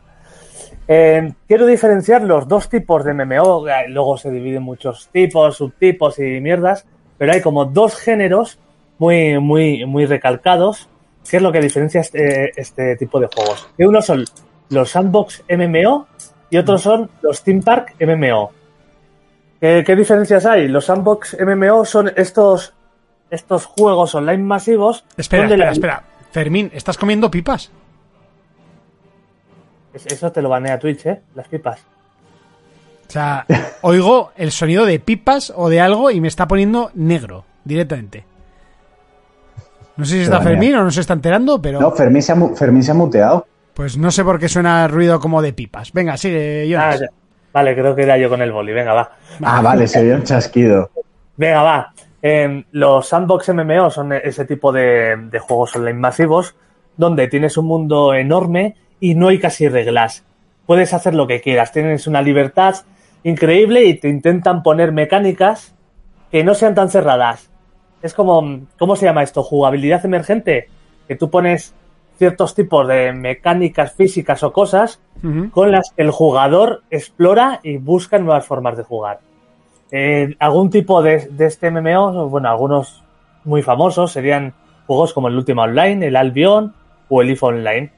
eh, quiero diferenciar los dos tipos de MMO. eh, Luego se dividen muchos tipos, subtipos y mierdas, pero hay como dos géneros muy, muy, muy recalcados, que es lo que diferencia este, este tipo de juegos. Que unos son los sandbox MMO y otros son los theme park MMO. ¿Qué, qué diferencias hay? Los sandbox MMO son estos, estos juegos online masivos. Espera, espera, la- espera. Fermín, ¿estás comiendo pipas? Es- Eso te lo banea Twitch, ¿eh? Las pipas. O sea, oigo el sonido de pipas o de algo y me está poniendo negro directamente. No sé si está. Fermín o no se está enterando, pero No, Fermín se, ha, Fermín se ha muteado. pues no sé por qué suena ruido como de pipas. Venga, sigue, Ah, Jonas. ya. Vale, creo que era yo con el boli. Venga, va. Ah, vale, se vio un chasquido. Venga, va. Eh, los sandbox MMO son ese tipo de, de juegos online masivos donde tienes un mundo enorme y no hay casi reglas. Puedes hacer lo que quieras, tienes una libertad increíble y te intentan poner mecánicas que no sean tan cerradas. Es como, ¿cómo se llama esto? Jugabilidad emergente. Que tú pones ciertos tipos de mecánicas físicas o cosas con las que el jugador explora y busca nuevas formas de jugar. Eh, algún tipo de, de este MMO, bueno, algunos muy famosos serían juegos como el Última Online, el Albion o el IF Online,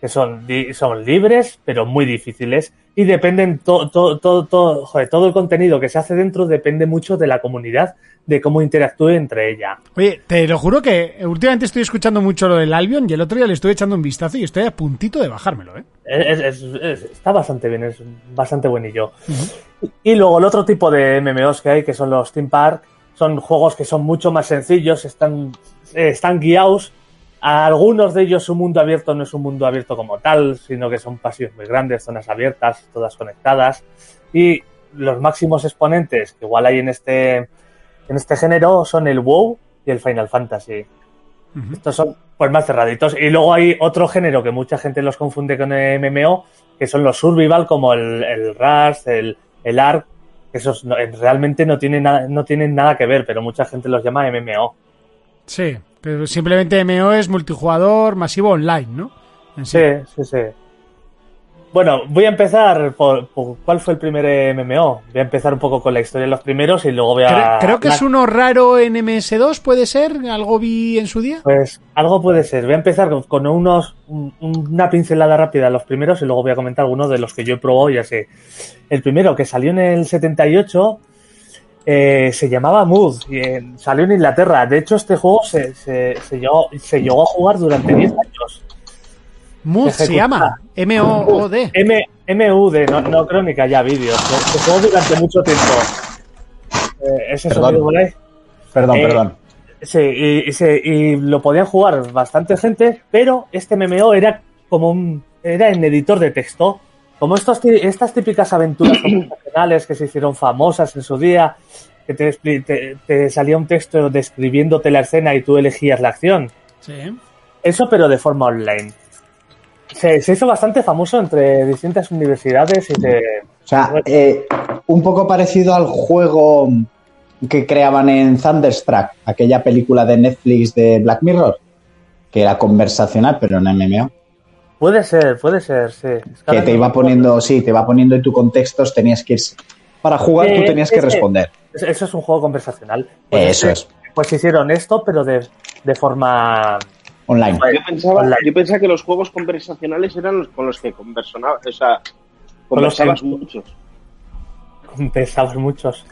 que son, son libres pero muy difíciles y dependen todo, todo, todo, todo, joder, todo el contenido que se hace dentro depende mucho de la comunidad, de cómo interactúe entre ella. Oye, te lo juro que últimamente estoy escuchando mucho lo del Albion y el otro día le estuve echando un vistazo y estoy a puntito de bajármelo, ¿eh? Es- es- es- está bastante bien, es bastante buenillo. Y luego el otro tipo de MMOs que hay, que son los Team Park, son juegos que son mucho más sencillos, están, eh, están guiados. A algunos de ellos su mundo abierto no es un mundo abierto como tal, sino que son pasillos muy grandes, zonas abiertas, todas conectadas. Y los máximos exponentes que igual hay en este, en este género son el WoW y el Final Fantasy. Estos son pues más cerraditos. Y luego hay otro género que mucha gente los confunde con MMO, que son los survival como el, el Rust, el, el que esos no- realmente no tienen, nada, no tienen nada que ver, pero mucha gente los llama MMO. Sí, pero simplemente MMO es multijugador masivo online, ¿no? Sí, sí, sí. Bueno, voy a empezar por, por cuál fue el primer MMO. Voy a empezar un poco con la historia de los primeros y luego voy a... Creo, creo que es uno raro en MS2, ¿puede ser? ¿Algo vi en su día? Pues algo puede ser. Voy a empezar con, unos un- una pincelada rápida de los primeros y luego voy a comentar algunos de los que yo he probado y así. El primero que salió en el 78 eh, se llamaba Mood y eh, salió en Inglaterra. De hecho, este juego se, se, se llegó, se llegó a jugar durante 10 años. Mood se llama. M-O-O-D. M MUD, no, no crónica, ya vídeos. Se, jugó durante mucho tiempo. Eh, ¿Ese Perdón. sonido? Perdón, Eh, perdón. Sí, y, y se- y lo podían jugar bastante gente, pero este MMO era como un. era en editor de texto. Como estos, estas típicas aventuras conversacionales que se hicieron famosas en su día, que te, te- te salía un texto describiéndote la escena y tú elegías la acción. Sí. Eso, pero de forma online. Se, se hizo bastante famoso entre distintas universidades y de. O sea, eh, un poco parecido al juego que creaban en Thunderstruck, aquella película de Netflix de Black Mirror, que era conversacional, pero en MMO. Puede ser, puede ser, sí. Que te iba poniendo, sí, te iba poniendo en tu contextos, tenías que ir. Para jugar tú tenías que responder. Eso es un juego conversacional. Eso este- es. Pues hicieron esto, pero de, de forma. Online. Yo pensaba, Online. yo pensaba que los juegos conversacionales eran los con los que conversaba, o sea, conversabas muchos. Pensabas muchos.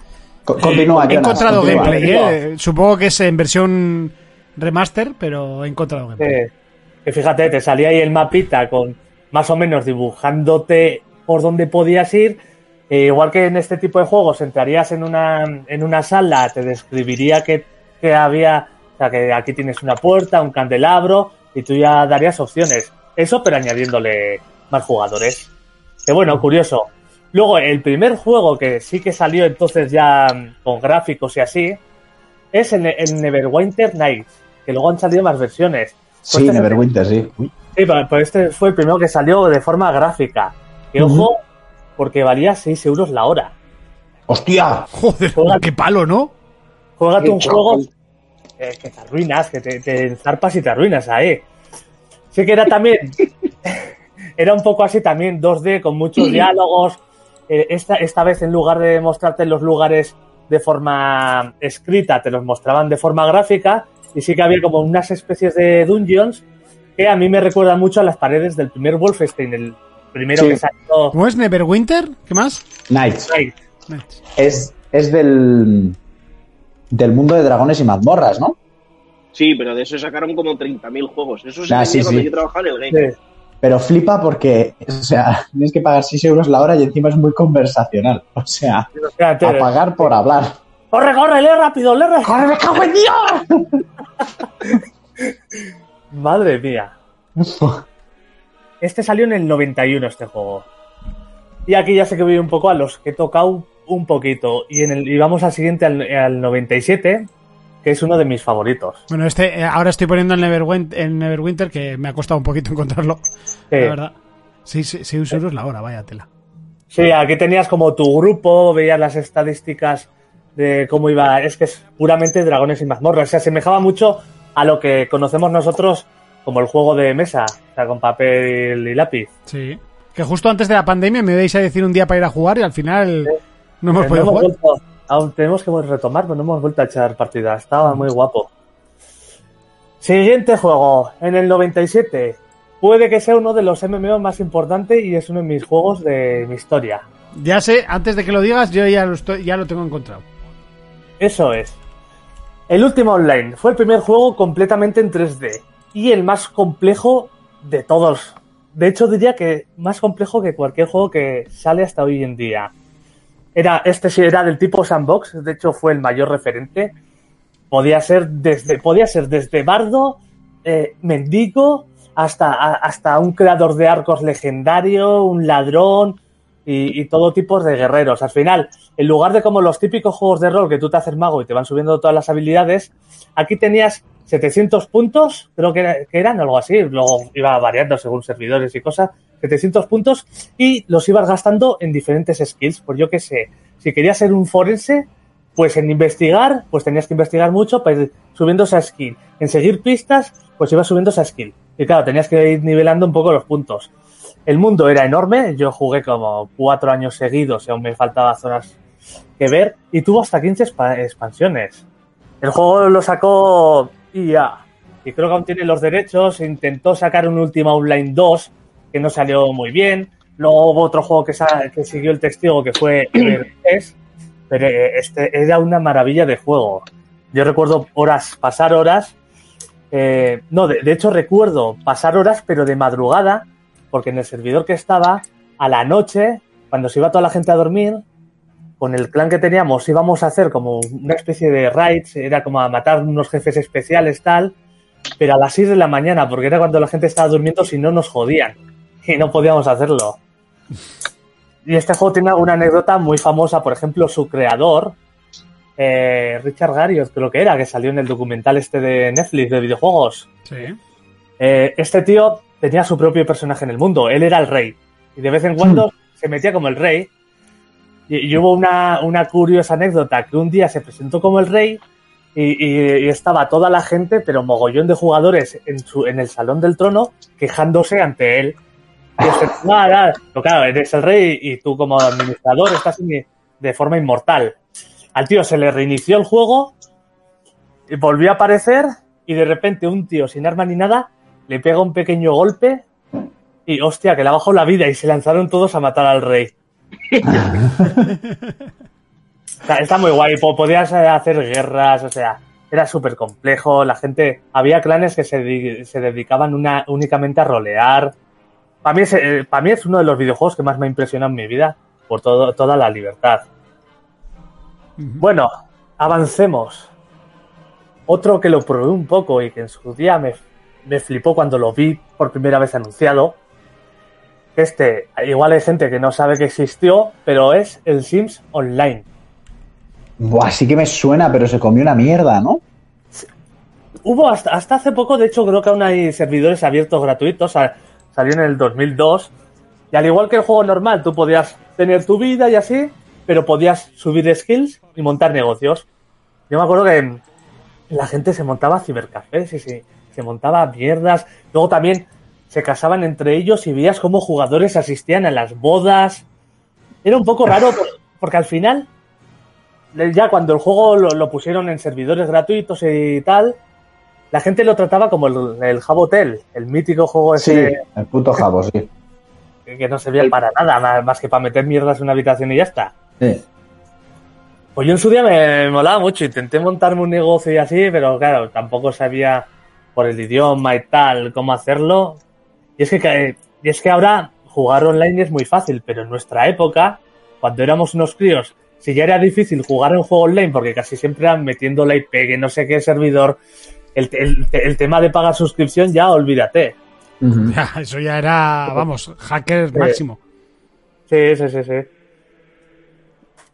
Co- Continúa, He Jonas, encontrado continúa. gameplay, ¿eh? Supongo que es en versión remaster, pero he encontrado gameplay. Que, que fíjate, te salía ahí el mapita con más o menos dibujándote por dónde podías ir. E igual que en este tipo de juegos, entrarías en una, en una sala, te describiría que, que había, sea, que aquí tienes una puerta, un candelabro, y tú ya darías opciones. Eso, pero añadiéndole más jugadores. Que bueno, curioso. Luego, el primer juego que sí que salió entonces ya mm, con gráficos y así, es el, el Neverwinter Nights, que luego han salido más versiones. Sí, Pues este- Neverwinter, sí. Uy. Sí, pero, pero este fue el primero que salió de forma gráfica. Que ojo, porque valía 6 euros la hora. ¡Hostia! Joder, Juega- qué palo, ¿no? Juégate un juego eh, que te arruinas, que te, te enzarpas y te arruinas ahí. Sí que era también, era un poco así también 2D con muchos diálogos. Eh, esta, esta vez en lugar de mostrarte los lugares de forma escrita, te los mostraban de forma gráfica y sí que había como unas especies de dungeons que a mí me recuerdan mucho a las paredes del primer Wolfenstein, el primero Sí. que salió. ¿Cómo es Neverwinter? ¿Qué más? Knights. Ay, Es, es del, del mundo de dragones y mazmorras, ¿no? Sí, pero de eso sacaron como 30.000 juegos. Eso se Ah, sí, cuando sí. yo trabajaba en el game. sí. Pero flipa porque, o sea, tienes que pagar 6 euros la hora y encima es muy conversacional. O sea, a pagar por hablar. ¡Corre, corre, lee rápido, lee rápido! ¡Corre, me cago en Dios! Madre mía. Este salió en el 91, este juego. Y aquí ya sé que voy un poco a los que he tocado un poquito. Y, en el, y vamos al siguiente, al, al 97, que es uno de mis favoritos. Bueno, este, eh, ahora estoy poniendo el Neverwinter, el Neverwinter, que me ha costado un poquito encontrarlo. Sí. La verdad. Sí, sí, 6 euros la hora, vaya tela. Sí, aquí tenías como tu grupo, veías las estadísticas de cómo iba. Es que es puramente dragones y mazmorras. Se asemejaba mucho a lo que conocemos nosotros como el juego de mesa, o sea, con papel y lápiz. Sí. Que justo antes de la pandemia me veis a decir un día para ir a jugar y al final no hemos Eh, podido no hemos jugar. vuelto- aún tenemos que retomar, pero no hemos vuelto a echar partida. Estaba muy guapo. Siguiente juego, en el 97. Puede que sea uno de los MMO más importantes y es uno de mis juegos de mi historia. Ya sé, antes de que lo digas, yo ya lo, estoy, ya lo tengo encontrado. Eso es. El último online fue el primer juego completamente en 3D y el más complejo de todos. De hecho, diría que más complejo que cualquier juego que sale hasta hoy en día. Era, este sí era del tipo sandbox, de hecho fue el mayor referente. Podía ser desde, podía ser desde bardo, eh, mendigo, hasta, hasta un creador de arcos legendario, un ladrón y, todo tipo de guerreros. Al final, en lugar de como los típicos juegos de rol que tú te haces mago y te van subiendo todas las habilidades, aquí tenías 700 puntos, creo que, que eran algo así, luego iba variando según servidores y cosas, 700 puntos y los ibas gastando en diferentes skills, pues yo qué sé, si querías ser un forense, pues en investigar, pues tenías que investigar mucho, pues subiendo esa skill. En seguir pistas, pues ibas subiendo esa skill. Y claro, tenías que ir nivelando un poco los puntos. El mundo era enorme, yo jugué como cuatro años seguidos y aún me faltaba zonas que ver, y tuvo hasta 15 expa- expansiones. El juego lo sacó IA, y creo que aún tiene los derechos, intentó sacar un Ultima Online 2, que no salió muy bien, luego hubo otro juego que, siguió el testigo, que fue Everest, pero eh, este era una maravilla de juego. Yo recuerdo horas, pasar horas, eh, no, de, de hecho recuerdo pasar horas, pero de madrugada, porque en el servidor que estaba, a la noche, cuando se iba toda la gente a dormir, con el clan que teníamos íbamos a hacer como una especie de raids, era como a matar unos jefes especiales tal, pero a las 6 de la mañana, porque era cuando la gente estaba durmiendo si no nos jodían y no podíamos hacerlo. Y este juego tiene una anécdota muy famosa, por ejemplo, su creador, eh, Richard Garriott creo que era, que salió en el documental este de Netflix de videojuegos. Sí. Eh, este tío tenía su propio personaje en el mundo, él era el rey. Y de vez en cuando se metía como el rey. Y, y hubo una, una curiosa anécdota que un día se presentó como el rey y, y- y estaba toda la gente, pero mogollón de jugadores en, su, en el salón del trono quejándose ante él. Y. Pero claro, eres el rey y tú como administrador estás de forma inmortal. Al tío se le reinició el juego y volvió a aparecer y de repente un tío sin arma ni nada le pega un pequeño golpe y hostia, que le ha bajado la vida y se lanzaron todos a matar al rey. O sea, está muy guay, po- podías eh, hacer guerras, o sea, era súper complejo, la gente, había clanes que se, se dedicaban una, únicamente a rolear. Para mí, es, eh, para mí es uno de los videojuegos que más me ha impresionado en mi vida, por todo, toda la libertad. Bueno, avancemos. Otro que lo probé un poco y que en su día me, me flipó cuando lo vi por primera vez anunciado. Este, igual hay gente que no sabe que existió, pero es el Sims Online. Buah, sí que me suena, pero se comió una mierda, ¿no? Hubo hasta, hasta hace poco, de hecho, creo que aún hay servidores abiertos gratuitos. Salió en el 2002. Y al igual que el juego normal, tú podías tener tu vida y así, pero podías subir skills y montar negocios. Yo me acuerdo que la gente se montaba cibercafés y se, se montaba mierdas. Luego también se casaban entre ellos y veías cómo jugadores asistían a las bodas. Era un poco raro por- porque al final, ya cuando el juego lo, lo pusieron en servidores gratuitos y tal, la gente lo trataba como el, el Jabotel, el mítico juego Sí, ese el puto jabo, sí. que no servía para nada, más, que para meter mierdas en una habitación y ya está. Sí. Pues yo en su día me molaba mucho, intenté montarme un negocio y así, pero claro, tampoco sabía por el idioma y tal cómo hacerlo. Y es que, y es que ahora jugar online es muy fácil, pero en nuestra época, cuando éramos unos críos, si ya era difícil jugar un juego online, porque casi siempre eran metiendo la IP, que no sé qué servidor, el, el- el tema de pagar suscripción ya olvídate. Eso ya era, vamos, hacker Sí. máximo. Sí, sí, sí, sí.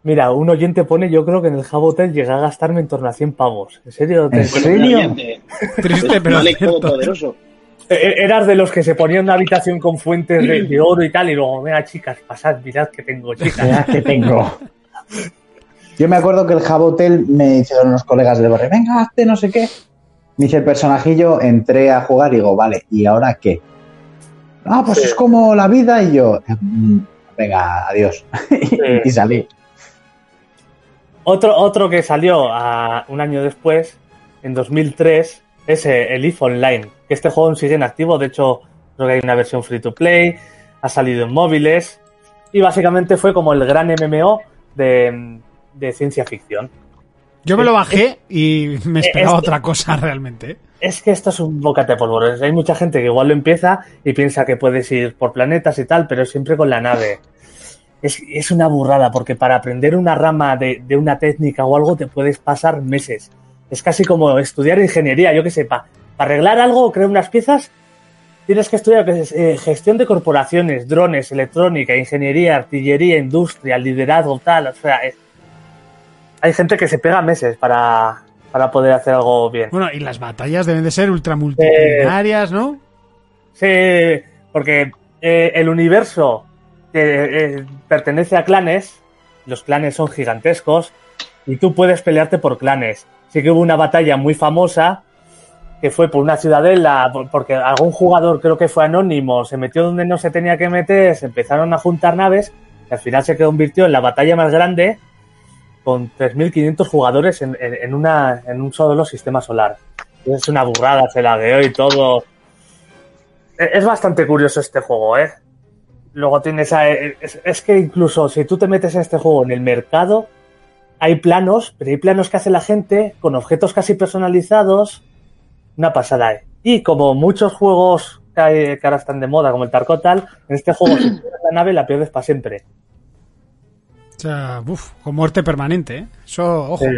Mira, un oyente pone, yo creo que en el Jabotel llegué a gastarme en torno a 100 pavos. ¿En serio? ¿En Te- serio? oyente, Triste, pues, pero cierto. todopoderoso. Eh, Eras de los que se ponían una habitación con fuentes de, de oro y tal, y luego, venga, chicas, pasad, mirad que tengo, chicas. Mira que tengo. Yo me acuerdo que el Jabotel me hicieron unos colegas del barrio, venga, hazte no sé qué. Me hice el personajillo, entré a jugar y digo, vale, ¿y ahora qué? Ah, pues Sí. es como la vida y yo, "Mm, venga, adiós. y salí. Otro, otro que salió a- un año después, en 2003, es eh, el IF Online, que este juego sigue en activo, de hecho creo que hay una versión free to play, ha salido en móviles, y básicamente fue como el gran MMO de, de ciencia ficción. Yo me lo bajé y me esperaba Este- otra cosa realmente. ¿eh? Es que esto es un bocate de polvorones. Hay mucha gente que igual lo empieza y piensa que puedes ir por planetas y tal, pero siempre con la nave. Es, es una burrada, porque para aprender una rama de, de una técnica o algo te puedes pasar meses. Es casi como estudiar ingeniería, yo que sé, para arreglar algo o crear unas piezas, tienes que estudiar que es, eh, gestión de corporaciones, drones, electrónica, ingeniería, artillería, industria, liderazgo, tal. O sea, es- hay gente que se pega meses para, para poder hacer algo bien. Bueno, y las batallas deben de ser ultra multitudinarias, ¿no? Sí, porque eh, el universo eh, pertenece a clanes, los clanes son gigantescos y tú puedes pelearte por clanes. Sí que hubo una batalla muy famosa que fue por una ciudadela, por- porque algún jugador creo que fue anónimo, se metió donde no se tenía que meter, se empezaron a juntar naves y al final se convirtió en la batalla más grande con 3.500 jugadores en, en- en una, en un solo sistema solar. Es una burrada, se lagueó y todo. E- Es bastante curioso este juego, ¿eh? Luego tienes a, es, es que incluso si tú te metes en este juego en el mercado, hay planos, pero hay planos que hace la gente con objetos casi personalizados. Una pasada, ¿eh? Y como muchos juegos que, ahora están de moda, como el Tarkot tal, en este juego si pierdes la nave la pierdes para siempre. O sea, uf, con muerte permanente, ¿eh? Eso, ojo. Sí.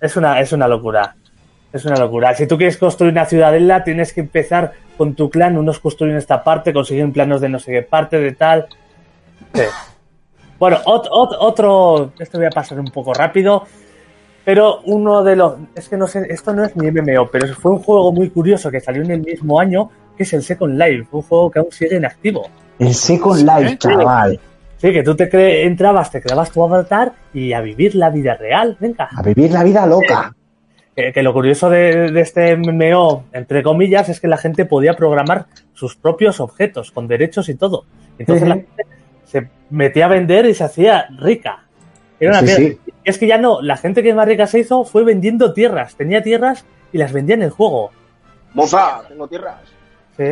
Es una, es una locura. Es una locura. Si tú quieres construir una ciudadela, tienes que empezar con tu clan. Unos construyen esta parte, consiguen planos de no sé qué parte, de tal. Sí. Bueno, ot- ot- otro. Esto voy a pasar un poco rápido. Pero uno de los. Es que no sé, esto no es ni MMO, pero fue un juego muy curioso que salió en el mismo año, que es el Second Life. Un juego que aún sigue en activo. El Second Life, ¿Eh? chaval. Sí, que tú te cre- entrabas, te creabas tu avatar y a vivir la vida real. Venga. A vivir la vida loca. Que, que lo curioso de, de este MMO, entre comillas, es que la gente podía programar sus propios objetos con derechos y todo. Entonces la gente se metía a vender y se hacía rica. Era una Sí, es que ya no, la gente que más rica se hizo fue vendiendo tierras. Tenía tierras y las vendía en el juego. Moza, tengo tierras. Sí.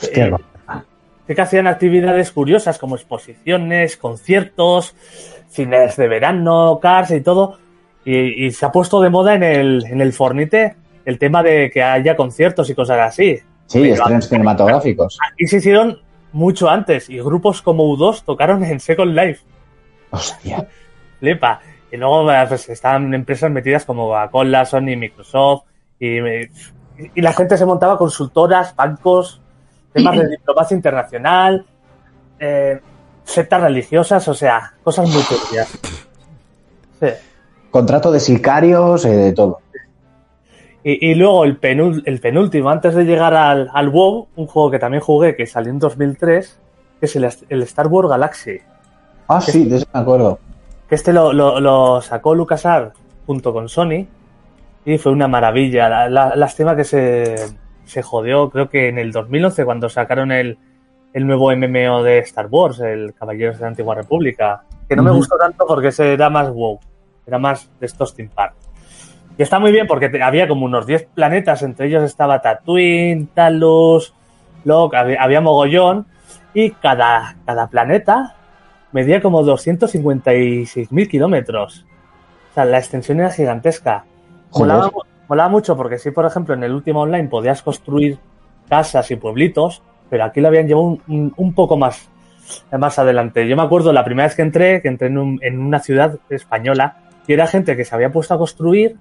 Hostia, Eh, sí que hacían actividades curiosas como exposiciones, conciertos, cines de verano, cars y todo. Y, y se ha puesto de moda en el, en el Fornite el tema de que haya conciertos y cosas así. Sí, Pero estrenos cinematográficos. Aquí se hicieron mucho antes y grupos como U2 tocaron en Second Life. Hostia. Flipa. Y luego eh, pues, estaban empresas metidas como Coca-Cola, Sony, Microsoft. Y, y la gente se montaba consultoras, bancos, temas de diplomacia internacional, eh, sectas religiosas, o sea, cosas muy turbias. Sí. Contrato de sicarios, eh, de todo. Y, y luego el, penul- el penúltimo, antes de llegar al, al WoW, un juego que también jugué, que salió en 2003, que es el, el Star Wars Galaxy. Ah, sí, de eso me acuerdo. Que este lo, lo, lo sacó LucasArts junto con Sony y fue una maravilla. La, la- lástima que se, se jodió, creo que en el 2011 cuando sacaron el, el nuevo MMO de Star Wars, el Caballeros de la Antigua República, que no me gustó tanto porque ese era más WoW, era más de estos Team Park. Y está muy bien porque te- había como unos 10 planetas, entre ellos estaba Tatooine, Talos, Locke, había, había mogollón y cada, cada planeta medía como 256.000 kilómetros. O sea, la extensión era gigantesca. Joder. Molaba mucho porque sí, por ejemplo, en el último online podías construir casas y pueblitos, pero aquí lo habían llevado un, un- poco más, más adelante. Yo me acuerdo la primera vez que entré, que entré en, un- en una ciudad española, y era gente que se había puesto a construir,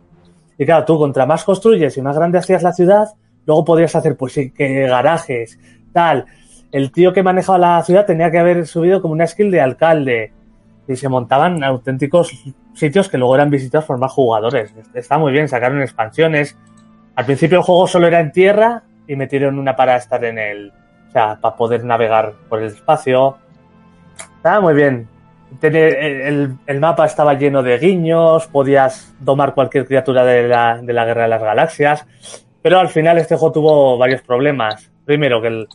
y claro, tú contra más construyes y más grande hacías la ciudad, luego podías hacer pues que garajes, tal. El tío que manejaba la ciudad tenía que haber subido como una skill de alcalde, y se montaban auténticos sitios que luego eran visitados por más jugadores. Está muy bien, sacaron expansiones. Al principio el juego solo era en tierra y metieron una para estar en el. O sea, para poder navegar por el espacio. Estaba muy bien. El, el mapa estaba lleno de guiños, podías domar cualquier criatura de la, de la Guerra de las Galaxias. Pero al final este juego tuvo varios problemas. Primero, que el,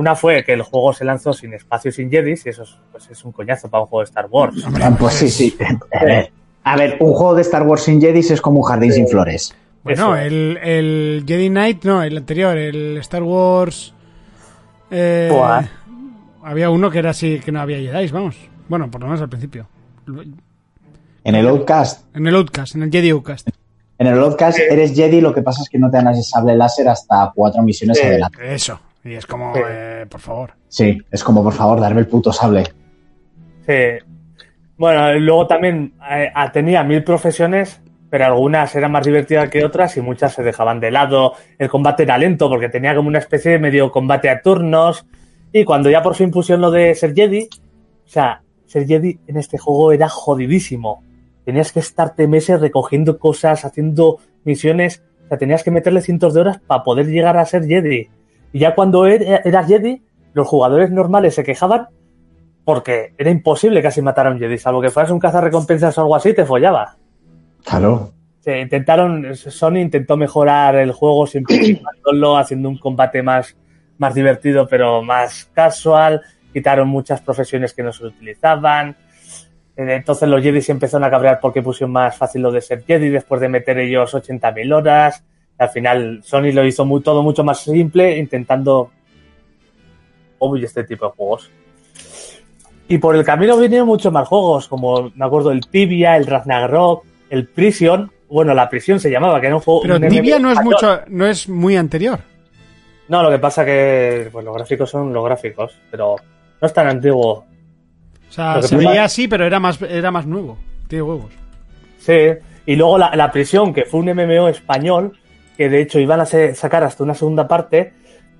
una fue que el juego se lanzó sin espacio y sin Jedis, y eso es, pues es un coñazo para un juego de Star Wars. Ah, Pues sí, sí. A ver, a ver, un juego de Star Wars sin Jedis es como un jardín sin flores. Bueno, Eso. el, el Jedi Knight, no, el anterior, el Star Wars. eh, Buah. había uno que era así, que no había Jedi, vamos. Bueno, por lo menos al principio. En el Outcast, En el Outcast, en el Jedi Outcast. en el Outcast eres Jedi, lo que pasa es que no te dan ese sable láser hasta cuatro misiones Sí. adelante. Eso. Y es como, Sí. eh, por favor. Sí, es como, por favor, darme el puto sable. Sí. Bueno, luego también eh, tenía mil profesiones, pero algunas eran más divertidas que otras y muchas se dejaban de lado. El combate era lento porque tenía como una especie de medio combate a turnos. Y cuando ya por fin pusieron lo de ser Jedi, o sea, ser Jedi en este juego era jodidísimo. Tenías que estarte meses recogiendo cosas, haciendo misiones. O sea, tenías que meterle cientos de horas para poder llegar a ser Jedi. Y ya cuando er- eras Jedi, los jugadores normales se quejaban porque era imposible casi matar a un Jedi, salvo que fueras un cazarrecompensas o algo así, te follaba. Claro. Se intentaron, Sony intentó mejorar el juego simplificándolo, haciendo un combate más, más divertido, pero más casual. Quitaron muchas profesiones que no se utilizaban. Eh, Entonces los Jedi se empezaron a cabrear porque pusieron más fácil lo de ser Jedi después de meter ellos 80.000 horas. Al final Sony lo hizo muy, todo mucho más simple, intentando uy, este tipo de juegos. Y por el camino vinieron muchos más juegos, como me acuerdo el Tibia, el Ragnarok, el Prison. Bueno, la prisión se llamaba, que era un juego. Pero un Tibia no es mucho, no es muy anterior. No, lo que pasa que pues, los gráficos son los gráficos, pero no es tan antiguo. O sea, se veía así, pero era más, era más nuevo. Tiene huevos. Sí, y luego la, la prisión, que fue un MMO español, que de hecho iban a sacar hasta una segunda parte,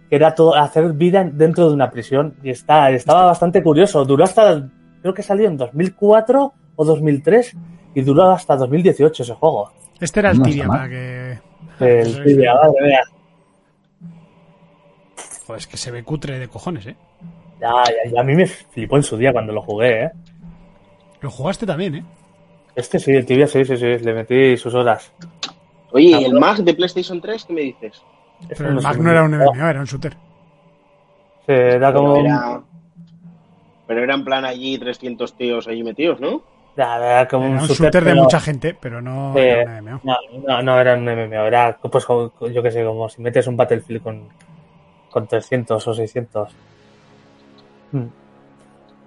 que era todo hacer vida dentro de una prisión. Y está, estaba bastante curioso. Duró hasta, creo que salió en 2004 o 2003, y duró hasta 2018 ese juego. Este era el No tibia, para que. El Tibia, madre mía. Joder, es que se ve cutre de cojones, ¿eh? Ya, ya, ya a mí me flipó en su día cuando lo jugué, ¿eh? Lo jugaste también, ¿eh? Este sí, el Tibia sí, sí, sí, le metí sus horas. Oye, ¿y el mag de PlayStation 3 qué me dices? Pero el Mag no era un MMO, era un shooter. Sí, era como... Pero era, pero era en plan allí 300 tíos allí metidos, ¿no? era como Era un shooter, shooter de pero- mucha gente, pero no Sí. era un MMO. No, no, no era un MMO, era pues como, yo que sé, como si metes un Battlefield con, con 300 o 600. Hmm.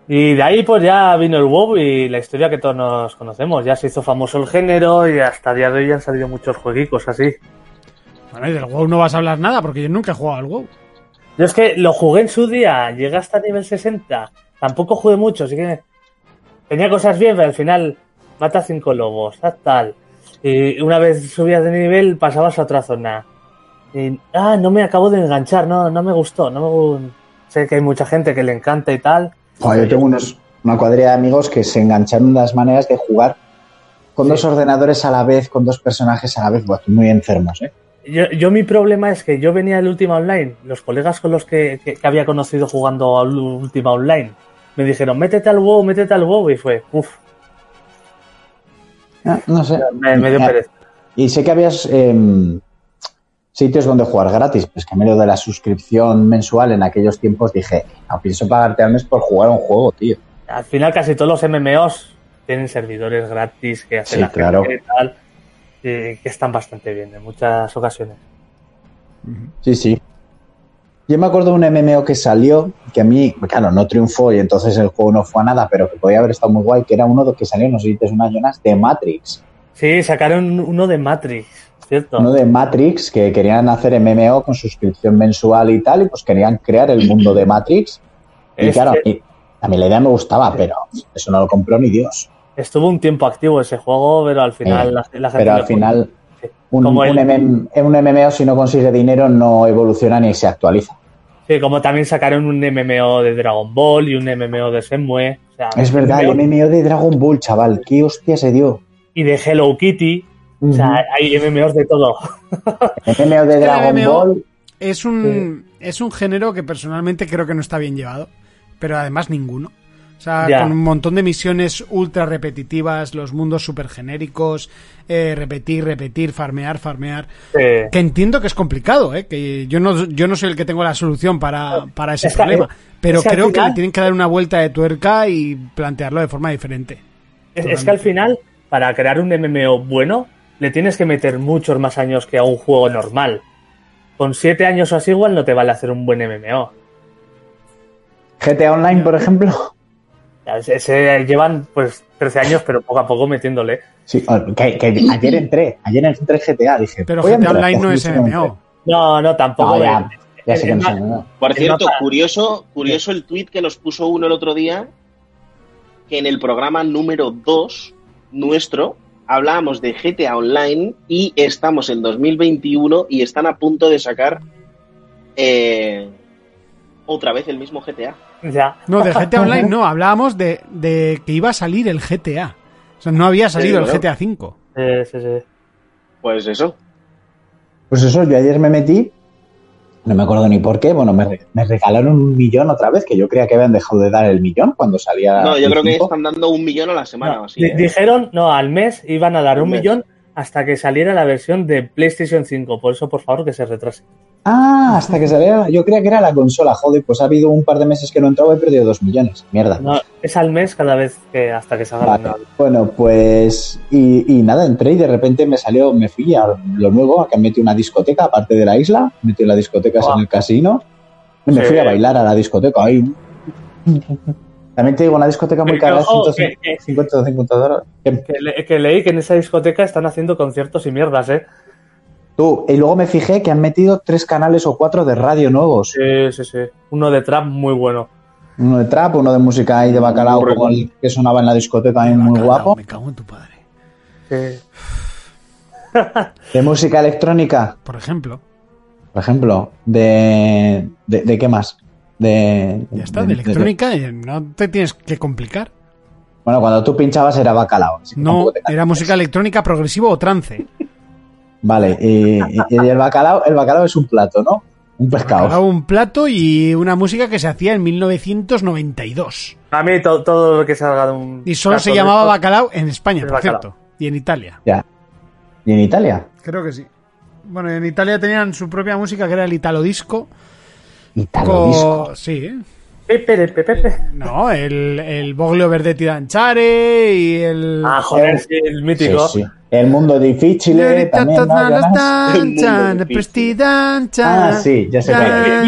Y de ahí pues ya vino el WoW y la historia que todos nos conocemos. Ya se hizo famoso el género y hasta el día de hoy han salido muchos jueguicos así. Bueno, y del WoW no vas a hablar nada porque yo nunca he jugado al WoW. Yo es que lo jugué en su día, llegué hasta nivel 60. Tampoco jugué mucho, así que tenía cosas bien, pero al final mata cinco lobos, tal. Y una vez subías de nivel, pasabas a otra zona. Y, ah, no me acabo de enganchar, no, no me gustó. No me Sé que hay mucha gente que le encanta y tal. Joder, yo tengo unos, una cuadrilla de amigos que se engancharon en las maneras de jugar con dos ordenadores a la vez, con dos personajes a la vez. Muy enfermos, ¿eh? Yo, yo mi problema es que yo venía del Ultima Online, los colegas con los que, que- que había conocido jugando al Ultima Online, me dijeron, métete al WoW, métete al WoW, y fue, uff, Ah, No sé. me, me dio Ah, pereza. Y sé que habías em, sitios donde jugar gratis, pues que me lo de la suscripción mensual en aquellos tiempos dije, no pienso pagarte al mes por jugar un juego, tío. Al final casi todos los MMOs tienen servidores gratis que hacen Sí, la claro. gente y tal, y que están bastante bien en muchas ocasiones. Sí, sí. Yo me acuerdo de un MMO que salió, que a mí, claro, no triunfó y entonces el juego no fue a nada, pero que podía haber estado muy guay, que era uno de que salió, no sé si te suena, Jonas, de Matrix. Sí, sacaron uno de Matrix, ¿cierto? Uno de Matrix, que querían hacer MMO con suscripción mensual y tal, y pues querían crear el mundo de Matrix. Y Es claro, y a mí la idea me gustaba, pero eso no lo compró ni Dios. Estuvo un tiempo activo ese juego, pero al final Eh, la, la gente Pero al final, sí. un, como, un el- MM un MMO si no consigue dinero no evoluciona ni se actualiza. sí, como también sacaron un MMO de Dragon Ball y un MMO de o sea, Es verdad, el MMO MMO de Dragon Ball, chaval, qué hostia se dio. Y de Hello Kitty. O sea, hay MMOs de todo. MMO de Dragon MMO Ball, Es un, es un género que personalmente creo que no está bien llevado, pero además ninguno. O sea, Ya. con un montón de misiones ultra repetitivas, los mundos súper genéricos, eh, repetir, repetir, farmear, farmear. Eh, Que entiendo que es complicado, ¿eh? que yo no, yo no soy el que tengo la solución para, para ese Es que- problema, pero es creo que final- le tienen que dar una vuelta de tuerca y plantearlo de forma diferente. es, es que al final, para crear un MMO bueno, le tienes que meter muchos más años que a un juego normal. Con siete años o así igual no te vale hacer un buen MMO. GTA Online, por ejemplo. Se- se llevan pues 13 años, pero poco a poco metiéndole. Sí, que, que ayer entré, ayer entré en GTA, dije. Pero GTA entrar, Online no es. MMO. No, no, tampoco. No, ya, ya sé que es no más- es MMO. Por cierto, curioso, curioso el tweet que nos puso uno el otro día, que en el programa número 2 nuestro hablábamos de GTA Online y estamos en 2021 y están a punto de sacar eh, otra vez el mismo GTA. Ya. No, de GTA Online no, hablábamos de, de que iba a salir el GTA. O sea, no había salido el. GTA V. Sí, sí, sí. Pues eso. Pues eso, yo ayer me metí, no me acuerdo ni por qué, bueno, me, me regalaron un millón otra vez, que yo creía que habían dejado de dar el millón cuando salía. No, yo creo que están dando un millón a la semana No, o así. di- ¿eh? Dijeron, no, al mes iban a dar Un un millón hasta que saliera la versión de PlayStation 5. Por eso, por favor, que se retrase. Ah, hasta que saliera, yo creía que era la consola, joder, pues ha habido un par de meses que no entraba y he perdido dos millones. Mierda. No, es al mes cada vez que hasta que salga Vale. Bueno, pues. Y, y nada, entré y de repente me salió, me fui a lo nuevo, a que metí una discoteca, aparte de la isla, metí las discotecas en el casino. Y me Sí. fui a bailar a la discoteca ahí. También te digo, una discoteca muy cara, ojo, 150 que- que- 50 o 50 dólares. Que- que leí que en esa discoteca están haciendo conciertos y mierdas, ¿eh? Tú, y luego me fijé que han metido tres canales o cuatro de radio nuevos. Sí, sí, sí. Uno de trap muy bueno. Uno de trap, uno de música y de bacalao, Muy como el que sonaba en la discoteca, también muy guapo. Me cago en tu padre. Sí. De música electrónica, Por ejemplo. por ejemplo, de. ¿De, de qué más? De. Ya está, de electrónica eh, no te tienes que complicar. Bueno, cuando tú pinchabas era bacalao. No, era música electrónica progresivo o trance. Vale, y, y- y el bacalao, el bacalao es un plato, ¿no? Un pescado. Era un plato y una música que se hacía en 1992. A mí to- todo lo que salga de un. Y solo se llamaba bacalao en España, por bacalao. cierto. Y en Italia. Ya. ¿Y en Italia? Creo que sí. Bueno, en Italia tenían su propia música que era el Italo Disco. Italo disco. Sí, ¿eh? Pepe, Pepe, Pepe. No, el, el Boglio Verdetti Danciare y el... Ah, joder, sí, el mítico. Sí, sí. El mundo difícil eh. Ah, sí, ya sé cuál.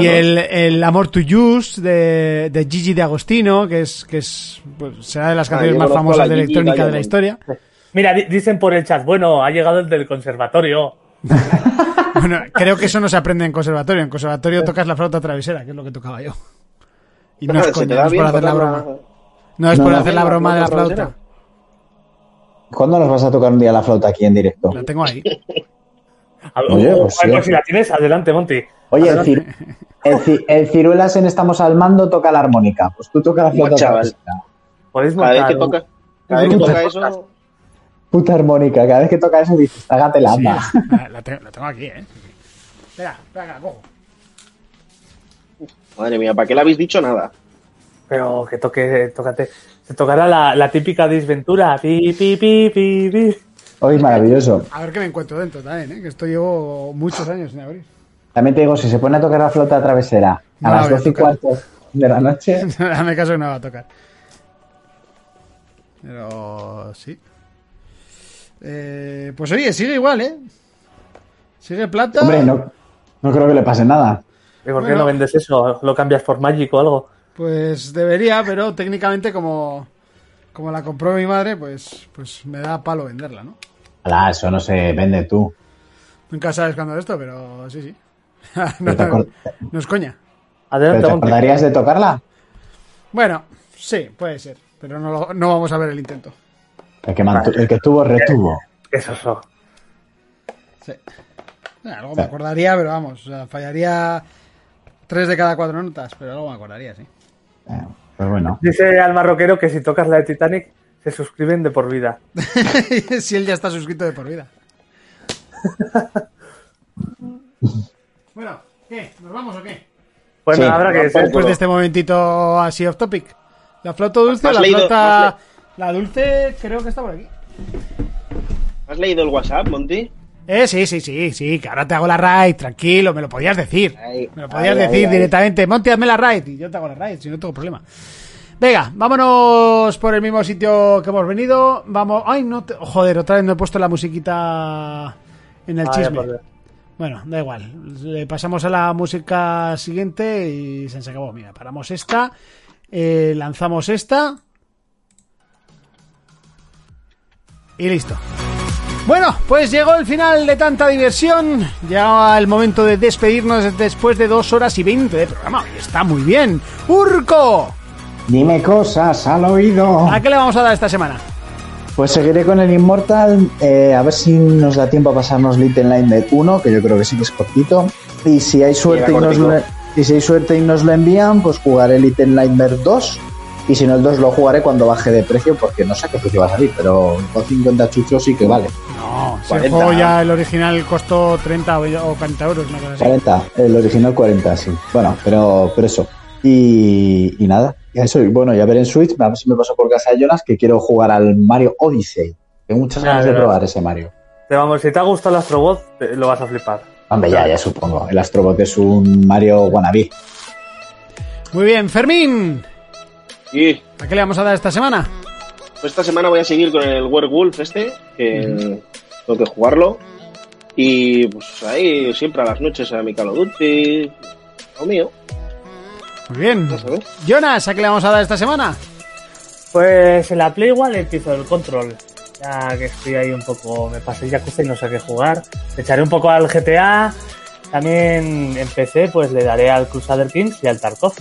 Y el, el Amor to Use de, de Gigi de Agostino, que es, que es pues, será de las Ah, canciones más famosas de Gigi electrónica de la historia. Mira, di- dicen por el chat, bueno, ha llegado el del conservatorio. Bueno, creo que eso no se aprende en conservatorio. En conservatorio tocas la flauta travesera, que es lo que tocaba yo. Y no es coña, no por hacer la broma. No es por hacer la broma de la flauta flauta. ¿Cuándo nos vas a tocar un día la flauta aquí en directo? La tengo ahí. Oye, pues sí. si la tienes, adelante, Monty. Oye, el, cir- el, ci- el ciruelas en Estamos al Mando toca la armónica. Pues tú tocas la flauta. chaval. travesera. Podéis Cada vez que toca, cada vez que toca eso, Puta armónica. Cada vez que toca eso dices, tágate la Sí, anda. la, la tengo, la tengo aquí, ¿eh? Espera, espera, cojo. madre mía, ¿para qué le habéis dicho nada? Pero que toque, tócate. Se tocará la, la típica disventura. Pi, pi, pi, pi, pi. Hoy maravilloso. A ver qué me encuentro dentro también, ¿eh? Que esto llevo muchos años sin abrir. También te digo, si se pone a tocar la flauta travesera a No las 12 y cuarto de la noche, Dame caso que no va a tocar. Pero sí. Eh, pues oye, sigue igual, ¿eh? Sigue plata. hombre, no, no creo que le pase nada. ¿Y por qué Bueno. no vendes eso? ¿Lo cambias por Magic o algo? Pues debería, pero técnicamente como, como la compró mi madre, pues, pues me da palo venderla, ¿no? Alá, eso no se vende tú. Nunca sabes cuándo es esto, pero sí, sí. No, es coña. ¿Pero te acordarías de tocarla? Bueno, sí, puede ser, pero no, lo- no vamos a ver el intento. El que, mantu- el que tuvo, retuvo. Eso, eso. Sí. Eh, algo me acordaría, pero vamos, o sea, fallaría tres de cada cuatro notas, pero algo me acordaría, sí. Pues bueno. Dice al marroquero que si tocas la de Titanic, se suscriben de por vida. si él ya está suscrito de por vida. bueno, ¿qué? ¿Nos vamos o qué? Bueno, Sí, habrá que. Después de este momentito así off topic. La flauta dulce, ¿Has la leído- flauta... La dulce creo que está por aquí. ¿Has leído el WhatsApp, Monty? Eh, sí, sí, sí, sí, que ahora te hago la raid, tranquilo, me lo podías decir. Ahí, me lo podías ahí, decir ahí. directamente, Monty, hazme la raid y yo te hago la raid, si no tengo problema. Venga, vámonos por el mismo sitio que hemos venido. Vamos. Ay, no. te- Joder, otra vez no he puesto la musiquita en el Ah, chisme. Bueno, da igual. Le pasamos a la música siguiente y se acabó. Mira, paramos esta. eh, lanzamos esta. Y listo. Bueno, pues llegó el final de tanta diversión. Ya el momento de despedirnos después de dos horas y veinte de programa. Y está muy bien. ¡Urco! Dime cosas al oído. ¿A qué le vamos a dar esta semana? Pues seguiré con el Immortal, eh, a ver si nos da tiempo a pasarnos Little Nightmare 1, que yo creo que sí que es cortito. Y si hay suerte, y nos, lo, y si hay suerte y nos lo envían, pues jugaré Little Nightmare 2. Y si no, el 2 lo jugaré cuando baje de precio, porque no sé qué precio va a salir, pero con 50 chuchos sí que vale. No, si el 40. juego ya el original costó 30 o o 40 euros, una cosa así. 40, el original 40, sí. Bueno, pero, pero eso. Y, y nada, y eso. Y bueno, ya veré en Switch, a ver si me paso por casa de Jonas, que quiero jugar al Mario Odyssey. Tengo muchas ganas de probar ese Mario. Pero vamos, si te ha gustado el Astrobot, lo vas a flipar. Hombre, ya, ya supongo. El Astrobot es un Mario wannabe. Muy bien, Fermín. ¿A qué le vamos a dar esta semana? pues esta semana voy a seguir con el Werewolf este, que tengo que jugarlo. Y pues ahí siempre a las noches a mi Call of Duty, lo mío, Muy bien. ya. Jonas, ¿a qué le vamos a dar esta semana? Pues en la Play igual empiezo el control. Ya que estoy ahí un poco, me pasé el Yakuza y no sé qué jugar. Le echaré un poco al GTA. también en PC pues le daré al Crusader Kings y al Tarkov.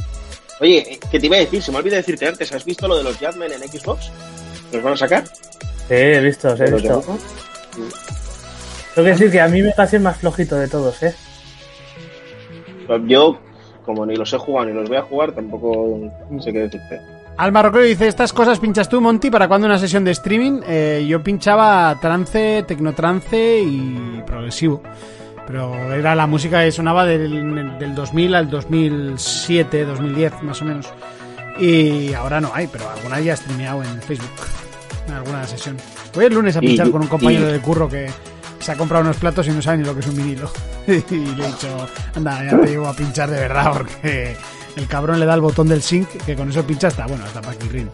Oye, ¿qué te iba a decir? Se me olvidó decirte antes, ¿has visto lo de los Jadmen en Xbox? ¿Los van a sacar? Sí, he visto, he ¿Los de visto. Tengo que decir que a mí me parece el más flojito de todos, ¿eh? Yo, como ni los he jugado ni los voy a jugar, tampoco sé qué decirte. Al marroquero dice, estas cosas pinchas tú, Monty, ¿para cuándo una sesión de streaming? Eh, yo pinchaba trance, tecnotrance y progresivo. Pero era la música que sonaba del, del 2000 al 2007, 2010, más o menos. Y ahora no hay, pero alguna ya he streameado en Facebook. En alguna sesión. Voy el lunes a Y- pinchar con un compañero y- de curro que se ha comprado unos platos y no sabe ni lo que es un vinilo. y le he dicho, anda, ya te llevo a pinchar de verdad porque el cabrón le da el botón del sync que con eso pincha hasta, bueno, hasta Ring.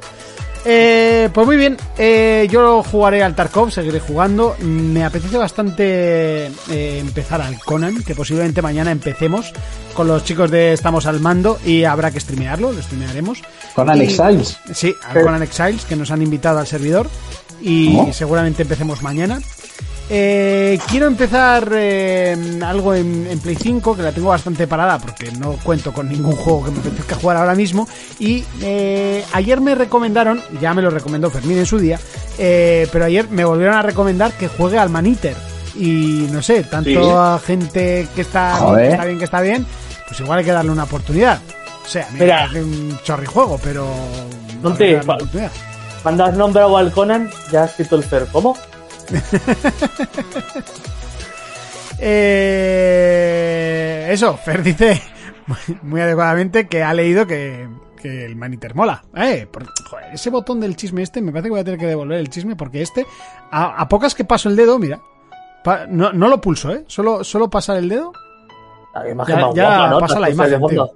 Eh, pues muy bien, eh, yo jugaré al Tarkov, seguiré jugando. Me apetece bastante eh, empezar al Conan, que posiblemente mañana empecemos con los chicos de Estamos al Mando y habrá que streamearlo, lo streamearemos. Conan Y- Exiles. Sí, al Conan Exiles, que nos han invitado al servidor y ¿Cómo? seguramente empecemos mañana. Eh, quiero empezar eh, algo en, en Play 5, que la tengo bastante parada porque no cuento con ningún juego que me apetezca jugar ahora mismo. Y eh, ayer me recomendaron, ya me lo recomendó Fermín en su día, eh, pero ayer me volvieron a recomendar que juegue al Maniter. Y no sé, tanto Sí. a gente que está, Joder. que está bien, que está bien, pues igual hay que darle una oportunidad. O sea, Mira. parece un chorrijuego, pero... No te-. Cuando has nombrado al Conan, ya has escrito el Fer. ¿Cómo? Eh, eso, Fer dice muy, adecuadamente que ha leído que, que el Maniter mola. Eh, por- joder, ese botón del chisme este, me parece que voy a tener que devolver el chisme porque este, a, a pocas que paso el dedo, mira, pa- no, no lo pulso, ¿eh? Solo, solo pasar el dedo La imagen ya, más ya guapa, ¿no? pasa la imagen, tío.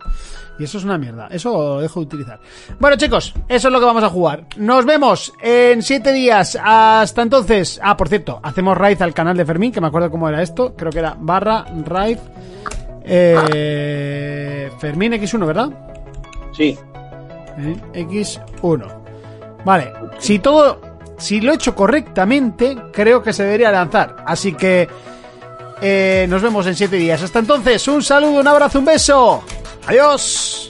Y eso es una mierda. Eso lo dejo de utilizar. Bueno, chicos, eso es lo que vamos a jugar. Nos vemos en siete días. Hasta entonces. Ah, por cierto, hacemos raid al canal de Fermín, que me acuerdo cómo era esto. Creo que era barra raid. Eh, Fermín X1, ¿verdad? Sí. Eh, X1. Vale. Si todo. Si lo he hecho correctamente, creo que se debería lanzar. Así que. eh, nos vemos en siete días. Hasta entonces, un saludo, un abrazo, un beso. Adiós.